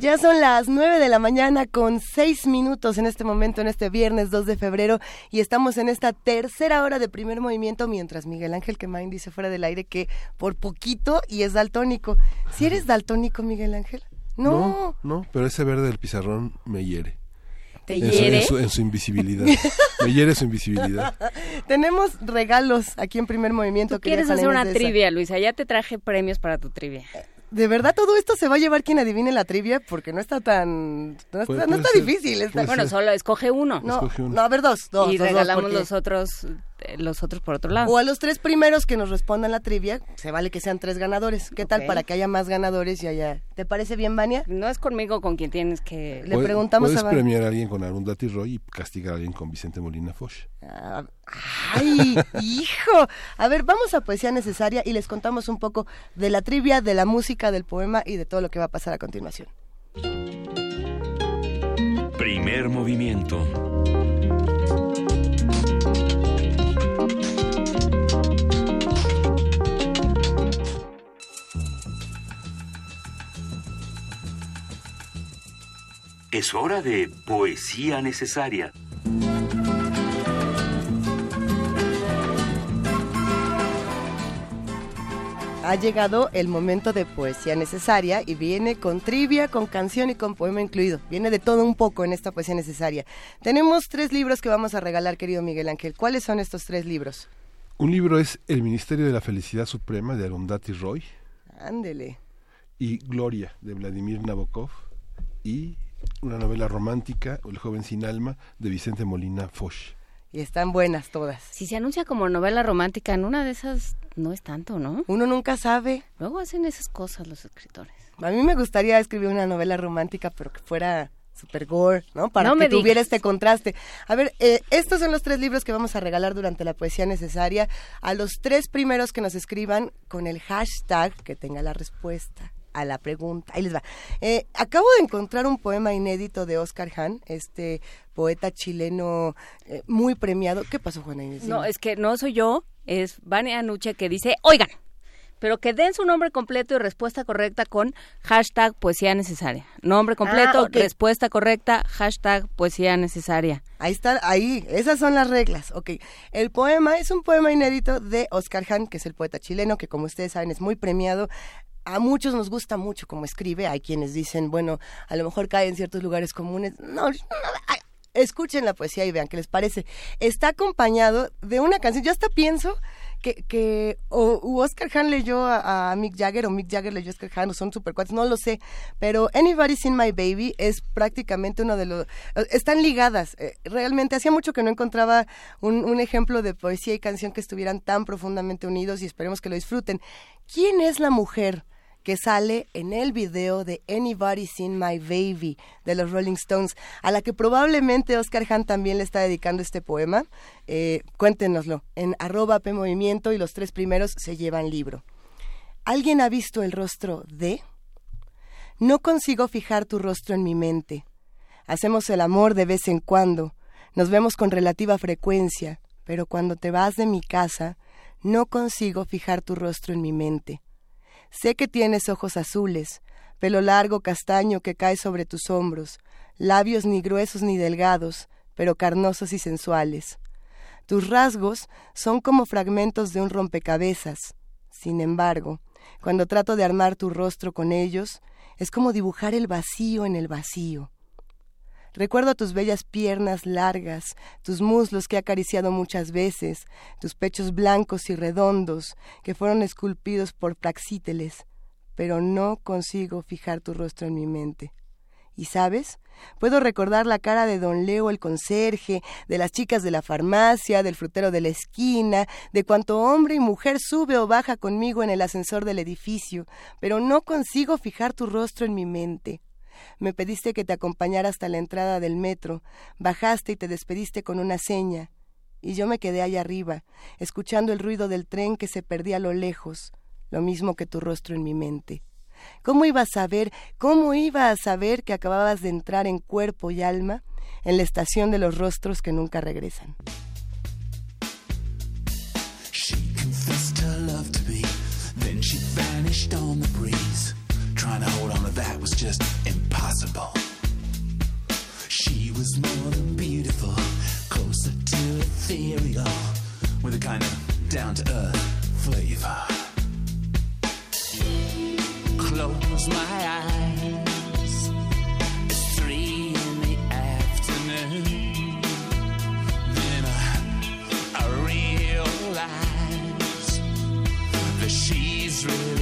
Ya son las 9 de la mañana con 6 minutos en este momento, en este viernes 2 de febrero, y estamos en esta tercera hora de primer movimiento, mientras Miguel Ángel Quemain dice fuera del aire que por poquito y es daltónico. ¿Si eres daltónico, Miguel Ángel? No. No, no, pero ese verde del pizarrón me hiere. ¿Te En su- hiere? En su, en su invisibilidad. me hiere su invisibilidad. Tenemos regalos aquí en primer movimiento. Tú quieres hacer una trivia, Luisa. Ya te traje premios para tu trivia. ¿De verdad todo esto se va a llevar quien adivine la trivia? Porque no está tan... No está, Puede- no está ser, difícil. está- Bueno, ser. solo escoge uno. No, Escoge uno. no, a ver, dos. dos y dos, dos, regalamos porque- los otros eh, los otros por otro lado. O a los tres primeros que nos respondan la trivia, se vale que sean tres ganadores. ¿Qué tal para que haya más ganadores y haya... ¿Te parece bien, Vania? No es conmigo con quien tienes que... Le preguntamos Puedes a Van- premiar a alguien con Arundhati Roy y castigar a alguien con Vicente Molina Foch. Ah, ¡Ay, hijo! A ver, vamos a Poesía Necesaria y les contamos un poco de la trivia, de la música, del poema y de todo lo que va a pasar a continuación. Primer movimiento. Es hora de poesía necesaria. Ha llegado el momento de poesía necesaria y viene con trivia, con canción y con poema incluido. Viene de todo un poco en esta poesía necesaria. Tenemos tres libros que vamos a regalar, querido Miguel Ángel. ¿Cuáles son estos tres libros? Un libro es El Ministerio de la Felicidad Suprema de Arundhati Roy Ándele. y Gloria de Vladimir Nabokov y una novela romántica, El joven sin alma de Vicente Molina Foch. Y están buenas todas. Si se anuncia como novela romántica, en una de esas no es tanto, ¿no? Uno nunca sabe. Luego hacen esas cosas los escritores. A mí me gustaría escribir una novela romántica, pero que fuera super gore, ¿no? Para No que me tuviera digas. este contraste. A ver, eh, estos son los tres libros que vamos a regalar durante la poesía necesaria a los tres primeros que nos escriban con el hashtag que tenga la respuesta a la pregunta. Ahí les va. Eh, acabo de encontrar un poema inédito de Oscar Hahn, este poeta chileno eh, muy premiado. ¿Qué pasó, Juana Inés? No, es que no soy yo, es Vania Anuche que dice, oigan, pero que den su nombre completo y respuesta correcta con hashtag poesía necesaria. Nombre completo, Ah, respuesta correcta, hashtag poesía necesaria. Ahí está, ahí, esas son las reglas. Ok, el poema es un poema inédito de Oscar Hahn, que es el poeta chileno, que como ustedes saben es muy premiado. A muchos nos gusta mucho cómo escribe, hay quienes dicen, bueno, a lo mejor cae en ciertos lugares comunes. No, no, escuchen la poesía y vean qué les parece. Está acompañado de una canción, yo hasta pienso que, que o Oscar Hahn leyó a, Mick Jagger o Mick Jagger leyó a Oscar Hahn o son super cuates, no lo sé, pero Anybody's Seen My Baby es prácticamente uno de los... Están ligadas, eh, realmente hacía mucho que no encontraba un, un ejemplo de poesía y canción que estuvieran tan profundamente unidos y esperemos que lo disfruten. ¿Quién es la mujer? Que sale en el video de Anybody's Seen My Baby de los Rolling Stones, a la que probablemente Oscar Hahn también le está dedicando este poema. Eh, cuéntenoslo en arroba P Movimiento y los tres primeros se llevan libro. ¿Alguien ha visto el rostro de? No consigo fijar tu rostro en mi mente. Hacemos el amor de vez en cuando, nos vemos con relativa frecuencia, pero cuando te vas de mi casa, no consigo fijar tu rostro en mi mente. Sé que tienes ojos azules, pelo largo castaño que cae sobre tus hombros, labios ni gruesos ni delgados, pero carnosos y sensuales. Tus rasgos son como fragmentos de un rompecabezas. Sin embargo, cuando trato de armar tu rostro con ellos, es como dibujar el vacío en el vacío. Recuerdo tus bellas piernas largas, tus muslos que he acariciado muchas veces, tus pechos blancos y redondos que fueron esculpidos por Praxíteles, pero no consigo fijar tu rostro en mi mente. ¿Y sabes? Puedo recordar la cara de don Leo el conserje, de las chicas de la farmacia, del frutero de la esquina, de cuanto hombre y mujer sube o baja conmigo en el ascensor del edificio, pero no consigo fijar tu rostro en mi mente. Me pediste que te acompañara hasta la entrada del metro, bajaste y te despediste con una seña, y yo me quedé allá arriba, escuchando el ruido del tren que se perdía a lo lejos, lo mismo que tu rostro en mi mente. ¿Cómo iba a saber, cómo iba a saber que acababas de entrar en cuerpo y alma en la estación de los rostros que nunca regresan? Ethereal, with a kind of down to earth flavor. Close my eyes, it's three in the afternoon. Then I, I realize that she's really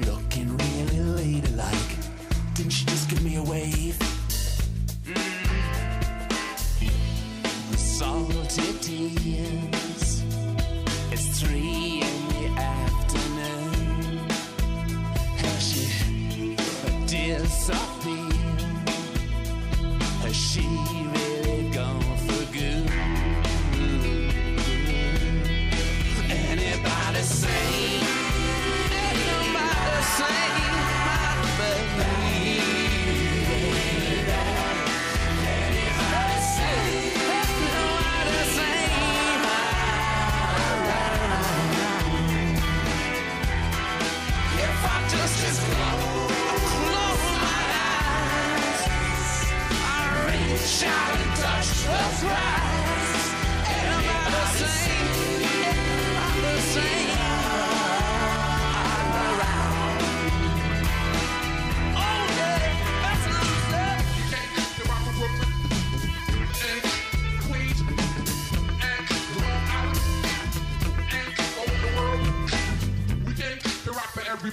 look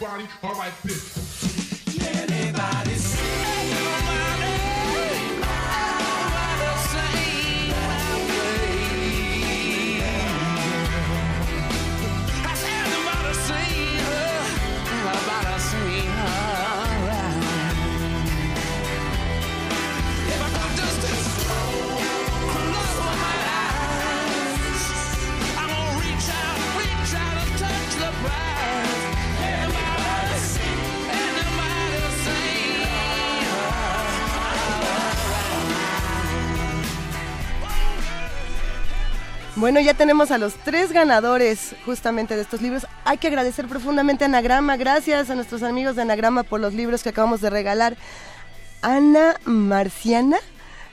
body on my. Bueno, ya tenemos a los tres ganadores justamente de estos libros. Hay que agradecer profundamente a Anagrama. Gracias a nuestros amigos de Anagrama por los libros que acabamos de regalar. Ana Marciana.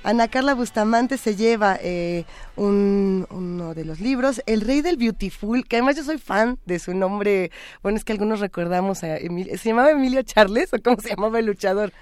Ana Carla Bustamante se lleva eh, uno de los libros, El Rey del Beautiful, que además yo soy fan de su nombre. Bueno, es que algunos recordamos a Emilio. ¿Se llamaba Emilio Charles o cómo se llamaba el luchador?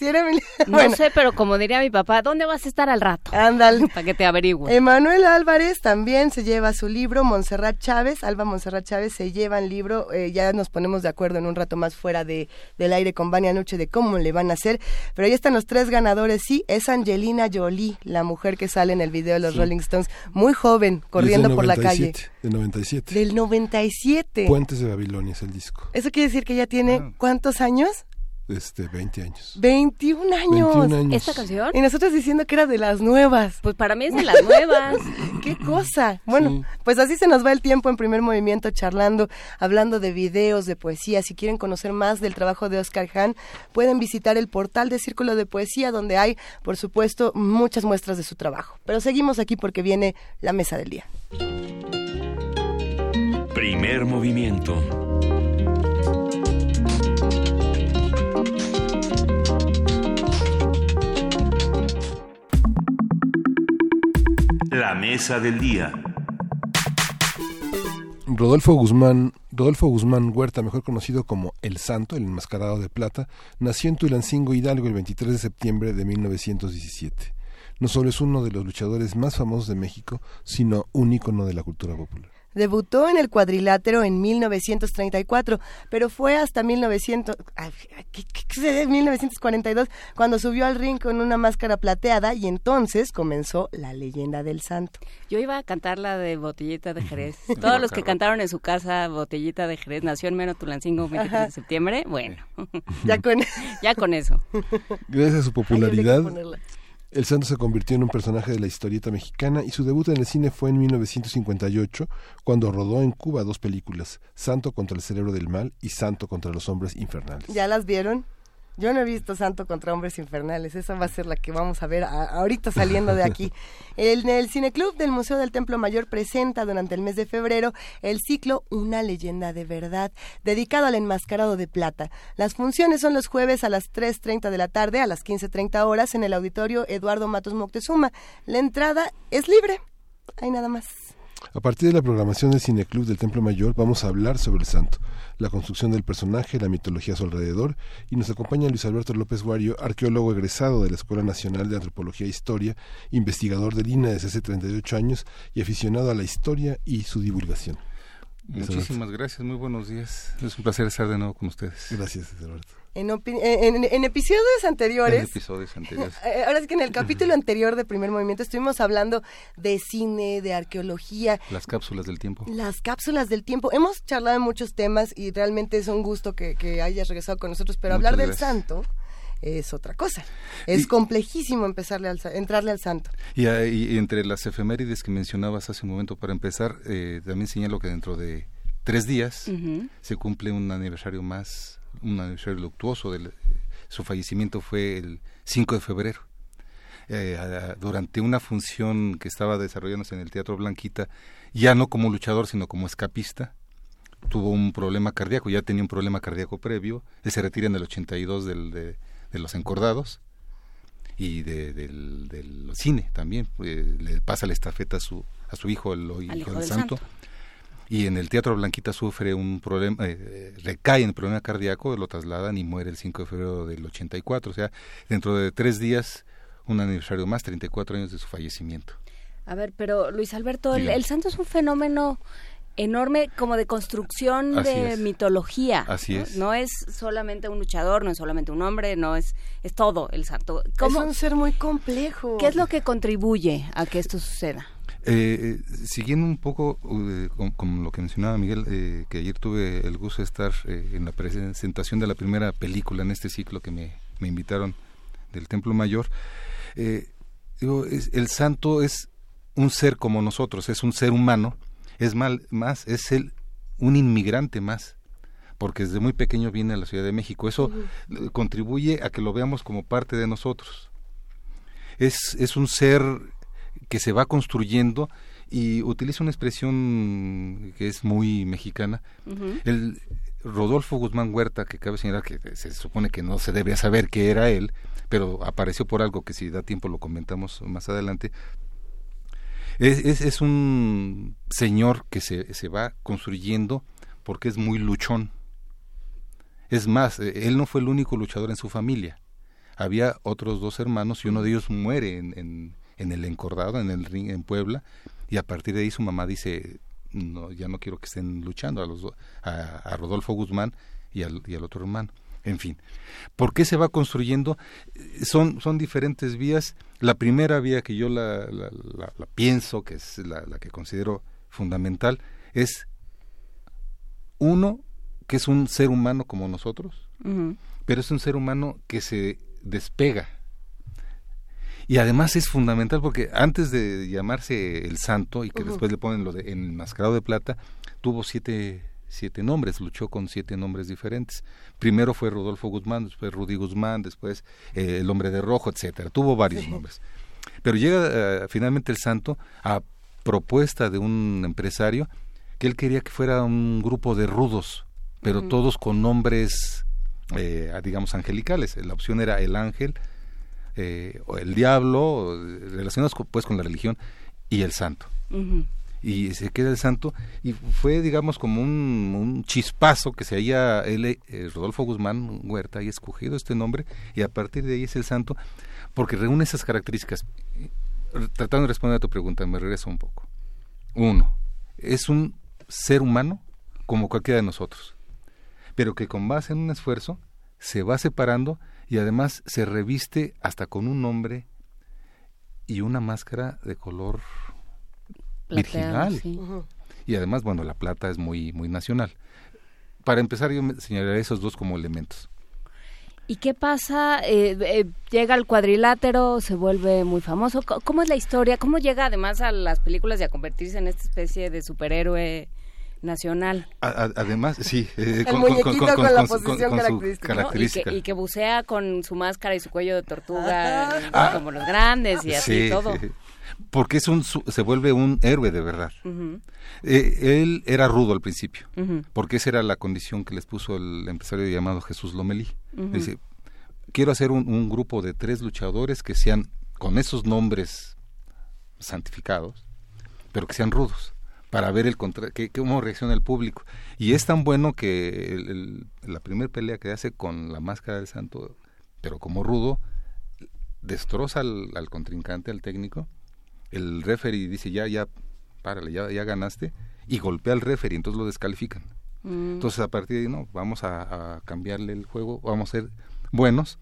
No sé, pero como diría mi papá, ¿dónde vas a estar al rato? Ándale. Para que te averigüe. Emanuel Álvarez también se lleva su libro, Montserrat Chávez, Alba Montserrat Chávez se lleva el libro, eh, ya nos ponemos de acuerdo en un rato más fuera de, del aire con Vania Noche de cómo le van a hacer, pero ya están los tres ganadores, sí, es Angelina Jolie, la mujer que sale en el video de los Rolling Stones, muy joven, corriendo por la calle. Del 97. Del 97. Puentes de Babilonia es el disco. ¿Eso quiere decir que ya tiene ah. cuántos años? Este, 20 años. 21 años. ¿Esta canción? Y nosotros diciendo que era de las nuevas. Pues para mí es de las nuevas. Qué cosa. Bueno, pues así se nos va el tiempo en primer movimiento charlando, hablando de videos, de poesía. Si quieren conocer más del trabajo de Oscar Hahn, pueden visitar el portal de Círculo de Poesía, donde hay, por supuesto, muchas muestras de su trabajo. Pero seguimos aquí porque viene la mesa del día. Primer movimiento. La mesa del día. Rodolfo Guzmán, Rodolfo Guzmán Huerta, mejor conocido como El Santo, el enmascarado de plata, nació en Tulancingo, Hidalgo, el 23 de septiembre de 1917. No solo es uno de los luchadores más famosos de México, sino un ícono de la cultura popular. Debutó en el cuadrilátero en 1934, pero fue hasta 1900, 1942 cuando subió al ring con una máscara plateada y entonces comenzó la leyenda del santo. Yo iba a cantar la de Botellita de Jerez. Todos los que cantaron en su casa Botellita de Jerez, nació en Meno Tulancingo 23 de septiembre, bueno. ya con ya con eso. Gracias a su popularidad el santo se convirtió en un personaje de la historieta mexicana y su debut en el cine fue en 1958, cuando rodó en Cuba dos películas, Santo contra el cerebro del mal y Santo contra los hombres infernales. ¿Ya las vieron? Yo no he visto Santo contra Hombres Infernales, esa va a ser la que vamos a ver ahorita saliendo de aquí. El, el Cineclub del Museo del Templo Mayor presenta durante el mes de febrero el ciclo Una leyenda de verdad, dedicado al enmascarado de plata. Las funciones son los jueves a las 3.30 de la tarde, a las 15.30 horas, en el auditorio Eduardo Matos Moctezuma. La entrada es libre, hay nada más. A partir de la programación del Cineclub del Templo Mayor vamos a hablar sobre el santo, la construcción del personaje, la mitología a su alrededor y nos acompaña Luis Alberto López Guario, arqueólogo egresado de la Escuela Nacional de Antropología e Historia, investigador del INA desde hace 38 años y aficionado a la historia y su divulgación. Muchísimas gracias, muy buenos días. Es un placer estar de nuevo con ustedes. Gracias, Alberto. En, en, episodios anteriores. En episodios anteriores. Eh, ahora sí que en el capítulo anterior de Primer Movimiento estuvimos hablando de cine, de arqueología. Las cápsulas del tiempo. Las cápsulas del tiempo. Hemos charlado de muchos temas y realmente es un gusto que, hayas regresado con nosotros, pero hablar del santo es otra cosa. Es complejísimo empezarle al, entrarle al santo. Y, entre las efemérides que mencionabas hace un momento, para empezar, eh, también señalo que dentro de tres días se cumple un aniversario más un aniversario luctuoso. De, su fallecimiento fue el 5 de febrero. Eh, durante una función que estaba desarrollándose en el Teatro Blanquita, ya no como luchador, sino como escapista, tuvo un problema cardíaco, ya tenía un problema cardíaco previo, se retira en el 82 del, de, Los Encordados y de, del, cine también, eh, le pasa la estafeta a su, a su hijo, el, hijo, del, santo. y en el Teatro Blanquita sufre un problema, eh, recae en el problema cardíaco, lo trasladan y muere el 5 de febrero del 84, o sea, dentro de tres días, un aniversario más, 34 años de su fallecimiento. A ver, pero Luis Alberto, el, santo es un fenómeno enorme como de construcción Así de es. mitología. Así ¿no? es. No es solamente un luchador, no es solamente un hombre, no es es todo el santo. Es un ser muy complejo. ¿Qué es lo que contribuye a que esto suceda? Eh, eh, siguiendo un poco eh, con, con lo que mencionaba Miguel, eh, que ayer tuve el gusto de estar eh, en la presentación de la primera película en este ciclo que me, me invitaron del Templo Mayor, eh, digo, es- el santo es un ser como nosotros, es un ser humano, es mal, más, es el, un inmigrante más, porque desde muy pequeño viene a la Ciudad de México. Eso eh, contribuye a que lo veamos como parte de nosotros. Es, es un ser que se va construyendo y utiliza una expresión que es muy mexicana. El Rodolfo Guzmán Huerta, que cabe señalar que se supone que no se debe saber que era él, pero apareció por algo que si da tiempo lo comentamos más adelante. Es, es, un señor que se, se va construyendo porque es muy luchón. Es más, eh, él no fue el único luchador en su familia. Había otros dos hermanos y uno de ellos muere en, en, el encordado, en el ring en Puebla, y a partir de ahí su mamá dice, no, ya no quiero que estén luchando a, los, a, a Rodolfo Guzmán y al otro hermano. En fin, ¿por qué se va construyendo? Son, son diferentes vías. La primera vía que yo la, la- la- la pienso, que es la, que considero fundamental, es uno, que es un ser humano como nosotros, pero es un ser humano que se despega. Y además es fundamental porque antes de llamarse el santo y que después le ponen lo de enmascarado de plata, tuvo siete, siete nombres, luchó con siete nombres diferentes. Primero fue Rodolfo Guzmán, después Rudy Guzmán, después eh, el hombre de rojo, etcétera. Tuvo varios Sí. nombres. Pero llega eh, finalmente el santo a propuesta de un empresario que él quería que fuera un grupo de rudos, pero todos con nombres, eh, digamos, angelicales. La opción era el ángel, o el diablo, relacionados con- pues con la religión, y el santo. Y se queda el santo, y fue, digamos, como un, un chispazo que se haya él, eh, Rodolfo Guzmán Huerta, haya escogido este nombre, y a partir de ahí es el santo, porque reúne esas características. Eh, Tratando de responder a tu pregunta, me regreso un poco. Uno, es un ser humano como cualquiera de nosotros, pero que con base en un esfuerzo se va separando y además se reviste hasta con un nombre y una máscara de color Virginal. sí. Y además, bueno, la plata es muy, muy nacional. Para empezar, yo me señalaría esos dos como elementos. ¿Y qué pasa? Eh, eh, llega al cuadrilátero, se vuelve muy famoso. ¿Cómo es la historia? ¿Cómo llega además a las películas y a convertirse en esta especie de superhéroe nacional? A- a- además, sí. eh, El muñequito con la posición característica, ¿no? Y característica. que, y que bucea con su máscara y su cuello de tortuga, Ah. como los grandes y así Sí, todo. sí. Porque es un, se vuelve un héroe de verdad. Eh, él era rudo al principio, porque esa era la condición que les puso el empresario llamado Jesús Lomelí. Dice, quiero hacer un, un grupo de tres luchadores que sean con esos nombres santificados, pero que sean rudos, para ver el contra que, cómo reacciona el público. Y es tan bueno que el- el- la primera pelea que hace con la máscara del santo, pero como rudo, destroza al, al contrincante, al técnico, el referee dice, ya, ya, párale, ya, ya ganaste, y golpea al referee, entonces lo descalifican. Mm. Entonces a partir de ahí, no, vamos a, a cambiarle el juego, vamos a ser buenos.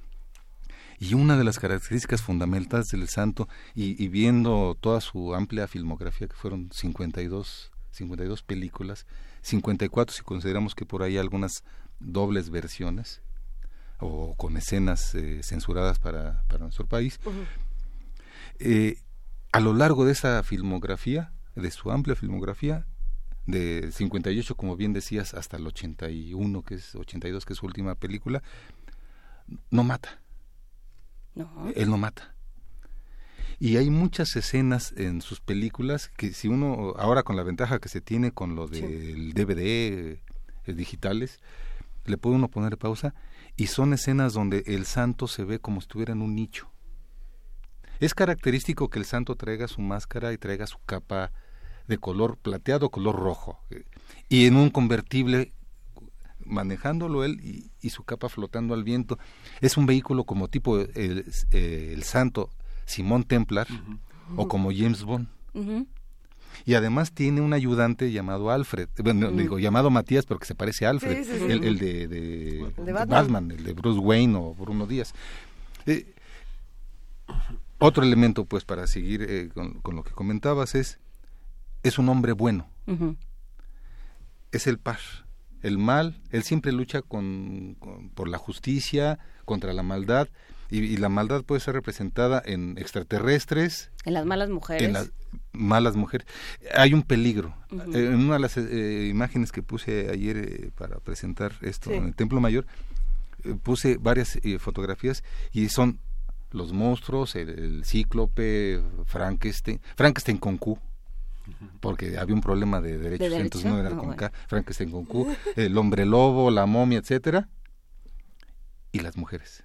Y una de las características fundamentales del santo, y, y viendo toda su amplia filmografía, que fueron 52, 52 películas, 54 si consideramos que por ahí hay algunas dobles versiones, o con escenas eh, censuradas para, para nuestro país, eh, a lo largo de esa filmografía, de su amplia filmografía, de 58, como bien decías, hasta el 81, que es 82, que es su última película, no mata. No. Él no mata. Y hay muchas escenas en sus películas que si uno, ahora con la ventaja que se tiene con lo del DVD eh, digitales, le puede uno poner pausa y son escenas donde el santo se ve como si estuviera en un nicho. Es característico que el santo traiga su máscara y traiga su capa de color plateado, color rojo, eh, y en un convertible manejándolo él y, y su capa flotando al viento. Es un vehículo como tipo el, eh, el santo Simón Templar o como James Bond. Y además tiene un ayudante llamado Alfred, bueno, Mm. digo llamado Matías, pero que se parece a Alfred, Sí, sí, sí. El, el de, de- El de de Batman. Batman. el de Bruce Wayne o Bruno Díaz. Eh, otro elemento, pues, para seguir eh, con, con lo que comentabas es, es un hombre bueno, es el par, el mal, él siempre lucha con, con- por la justicia, contra la maldad, y, y la maldad puede ser representada en extraterrestres, En las malas mujeres. en las malas mujeres. Hay un peligro. Eh, En una de las eh, imágenes que puse ayer eh, para presentar esto Sí. en el Templo Mayor, eh, puse varias eh, fotografías y son los monstruos, el, el cíclope, Frankenstein, Frankenstein con Q, porque había un problema de derechos, derecho? entonces no era Ah, con bueno. K, Frankenstein con Q, el hombre lobo, la momia, etcétera, y las mujeres.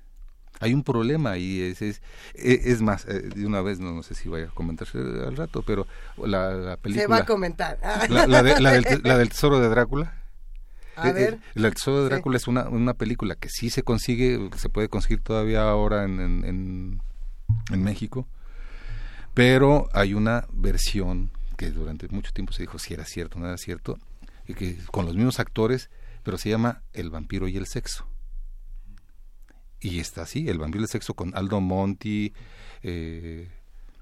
Hay un problema y es, es, e- es más, eh, de una vez, no, no sé si vaya a comentarse al rato, pero la, la película... Se va a comentar. La, la de- la del, te- la del tesoro de Drácula. A Eh, eh, ver. el tesoro de Sí. Drácula es una, una película que sí se consigue, se puede conseguir todavía ahora en, en, en- en México, pero hay una versión que durante mucho tiempo se dijo si era cierto o no era cierto, y que con los mismos actores, pero se llama El vampiro y el sexo. Y está así, El vampiro y el sexo con Aldo Monti, eh,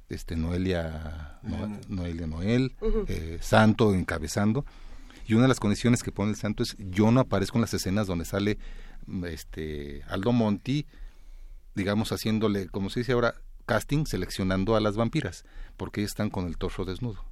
este Noelia, No- Noelia Noel, eh, Santo encabezando. Y una de las condiciones que pone el Santo es yo no aparezco en las escenas donde sale mm, este Aldo Monti, digamos haciéndole, como se dice ahora, casting, seleccionando a las vampiras, porque ellas están con el torso desnudo.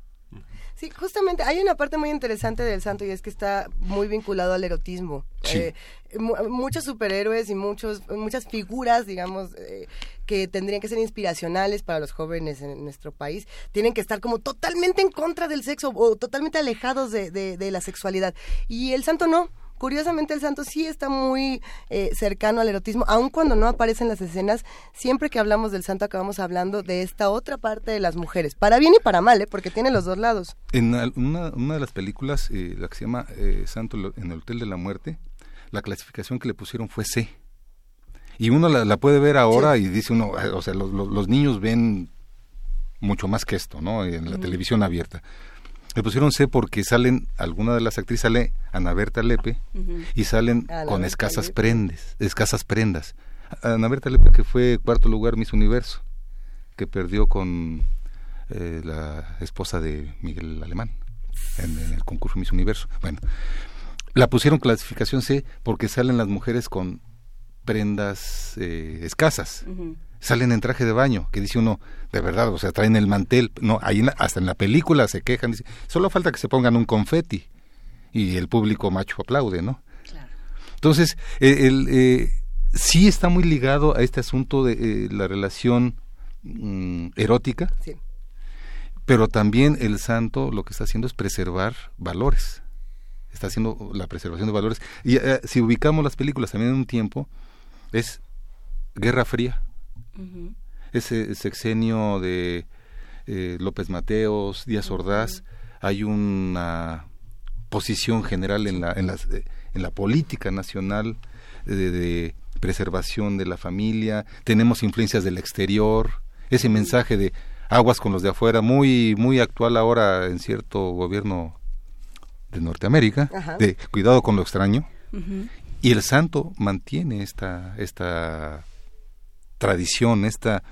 Sí, justamente hay una parte muy interesante del santo y es que está muy vinculado al erotismo. Sí. Eh, mu- muchos superhéroes y muchos muchas figuras, digamos, eh, que tendrían que ser inspiracionales para los jóvenes en nuestro país, tienen que estar como totalmente en contra del sexo o totalmente alejados de, de- de la sexualidad. Y el santo no. Curiosamente el santo sí está muy eh, cercano al erotismo, aun cuando no aparece en las escenas, siempre que hablamos del santo acabamos hablando de esta otra parte de las mujeres, para bien y para mal, ¿eh? porque tiene los dos lados. En una, una de las películas, eh, la que se llama eh, Santo en el Hotel de la Muerte, la clasificación que le pusieron fue C. Y uno la, la puede ver ahora y dice uno, eh, o sea, los, los- los niños ven mucho más que esto, ¿no? En la televisión abierta. Le pusieron C porque salen, alguna de las actrices sale Ana Berta Lepe y salen Ana con Berta escasas Lepe. prendes, escasas prendas. Ana Berta Lepe que fue cuarto lugar Miss Universo, que perdió con eh, la esposa de Miguel Alemán en, en el concurso Miss Universo. Bueno, la pusieron clasificación C porque salen las mujeres con prendas eh, escasas. Salen en traje de baño, que dice uno, de verdad, o sea, traen el mantel. No, ahí en la- hasta en la película se quejan, dice, solo falta que se pongan un confeti y el público macho aplaude, ¿no? Entonces, eh, el, eh, sí está muy ligado a este asunto de eh, la relación mm, erótica, Sí. pero también el santo lo que está haciendo es preservar valores. Está haciendo la preservación de valores. Y eh, si ubicamos las películas también en un tiempo, es Guerra Fría, ese sexenio de eh, López Mateos, Díaz Ordaz, hay una posición general en la, en las, eh, en la política nacional de, de preservación de la familia, tenemos influencias del exterior, ese mensaje de aguas con los de afuera, muy, muy actual ahora en cierto gobierno de Norteamérica, Ajá. de cuidado con lo extraño, y el santo mantiene esta, esta tradición, esta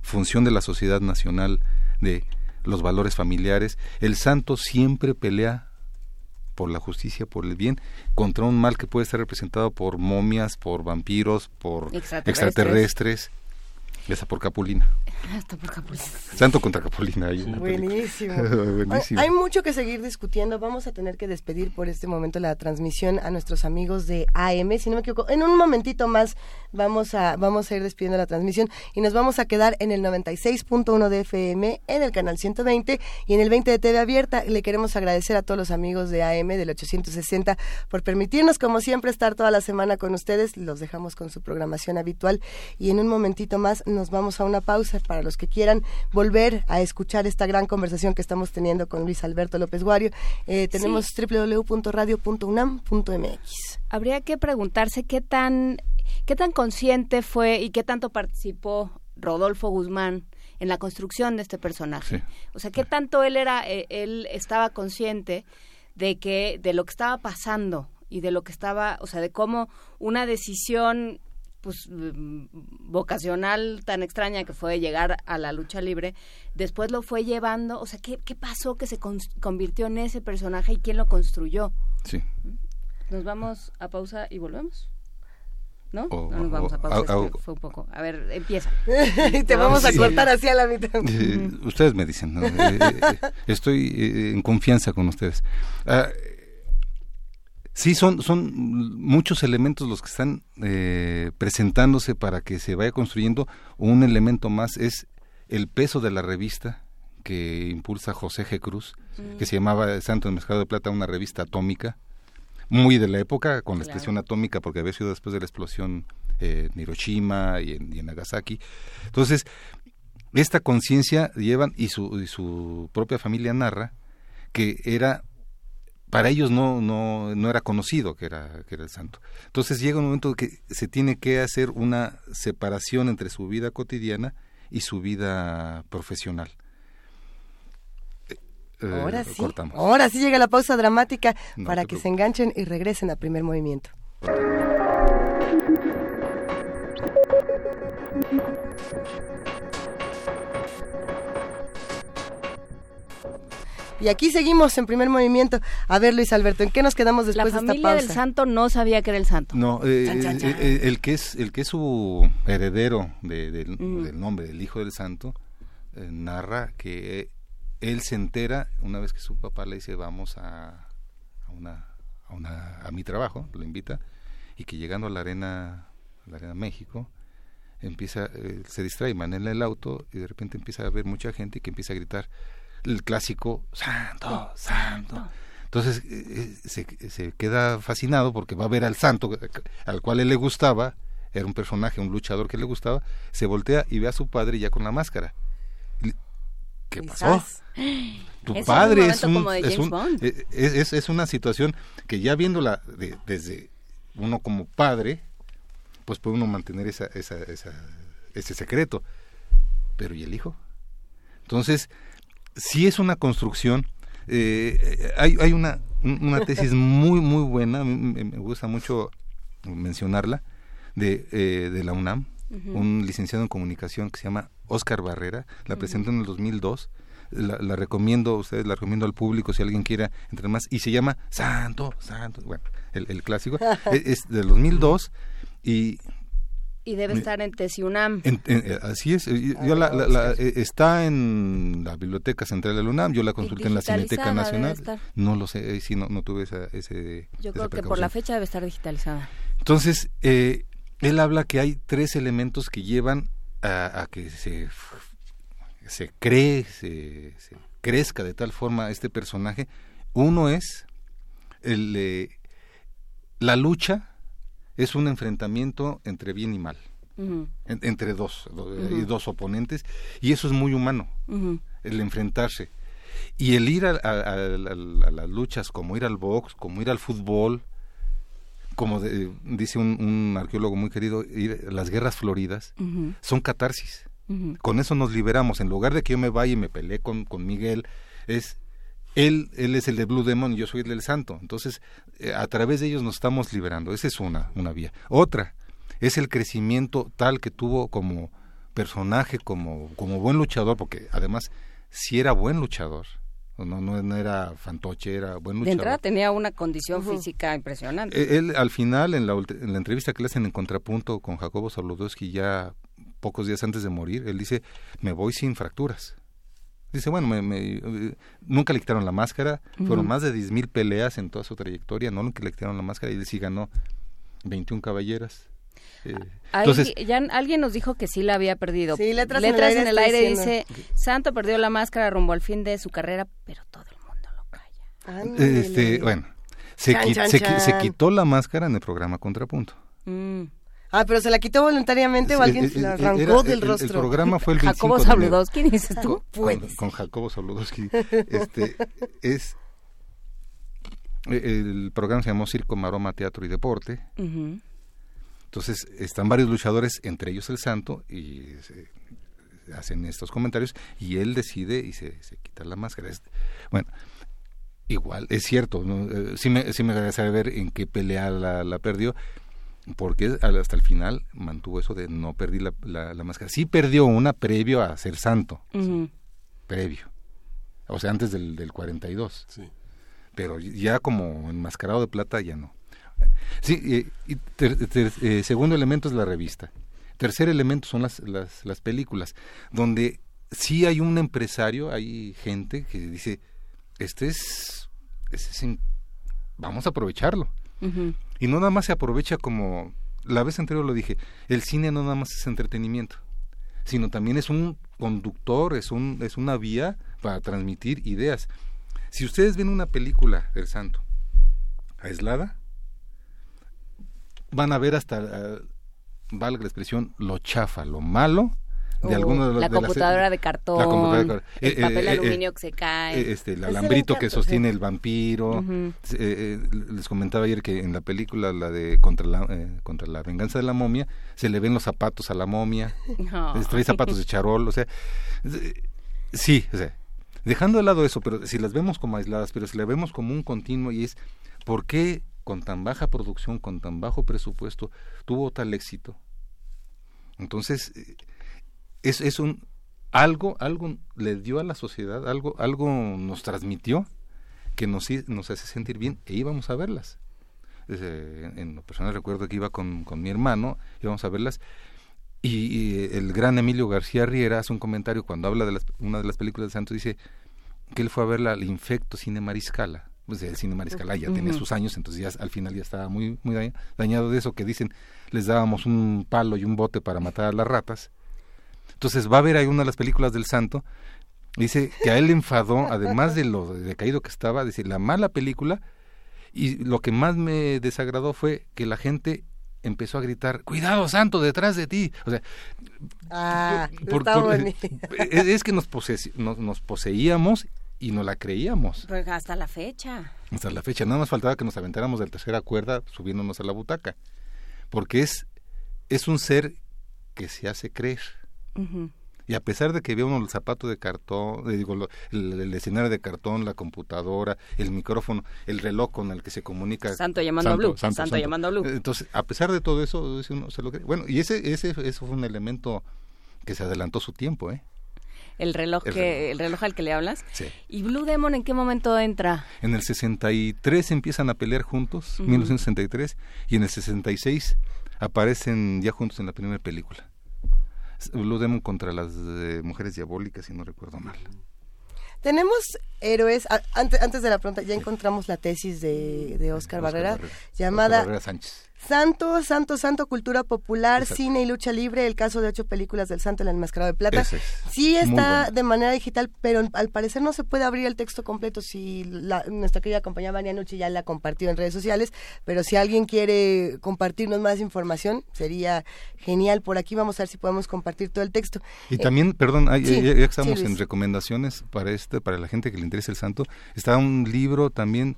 función de la sociedad nacional de los valores familiares. El santo siempre pelea por la justicia, por el bien, contra un mal que puede estar representado por momias, por vampiros, por Extraterrestres. extraterrestres. Esa por Capulina. Hasta por Capulina. Santo contra Capulina. hay. Buenísimo. Buenísimo. Hay hay mucho que seguir discutiendo. Vamos a tener que despedir por este momento la transmisión a nuestros amigos de AM. Si no me equivoco, en un momentito más vamos a, vamos a ir despidiendo la transmisión y nos vamos a quedar en el 96.1 de FM, en el canal 120 y en el 20 de TV Abierta. Le queremos agradecer a todos los amigos de AM del 860 por permitirnos, como siempre, estar toda la semana con ustedes. Los dejamos con su programación habitual y en un momentito más nos vamos a una pausa para los que quieran volver a escuchar esta gran conversación que estamos teniendo con Luis Alberto López Guario. Eh, tenemos www.radio.unam.mx. Habría que preguntarse qué tan, qué tan consciente fue y qué tanto participó Rodolfo Guzmán en la construcción de este personaje. O sea, qué tanto él era, eh, él estaba consciente de que, de lo que estaba pasando y de lo que estaba, o sea, de cómo una decisión pues mm, vocacional tan extraña que fue llegar a la lucha libre, después lo fue llevando, o sea, ¿qué, qué pasó que se convirtió en ese personaje y quién lo construyó? Sí. Nos vamos a pausa y volvemos. ¿No? no nos vamos a pausa, fue un poco. A ver, empieza. Te vamos a cortar así a la mitad. Eh, ustedes me dicen, ¿no? Eh, eh, estoy en confianza con ustedes. Ah, Sí, son, son muchos elementos los que están eh, presentándose para que se vaya construyendo. Un elemento más es el peso de la revista que impulsa José G. Cruz, que se llamaba Santo en Mezclado de Plata, una revista atómica, muy de la época, con la expresión atómica, porque había sido después de la explosión eh, en Hiroshima y en, Nagasaki. Entonces, esta conciencia llevan, y su, y su propia familia narra, que era para ellos no, no, no era conocido que era, que era el santo. Entonces llega un momento que se tiene que hacer una separación entre su vida cotidiana y su vida profesional. Eh, ahora sí, ahora sí llega la pausa dramática para que se enganchen y regresen al primer movimiento. Y aquí seguimos en primer movimiento. A ver, Luis Alberto, ¿en qué nos quedamos después de esta pausa? La familia del santo no sabía que era el santo. No, eh, eh, eh, el que es el que es su heredero mm. del nombre del hijo del santo narra que él se entera una vez que su papá le dice vamos a, a una a una a mi trabajo, lo invita y que llegando a la arena la arena México empieza se distrae, manela el auto y de repente empieza a ver mucha gente y que empieza a gritar el clásico santo, santo. Entonces eh, se, queda fascinado porque va a ver al santo al cual él le gustaba, era un personaje, un luchador que le gustaba, se voltea y ve a su padre ya con la máscara. ¿Qué pasó? Tu padre es, un, eh, es, es, una situación que ya viéndola desde uno como padre, pues puede uno mantener esa, esa, esa, ese secreto. Pero ¿y el hijo? Entonces, si es una construcción. Eh, hay, hay una, una tesis muy, muy buena, me, gusta mucho mencionarla, de, eh, de la UNAM, un licenciado en comunicación que se llama Oscar Barrera, la presentó en el 2002. La, la, recomiendo, ustedes la recomiendo al público si alguien quiera entrar más, y se llama Santo, Santo, bueno, el, el clásico, es, es del 2002 y y debe estar en TESIUNAM. Eh, así es. Yo la, eh, está en la Biblioteca Central de la UNAM. Yo la consulté en la Cineteca Nacional. No lo sé, si no, no tuve esa, ese. Yo creo que por la fecha debe estar digitalizada. Entonces, eh, él habla que hay tres elementos que llevan a, que se, se cree, se, crezca de tal forma este personaje. Uno es el, la lucha es un enfrentamiento entre bien y mal, entre dos, dos oponentes, y eso es muy humano, el enfrentarse. Y el ir a, las luchas, como ir al box, como ir al fútbol, como dice un, arqueólogo muy querido, ir a las guerras floridas, son catarsis. Con eso nos liberamos. En lugar de que yo me vaya y me peleé con, con Miguel, es él, él es el de Blue Demon y yo soy el del Santo. Entonces, eh, a través de ellos nos estamos liberando. Esa es una, una vía. Otra es el crecimiento tal que tuvo como personaje, como, como buen luchador, porque además si era buen luchador. No, no, era fantoche, era buen luchador. De entrada tenía una condición física impresionante. E, él, al final, en la, en la entrevista que le hacen en contrapunto con Jacobo Saludowski ya pocos días antes de morir, él dice, me voy sin fracturas. Dice, bueno, me, nunca le quitaron la máscara, fueron más de 10.000 peleas en toda su trayectoria, no nunca le quitaron la máscara y él sí ganó 21 caballeras. Eh, entonces, ya alguien nos dijo que sí la había perdido. Sí, letras, en el aire, dice, Santo perdió la máscara rumbo al fin de su carrera, pero todo el mundo lo calla. Este, bueno, se, se, quitó la máscara en el programa Contrapunto. Mm. Ah, pero se la quitó voluntariamente o alguien se la arrancó del rostro. El programa fue el 25 Jacobo Sabludowski, dices tú. Con, con, Jacobo Sabludowski. Este, es, el programa se llamó Circo, Maroma, Teatro y Deporte. Entonces están varios luchadores, entre ellos el Santo, y hacen estos comentarios y él decide y se, se quita la máscara. bueno, igual, es cierto, ¿no? Eh, sí me, sí me gustaría ver en qué pelea la, la perdió, porque hasta el final mantuvo eso de no perdí la, la, máscara. Sí perdió una previo a ser santo, previo, o sea, antes del, del 42. Sí. Pero ya como enmascarado de plata ya no. Sí, y eh, segundo elemento es la revista. Tercer elemento son las, las, las películas, donde sí hay un empresario, hay gente que dice, este es, este vamos a aprovecharlo. Y no nada más se aprovecha como, la vez anterior lo dije, el cine no nada más es entretenimiento, sino también es un conductor, es, un, es una vía para transmitir ideas. Si ustedes ven una película del santo aislada, van a ver hasta, uh, valga la expresión, lo chafa, lo malo de alguno de los, la, computadora de cartón, el papel eh, eh, aluminio que se cae, este, el alambrito que sostiene el vampiro. les comentaba ayer que en la película, la de contra la, contra la venganza de la momia, se le ven los zapatos a la momia, trae zapatos de charol, o sea, sí, o sea, dejando de lado eso, pero si las vemos como aisladas, pero si las vemos como un continuo y es, ¿por qué con tan baja producción, con tan bajo presupuesto, tuvo tal éxito? Entonces, eh, es, es un algo, algo le dio a la sociedad, algo, algo nos transmitió que nos, nos hace sentir bien e íbamos a verlas. en lo personal recuerdo que iba con, con mi hermano, íbamos a verlas y, el gran Emilio García Riera hace un comentario cuando habla de una de las películas de Santos, dice que él fue a verla al Infecto Cine Mariscala. Pues el Cine Mariscala ya tiene sus años, entonces ya al final ya estaba muy, muy dañado de eso, que dicen les dábamos un palo y un bote para matar a las ratas. Entonces va a ver ahí una de las películas del Santo, dice que a él le enfadó, además de lo decaído que estaba, dice la mala película, y lo que más me desagradó fue que la gente empezó a gritar, cuidado santo, detrás de ti. O sea, ah, es que nos, nos, poseíamos y no la creíamos. Pues hasta la fecha. Hasta la fecha. Nada más faltaba que nos aventáramos de la tercera cuerda subiéndonos a la butaca. Porque es, es un ser que se hace creer. Y a pesar de que uno el zapato de cartón, el, escenario de cartón, la computadora, el micrófono, el reloj con el que se comunica. Santo llamando a Blue. Santo, llamando a Blue. Entonces, a pesar de todo eso, se lo cree. Bueno, y ese, ese, eso fue un elemento que se adelantó su tiempo, ¿eh? El reloj, que, el reloj al que le hablas. Sí. ¿Y Blue Demon en qué momento entra? En el 63 empiezan a pelear juntos, 1963, y en el 66 aparecen ya juntos en la primera película. Blue Demon contra las eh, mujeres diabólicas, si no recuerdo mal. Tenemos héroes, antes, antes de la pregunta, ya encontramos la tesis de, de Oscar, Barrera, llamada Barrera Sánchez. Santo, Santo, Santo, Cultura Popular, Cine y Lucha Libre, el caso de ocho películas del Santo, el enmascarado de plata. sí está de manera digital, pero al parecer no se puede abrir el texto completo. Si la, nuestra querida compañera María Nucci ya la compartió en redes sociales, pero si alguien quiere compartirnos más información, sería genial. Por aquí vamos a ver si podemos compartir todo el texto. Y también, perdón, ya, ya, estamos en recomendaciones para este, para la gente que le interesa el Santo, está un libro también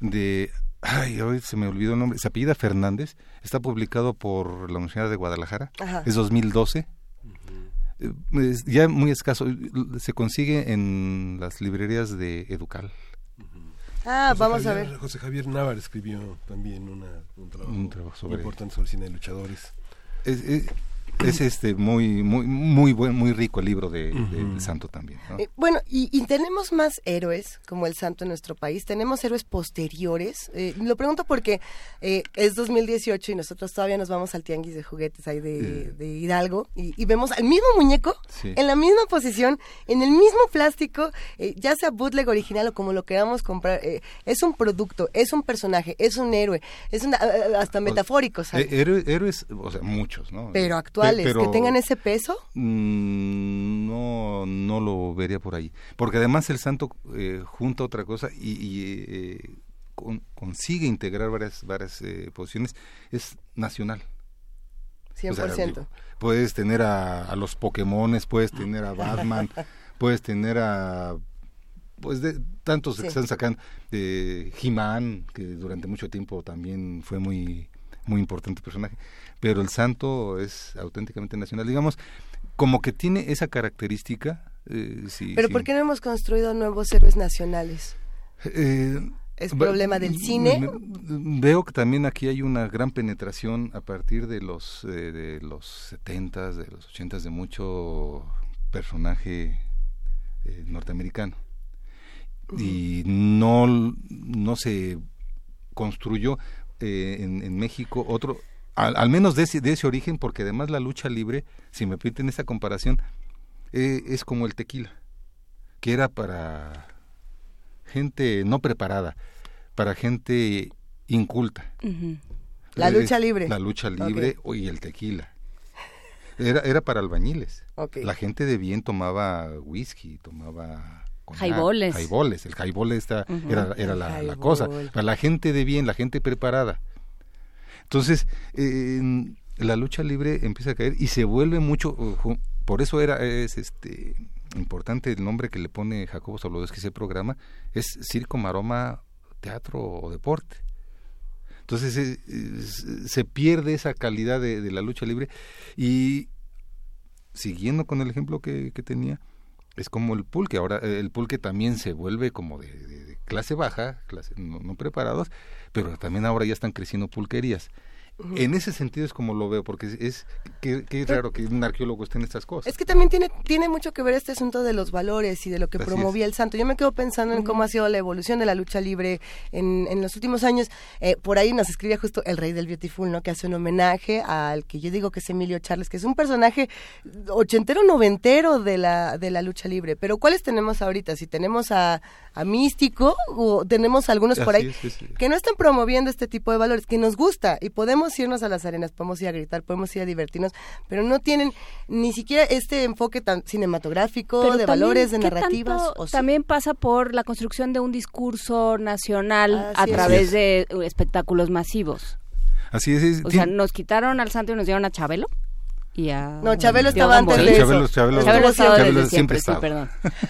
de ay, hoy se me olvidó el nombre, se apellida Fernández, está publicado por la Universidad de Guadalajara, es 2012. Eh, es ya muy escaso, se consigue en las librerías de Educal. Ah, vamos a ver. José Javier Navar escribió también una, un, trabajo sobre importante sobre el cine de luchadores. es, es este muy muy muy buen muy rico el libro de, del santo también eh, bueno y, tenemos más héroes como el santo en nuestro país. Tenemos héroes posteriores. Eh, lo pregunto porque eh, es 2018 y nosotros todavía nos vamos al tianguis de juguetes ahí de, Hidalgo y, vemos al mismo muñeco en la misma posición en el mismo plástico ya sea bootleg original o como lo queramos comprar es un producto es un personaje es un héroe es hasta metafórico héroes o sea muchos no pero actual que tengan ese peso? Mm, no, no lo vería por ahí. Porque además el santo eh, junta otra cosa y, eh, consigue integrar varias, varias eh, posiciones. Es nacional. 100%. puedes tener a, los Pokémones, puedes tener a Batman, puedes tener a pues de tantos que están sacando de He-Man que durante mucho tiempo también fue muy muy importante personaje pero el santo es auténticamente nacional. Digamos, como que tiene esa característica. Eh, Pero ¿por qué no hemos construido nuevos héroes nacionales? Eh, ¿Es problema del cine? Veo que también aquí hay una gran penetración a partir de los eh, de los setentas, de los ochentas de mucho personaje eh, norteamericano y no no se construyó eh, en, en, México otro al, al menos de ese, de ese, origen porque además la lucha libre si me permiten esta comparación es como el tequila que era para gente no preparada, para gente inculta. La lucha libre. La lucha libre y el tequila. Era, era para albañiles. La gente de bien tomaba whisky, tomaba... Jaiboles. Jaiboles. El jaibol esta era, era la, la, cosa. Para la gente de bien, la gente preparada. Entonces, eh, la lucha libre empieza a caer y se vuelve mucho... por eso era es este importante el nombre que le pone Jacobo Solodowski ese programa es circo, maroma, teatro o deporte. Entonces eh, se pierde esa calidad de, la lucha libre y siguiendo con el ejemplo que, tenía, es como el pulque. Ahora el pulque también se vuelve como de, clase baja, clase no, no, preparados, pero también ahora ya están creciendo pulquerías. En ese sentido es como lo veo, porque es, que, es raro que un arqueólogo esté en estas cosas. Es que también tiene, tiene mucho que ver este asunto de los valores y de lo que promovía el santo. Yo me quedo pensando en cómo ha sido la evolución de la lucha libre en, en los últimos años. Eh, por ahí nos escribía justo el rey del Beautiful, ¿no? Que hace un homenaje al que yo digo que es Emilio Charles, que es un personaje ochentero, noventero de la, de la lucha libre. Pero ¿cuáles tenemos ahorita? Si tenemos a, a Místico o tenemos algunos por ahí que no están promoviendo este tipo de valores, que nos gusta y podemos irnos a las arenas, podemos ir a gritar, podemos ir a divertirnos, pero no tienen ni siquiera este enfoque tan cinematográfico, de valores, de narrativas. También pasa por la construcción de un discurso nacional a través de espectáculos masivos. Así es. o sea, nos quitaron al santo y nos dieron a Chabelo. Y a, no, Chabelo estaba antes de Chabelo, Chabelo, Chabelo, estaba desde siempre, sí, perdón.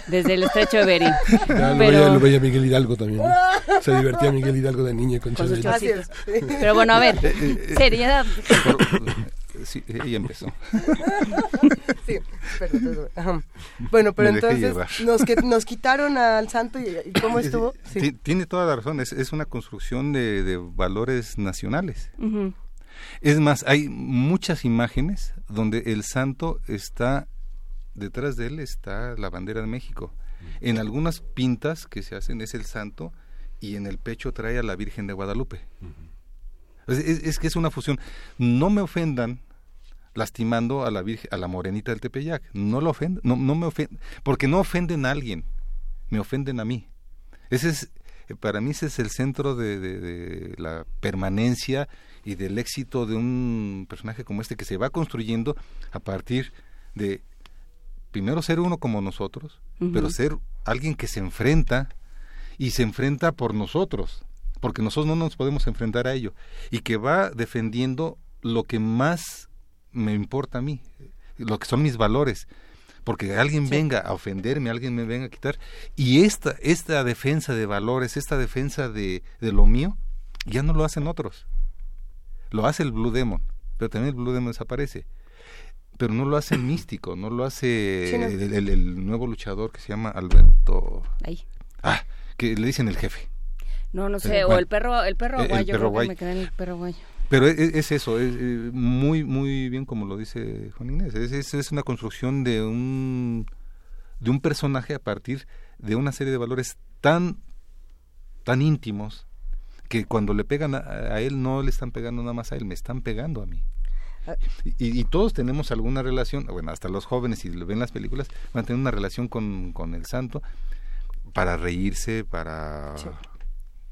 Desde el estrecho de Berín. Ya, lo, veía, lo, veía, Miguel Hidalgo también. Se divertía Miguel Hidalgo de niño con, con Chabelo. Pero bueno, a ver, seriedad. Sí, ella empezó. sí, perdón, Bueno, pero entonces nos, que, nos quitaron al santo y, y ¿cómo estuvo? Sí. Tiene toda la razón, es, es una construcción de, de valores nacionales. Uh -huh. Es más, hay muchas imágenes donde el santo está, detrás de él está la bandera de México. En algunas pintas que se hacen es el santo y en el pecho trae a la Virgen de Guadalupe. es, es, es, que es una fusión. No me ofendan lastimando a la Virgen, a la morenita del Tepeyac. No lo ofenden, no, no me ofenden, porque no ofenden a alguien, me ofenden a mí. Ese es, para mí ese es el centro de, de, de la permanencia y del éxito de un personaje como este que se va construyendo a partir de primero ser uno como nosotros, uh -huh. pero ser alguien que se enfrenta y se enfrenta por nosotros, porque nosotros no nos podemos enfrentar a ello y que va defendiendo lo que más me importa a mí, lo que son mis valores, porque alguien sí. venga a ofenderme, alguien me venga a quitar y esta esta defensa de valores, esta defensa de, de lo mío ya no lo hacen otros lo hace el Blue Demon, pero también el Blue Demon desaparece. Pero no lo hace místico, no lo hace sí, no. el, el, el, nuevo luchador que se llama Alberto. Ahí. Ah, que le dicen el jefe. No, no sé, o el perro, el perro guayo, el perro guay. me quedé en el perro guayo. Pero es, es eso, es, es, muy, muy bien como lo dice Juan Inés. Es, es, una construcción de un, de un personaje a partir de una serie de valores tan, tan íntimos, que cuando le pegan a, a, él no le están pegando nada más a él, me están pegando a mí. Y, y, todos tenemos alguna relación, bueno, hasta los jóvenes, si ven las películas, van a tener una relación con, con el santo para reírse, para sí.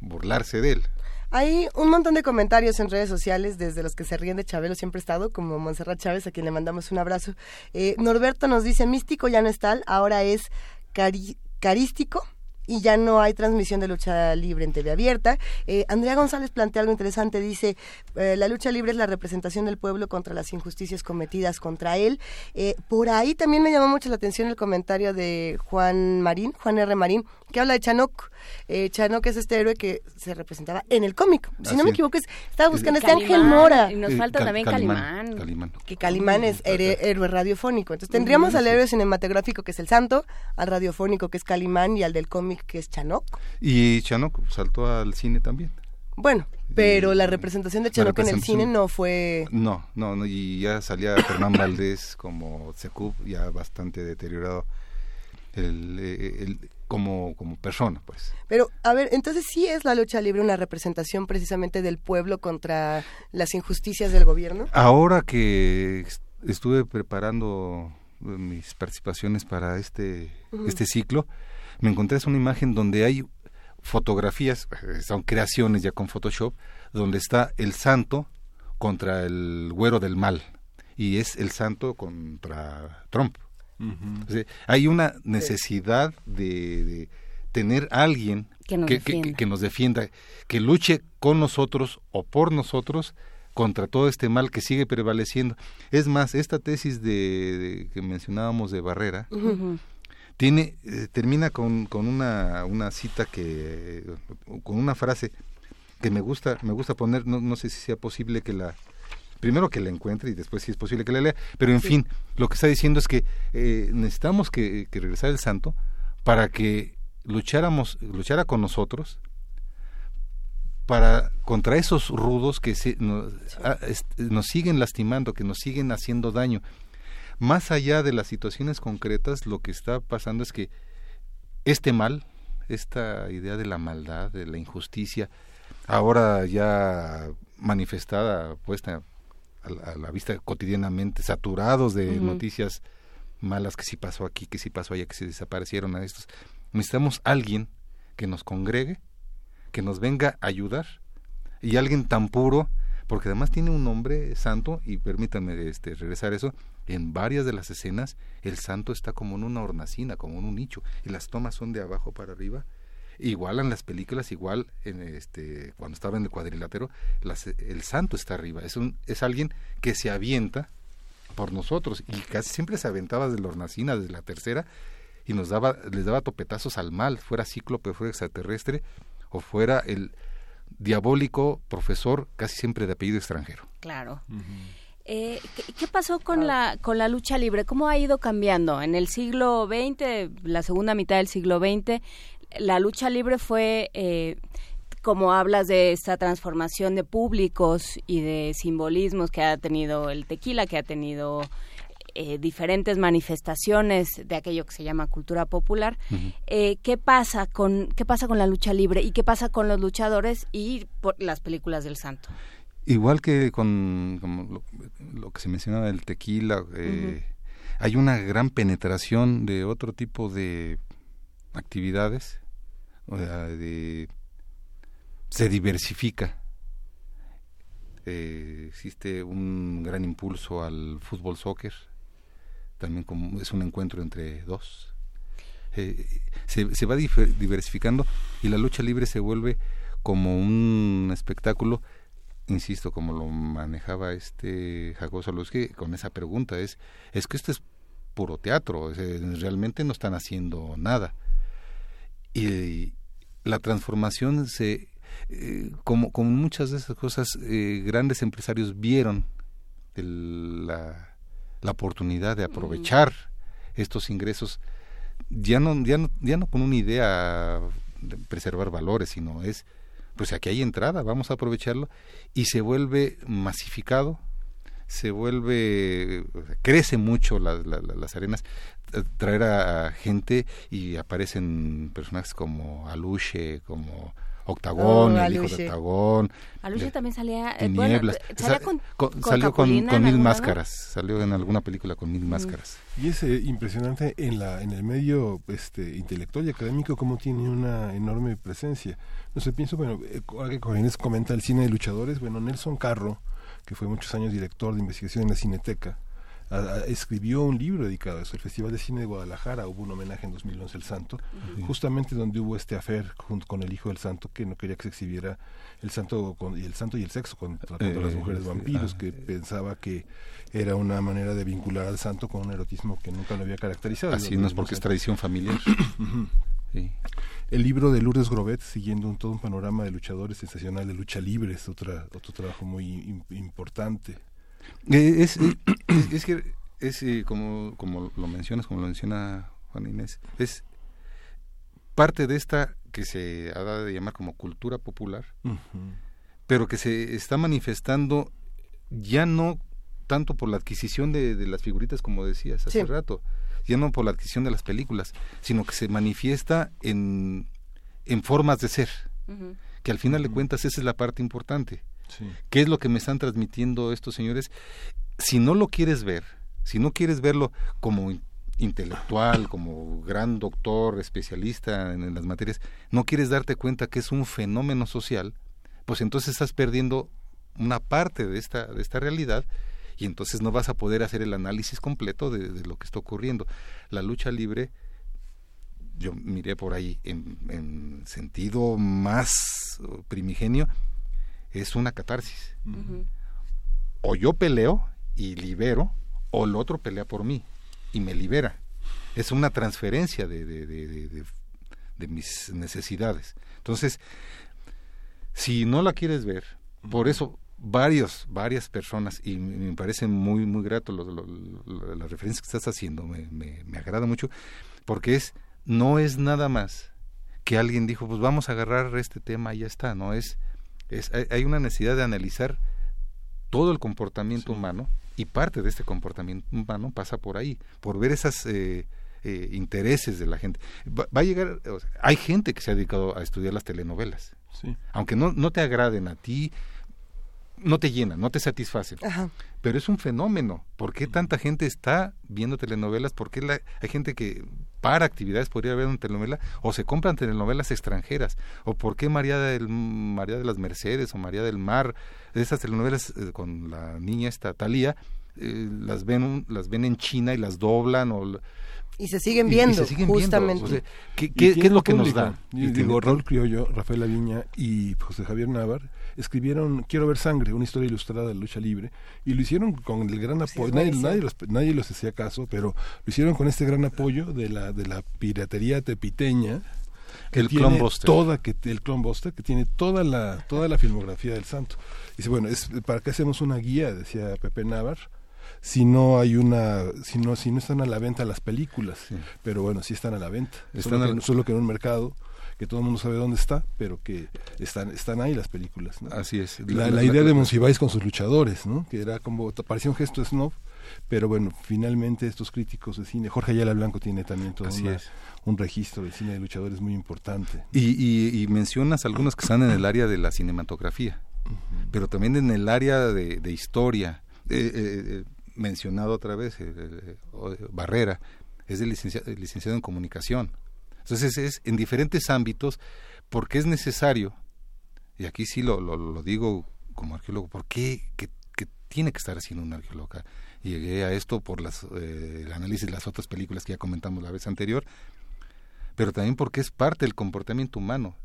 burlarse de él. Hay un montón de comentarios en redes sociales, desde los que se ríen de Chabelo siempre he estado, como Montserrat Chávez, a quien le mandamos un abrazo. Eh, Norberto nos dice, místico ya no es tal, ahora es cari carístico y ya no hay transmisión de lucha libre en TV abierta. Eh, Andrea González plantea algo interesante, dice, eh, la lucha libre es la representación del pueblo contra las injusticias cometidas contra él. Eh, por ahí también me llamó mucho la atención el comentario de Juan Marín, Juan R. Marín, que habla de Chanok. Eh, Chanok es este héroe que se representaba en el cómic. Si no me equivoco, es- estaba buscando este Ángel Mora. Y nos falta también Calimán. Que Calimán es héroe radiofónico. Entonces tendríamos al héroe cinematográfico que es el santo, al radiofónico que es Calimán y al del cómic que es Chanok. Y Chanok saltó al cine también. Bueno, pero la representación de Chanok en el cine no fue... No, no, no, y ya salía Fernán Valdés como Secub, ya bastante deteriorado el, eh, el- como, como persona, pues. Pero, a ver, entonces sí es la lucha libre una representación precisamente del pueblo contra las injusticias del gobierno. Ahora que est- estuve preparando mis participaciones para este, este ciclo, me encontré es una imagen donde hay fotografías, eh, son creaciones ya con Photoshop, donde está el santo contra el güero del mal y es el santo contra Trump. O sea, hay una necesidad de, de tener a alguien Que nos que, defienda. que nos defienda, que luche con nosotros o por nosotros contra todo este mal que sigue prevaleciendo. Es más, esta tesis de, de- que mencionábamos de Barrera. Tiene eh, termina con, con una, una cita que con una frase que me gusta me gusta poner no, no sé si sea posible que la primero que la encuentre y después si es posible que la lea pero en Sí. fin lo que está diciendo es que eh, necesitamos que, que regresar el santo para que lucháramos luchara con nosotros para contra esos rudos que se, nos, ah, est- nos siguen lastimando, que nos siguen haciendo daño. Más allá de las situaciones concretas, lo que está pasando es que este mal, esta idea de la maldad, de la injusticia, ahora ya manifestada, puesta a la, a la vista cotidianamente, saturados de noticias malas, que si pasó aquí, que si pasó allá, que se desaparecieron a estos. Necesitamos alguien que nos congregue, que nos venga a ayudar y alguien tan puro porque además tiene un nombre santo y permítanme este regresar a eso en varias de las escenas el santo está como en una hornacina como en un nicho y las tomas son de abajo para arriba. Igual en las películas igual en este cuando estaba en el cuadrilátero las- el santo está arriba. Es un es alguien que se avienta por nosotros y casi siempre se aventaba desde la hornacina desde la tercera y nos daba les daba topetazos al mal fuera cíclope fuera extraterrestre o fuera el diabólico profesor casi siempre de apellido extranjero. Claro. Eh, ¿qué, qué pasó con la con la lucha libre? ¿Cómo ha ido cambiando? En el siglo XX, la segunda mitad del siglo XX, la lucha libre fue, eh, como hablas de esta transformación de públicos y de simbolismos que ha tenido el tequila, que ha tenido eh, diferentes manifestaciones de aquello que se llama cultura popular. Eh, ¿Qué pasa con qué pasa con la lucha libre y qué pasa con los luchadores y por las películas del Santo? Igual que con como lo, lo que se mencionaba del tequila eh, hay una gran penetración de otro tipo de actividades o sea, de se diversifica. Eh, existe un gran impulso al fútbol soccer también como es un encuentro entre dos. Eh, se, se va diversificando y la lucha libre se vuelve como un espectáculo insisto como lo manejaba este Jacobo Soluski con esa pregunta es es que esto es puro teatro es, realmente no están haciendo nada. Y la transformación se eh, como, como muchas de esas cosas eh, grandes empresarios vieron el- la, la oportunidad de aprovechar estos ingresos ya no ya no ya no con una idea de preservar valores sino es pues aquí hay entrada vamos a aprovecharlo y se vuelve masificado se vuelve crece mucho la- la- la- las arenas eh, traer a gente y aparecen personajes como Aluche como Octagón Oh, el hijo de. Octagón Aluche eh, también salía, eh, bueno, Tinieblas. salía Sa- con- con- con salió con, mil máscaras salió en alguna película con mil máscaras Y es eh, impresionante en la en el medio este intelectual y académico cómo tiene una enorme presencia. No sé, pienso, bueno, eh, ahora que Corines comenta el cine de luchadores, bueno, Nelson Carro, que fue muchos años director de investigación en la Cineteca, escribió un libro dedicado a eso. El Festival de Cine de Guadalajara hubo un homenaje en 2011 al santo, justamente donde hubo este afer junto con el hijo del santo que no quería que se exhibiera el santo con, y el santo y el sexo contra, las mujeres vampiros, que pensaba que era una manera de vincular al santo con un erotismo que nunca lo había caracterizado. Así no es porque es tradición familiar. El libro de Lourdes Grobet, siguiendo un, todo un panorama de luchadores sensacional de lucha libre, es otra, otro trabajo muy importante. Eh, es, es, que es eh, como, como lo mencionas, como lo menciona Juan Inés, es parte de esta que se ha dado de llamar como cultura popular, pero que se está manifestando ya no tanto por la adquisición de, las figuritas como decías hace rato, ya no por la adquisición de las películas, sino que se manifiesta en, en formas de ser, que al final de cuentas esa es la parte importante. ¿Qué es lo que me están transmitiendo estos señores? Si no lo quieres ver, si no quieres verlo como intelectual, como gran doctor, especialista en, las materias, no quieres darte cuenta que es un fenómeno social, pues entonces estás perdiendo una parte de esta, de esta realidad y entonces no vas a poder hacer el análisis completo de, lo que está ocurriendo. La lucha libre, yo miré por ahí en, sentido más primigenio, es una catarsis. O yo peleo y libero, o el otro pelea por mí y me libera. Es una transferencia de, de, de, de mis necesidades. Entonces, si no la quieres ver, por eso varios, varias personas, y me parece muy, muy grato las referencias que estás haciendo, me, me, agrada mucho, porque es, no es nada más que alguien dijo, pues vamos a agarrar este tema y ya está, no es, es hay una necesidad de analizar todo el comportamiento humano y parte de este comportamiento humano pasa por ahí, por ver esas eh, eh, intereses de la gente. Va, a llegar, hay gente que se ha dedicado a estudiar las telenovelas, aunque no, no te agraden a ti, no te llena, no te satisface. Pero es un fenómeno. ¿Por qué tanta gente está viendo telenovelas? ¿Por qué hay gente que para actividades podría ver una telenovela o se compran telenovelas extranjeras? ¿O por qué María, del, María de las Mercedes o María del Mar, esas telenovelas eh, con la niña esta Talía, eh, las, ven, las ven en China y las doblan o y se siguen viendo, justamente. ¿qué, es lo que nos da? digo, Raúl Criollo, Rafael Aviña y José Javier Navar escribieron Quiero ver sangre, una historia ilustrada de lucha libre, y lo hicieron con el gran apoyo, nadie, nadie, los, nadie los hacía caso, pero lo hicieron con este gran apoyo de la, de la piratería tepiteña, que el tiene toda que el Clonbuster que tiene toda la toda la filmografía del santo. Dice bueno es para qué hacemos una guía decía Pepe Navar si no hay una si no si no están a la venta las películas. Pero bueno sí están a la venta. Están solo, que, en un mercado que todo el mundo sabe dónde está pero que están están ahí las películas así es. La, idea de Monsiváis con sus luchadores no que era como parecía un gesto snob pero bueno finalmente estos críticos de cine Jorge Ayala Blanco tiene también todo un registro de cine de luchadores muy importante. Y, y, mencionas algunos que están en el área de la cinematografía pero también en el área de, de historia. Eh, eh, eh mencionado otra vez, eh, eh, eh, Barrera, es de licenciado, licenciado en comunicación. Entonces es en diferentes ámbitos porque es necesario, y aquí sí lo, lo, digo como arqueólogo, ¿por qué que, tiene que estar haciendo un arqueólogo? Llegué a esto por las, el análisis de las otras películas que ya comentamos la vez anterior, pero también porque es parte del comportamiento humano.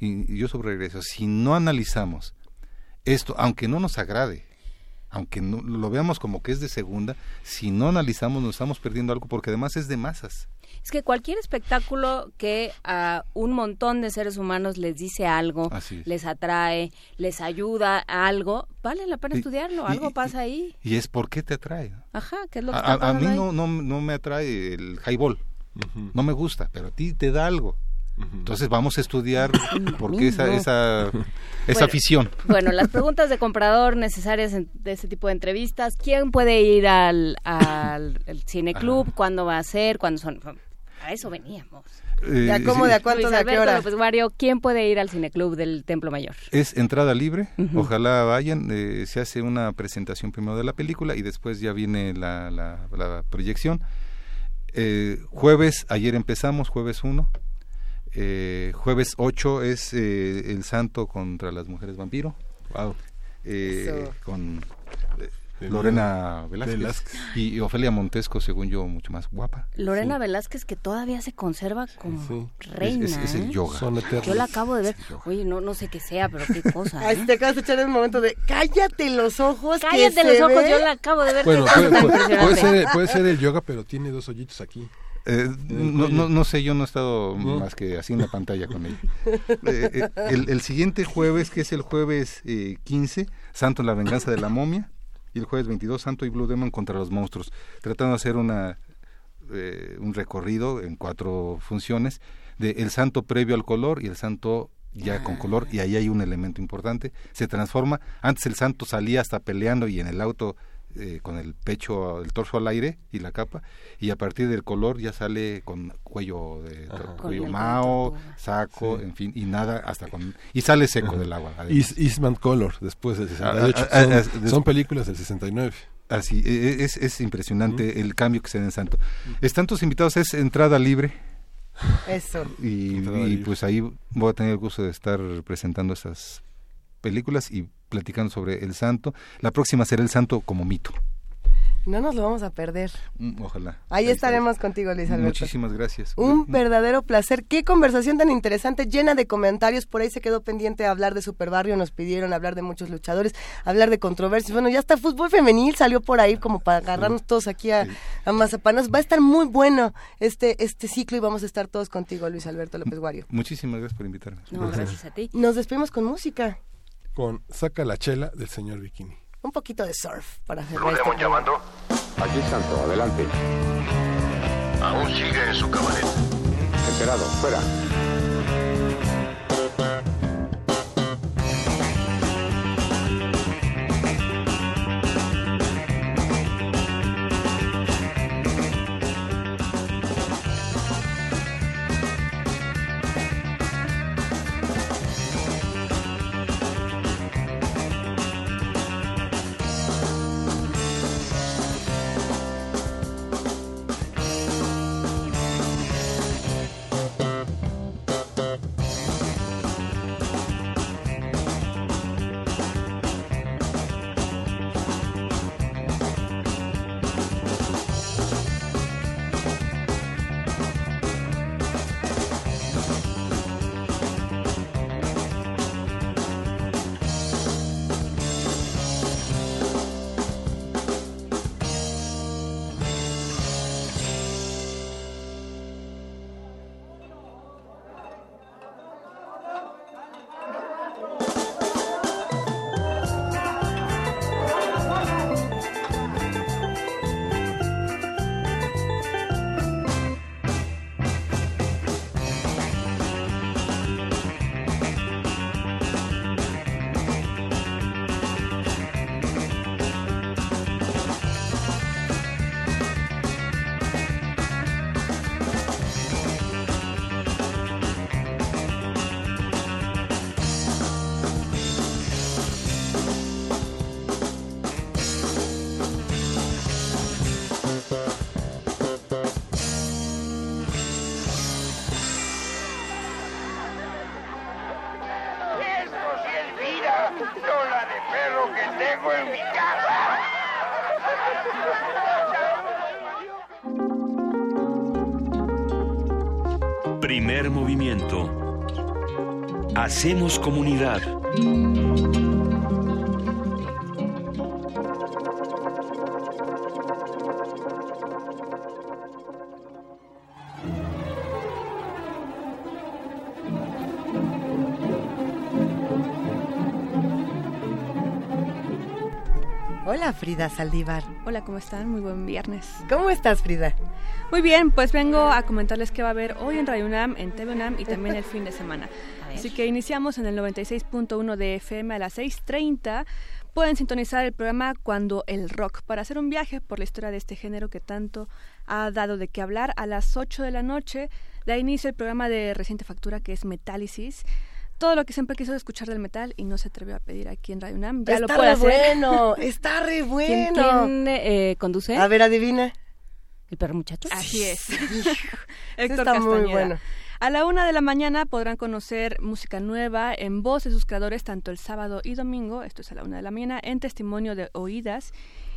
y, y, yo sobre regreso, si no analizamos esto, aunque no nos agrade, aunque no, lo veamos como que es de segunda, si no analizamos nos estamos perdiendo algo porque además es de masas. Es que cualquier espectáculo que a un montón de seres humanos les dice algo, les atrae, les ayuda a algo, vale la pena estudiarlo, algo pasa ahí. Y es por qué te atrae. Ajá, ¿qué es lo que a, a, mí no, no, no, me atrae el highball, no me gusta, pero a ti te da algo. Entonces vamos a estudiar por qué esa, esa, esa afición. Bueno, las preguntas de comprador necesarias de este tipo de entrevistas. ¿Quién puede ir al, al, cine club? ¿Cuándo va a ser? ¿Cuándo son? A eso veníamos. Eh, ¿De cómo? ¿De a cuánto? ¿De a qué hora? López Mario, ¿quién puede ir al cineclub del Templo Mayor? Es entrada libre, ojalá vayan, eh, se hace una presentación primero de la película y después ya viene la, la, proyección. Eh, jueves, ayer empezamos, jueves 1, eh, jueves 8 es eh, el santo contra las mujeres vampiro. Wow. Eh, con Lorena Velázquez, Y, Ofelia Montesco, según yo, mucho más guapa. Lorena Velázquez que todavía se conserva como reina. Es, el ¿eh? yoga. Yo la acabo de ver. Oye, no, no sé qué sea, pero qué cosa. ¿eh? Te acabas de echar en un momento de cállate los ojos. Cállate los ojos, yo la acabo de ver. Bueno, puede, ser, puede ser el yoga, pero tiene dos hoyitos aquí. Eh, no, no, no, sé, yo no he estado más que así en la pantalla con ella. Eh, el, el, siguiente jueves, que es el jueves 15, Santo en la venganza de la momia, y el jueves 22 Santo y Blue Demon contra los monstruos, tratando de hacer una eh, un recorrido en cuatro funciones de el santo previo al color y el santo ya con color y ahí hay un elemento importante, se transforma, antes el santo salía hasta peleando y en el auto eh, con el pecho, el torso al aire y la capa, y a partir del color ya sale con cuello de cuello mao, saco, en fin, y nada hasta con y sale seco del agua. Eastman Color después del 68. Ah, ah, son, son, películas del 69. Así, e, e, es, es impresionante el cambio que se da en Santo. Están tus invitados, es entrada libre. Eso. Y, y pues ahí voy a tener el gusto de estar presentando esas películas y platicando sobre el santo. La próxima será el santo como mito. No nos lo vamos a perder. Mm, ojalá. Ahí, estaremos contigo, Luis Alberto. Muchísimas gracias. Un verdadero placer. Qué conversación tan interesante, llena de comentarios. Por ahí se quedó pendiente hablar de Super Barrio, nos pidieron hablar de muchos luchadores, hablar de controversias. Bueno, ya está fútbol femenil, salió por ahí como para agarrarnos todos aquí a, a mazapanas. Va a estar muy bueno este, este ciclo y vamos a estar todos contigo, Luis Alberto López Guario. Muchísimas gracias por invitarme. No, gracias a ti. Nos despedimos con música con Saca la chela del señor Bikini. Un poquito de surf para hacer esto. llamando? Aquí Santo, adelante. Aún sigue en su cabaret. Enterado, fuera. Hacemos comunidad. Hola Frida Saldívar. Hola, ¿cómo están? Muy buen viernes. ¿Cómo estás Frida? Muy bien, pues vengo a comentarles qué va a haber hoy en Radio UNAM, en TV UNAM y también el fin de semana. Así que iniciamos en el 96.1 de FM a las 6.30. Pueden sintonizar el programa Cuando el Rock para hacer un viaje por la historia de este género que tanto ha dado de qué hablar. A las 8 de la noche da inicio el programa de reciente factura que es Metálisis todo lo que siempre quiso escuchar del metal y no se atrevió a pedir aquí en Radio UNAM. Ya está lo puede re bueno, está re bueno. ¿Quién, eh, conduce? A ver, adivina. ¿El perro muchacho? Así es. Héctor está muy bueno. A la una de la mañana podrán conocer música nueva en voz de sus creadores tanto el sábado y domingo, esto es a la una de la mañana, en testimonio de oídas.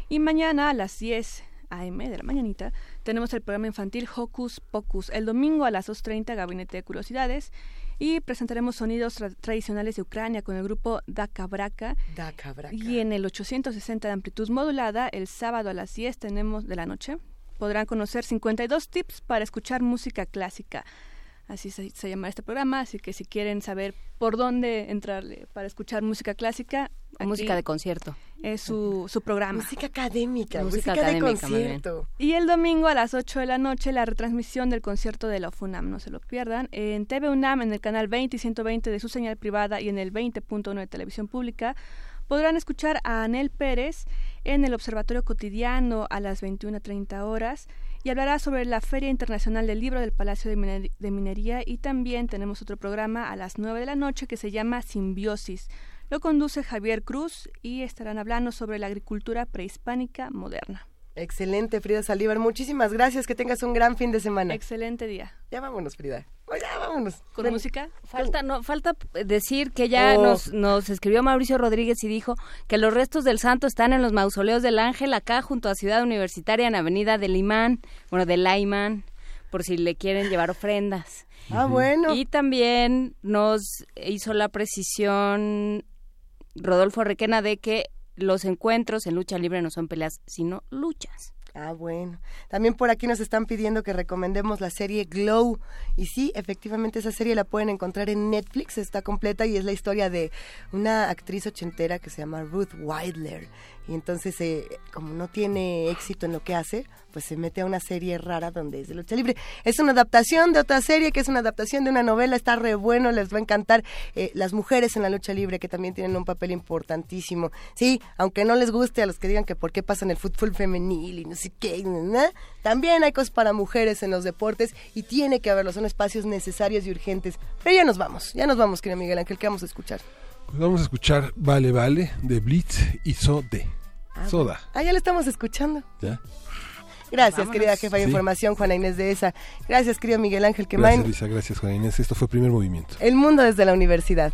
Y mañana a las 10 AM de la mañanita tenemos el programa infantil Hocus Pocus. El domingo a las 2.30 Gabinete de Curiosidades y presentaremos sonidos tradicionales de Ucrania con el grupo Daka Braka. Y en el 860 de amplitud modulada, el sábado a las 10 tenemos de la noche, podrán conocer 52 tips para escuchar música clásica. Así se, llama este programa, así que si quieren saber por dónde entrarle para escuchar música clásica... música de concierto. Es su, su programa. Música académica, música, de concierto. Y el domingo a las 8 de la noche la retransmisión del concierto de la FUNAM, no se lo pierdan. En TV UNAM, en el canal 20 y 120 de su señal privada y en el 20.1 de televisión pública, podrán escuchar a Anel Pérez en el Observatorio Cotidiano a las 21.30 horas y hablará sobre la Feria Internacional del Libro del Palacio de, Minería y también tenemos otro programa a las 9 de la noche que se llama Simbiosis. Lo conduce Javier Cruz y estarán hablando sobre la agricultura prehispánica moderna. Excelente, Frida Saldívar. Muchísimas gracias. Que tengas un gran fin de semana. Excelente día. Ya vámonos, Frida. ya vámonos. ¿Con música? Falta, no, falta decir que ya oh. nos, nos escribió Mauricio Rodríguez y dijo que los restos del santo están en los mausoleos del Ángel, acá junto a Ciudad Universitaria, en Avenida del Imán, bueno, del Laimán, por si le quieren llevar ofrendas. Ah, bueno. Y también nos hizo la precisión Rodolfo Requena de que los encuentros en lucha libre no son peleas, sino luchas. Ah, bueno. También por aquí nos están pidiendo que recomendemos la serie Glow. Y sí, efectivamente esa serie la pueden encontrar en Netflix, está completa y es la historia de una actriz ochentera que se llama Ruth Weidler y entonces eh, como no tiene éxito en lo que hace, pues se mete a una serie rara donde es de lucha libre. Es una adaptación de otra serie que es una adaptación de una novela, está re bueno, les va a encantar eh, las mujeres en la lucha libre que también tienen un papel importantísimo. Sí, aunque no les guste a los que digan que por qué pasan el fútbol femenil y no sé qué, también hay cosas para mujeres en los deportes y tiene que haberlo, son espacios necesarios y urgentes. Pero ya nos vamos, ya nos vamos, querido Miguel Ángel, ¿qué vamos a escuchar? Pues vamos a escuchar Vale Vale de Blitz y Sode. Ah, Soda. Ah, ya lo estamos escuchando. ¿Ya? Gracias, querida jefa de información, Juana Inés de esa. Gracias, querido Miguel Ángel Quemain. Gracias, Luisa. Gracias, Juana Inés. Esto fue Primer Movimiento. El mundo desde la universidad.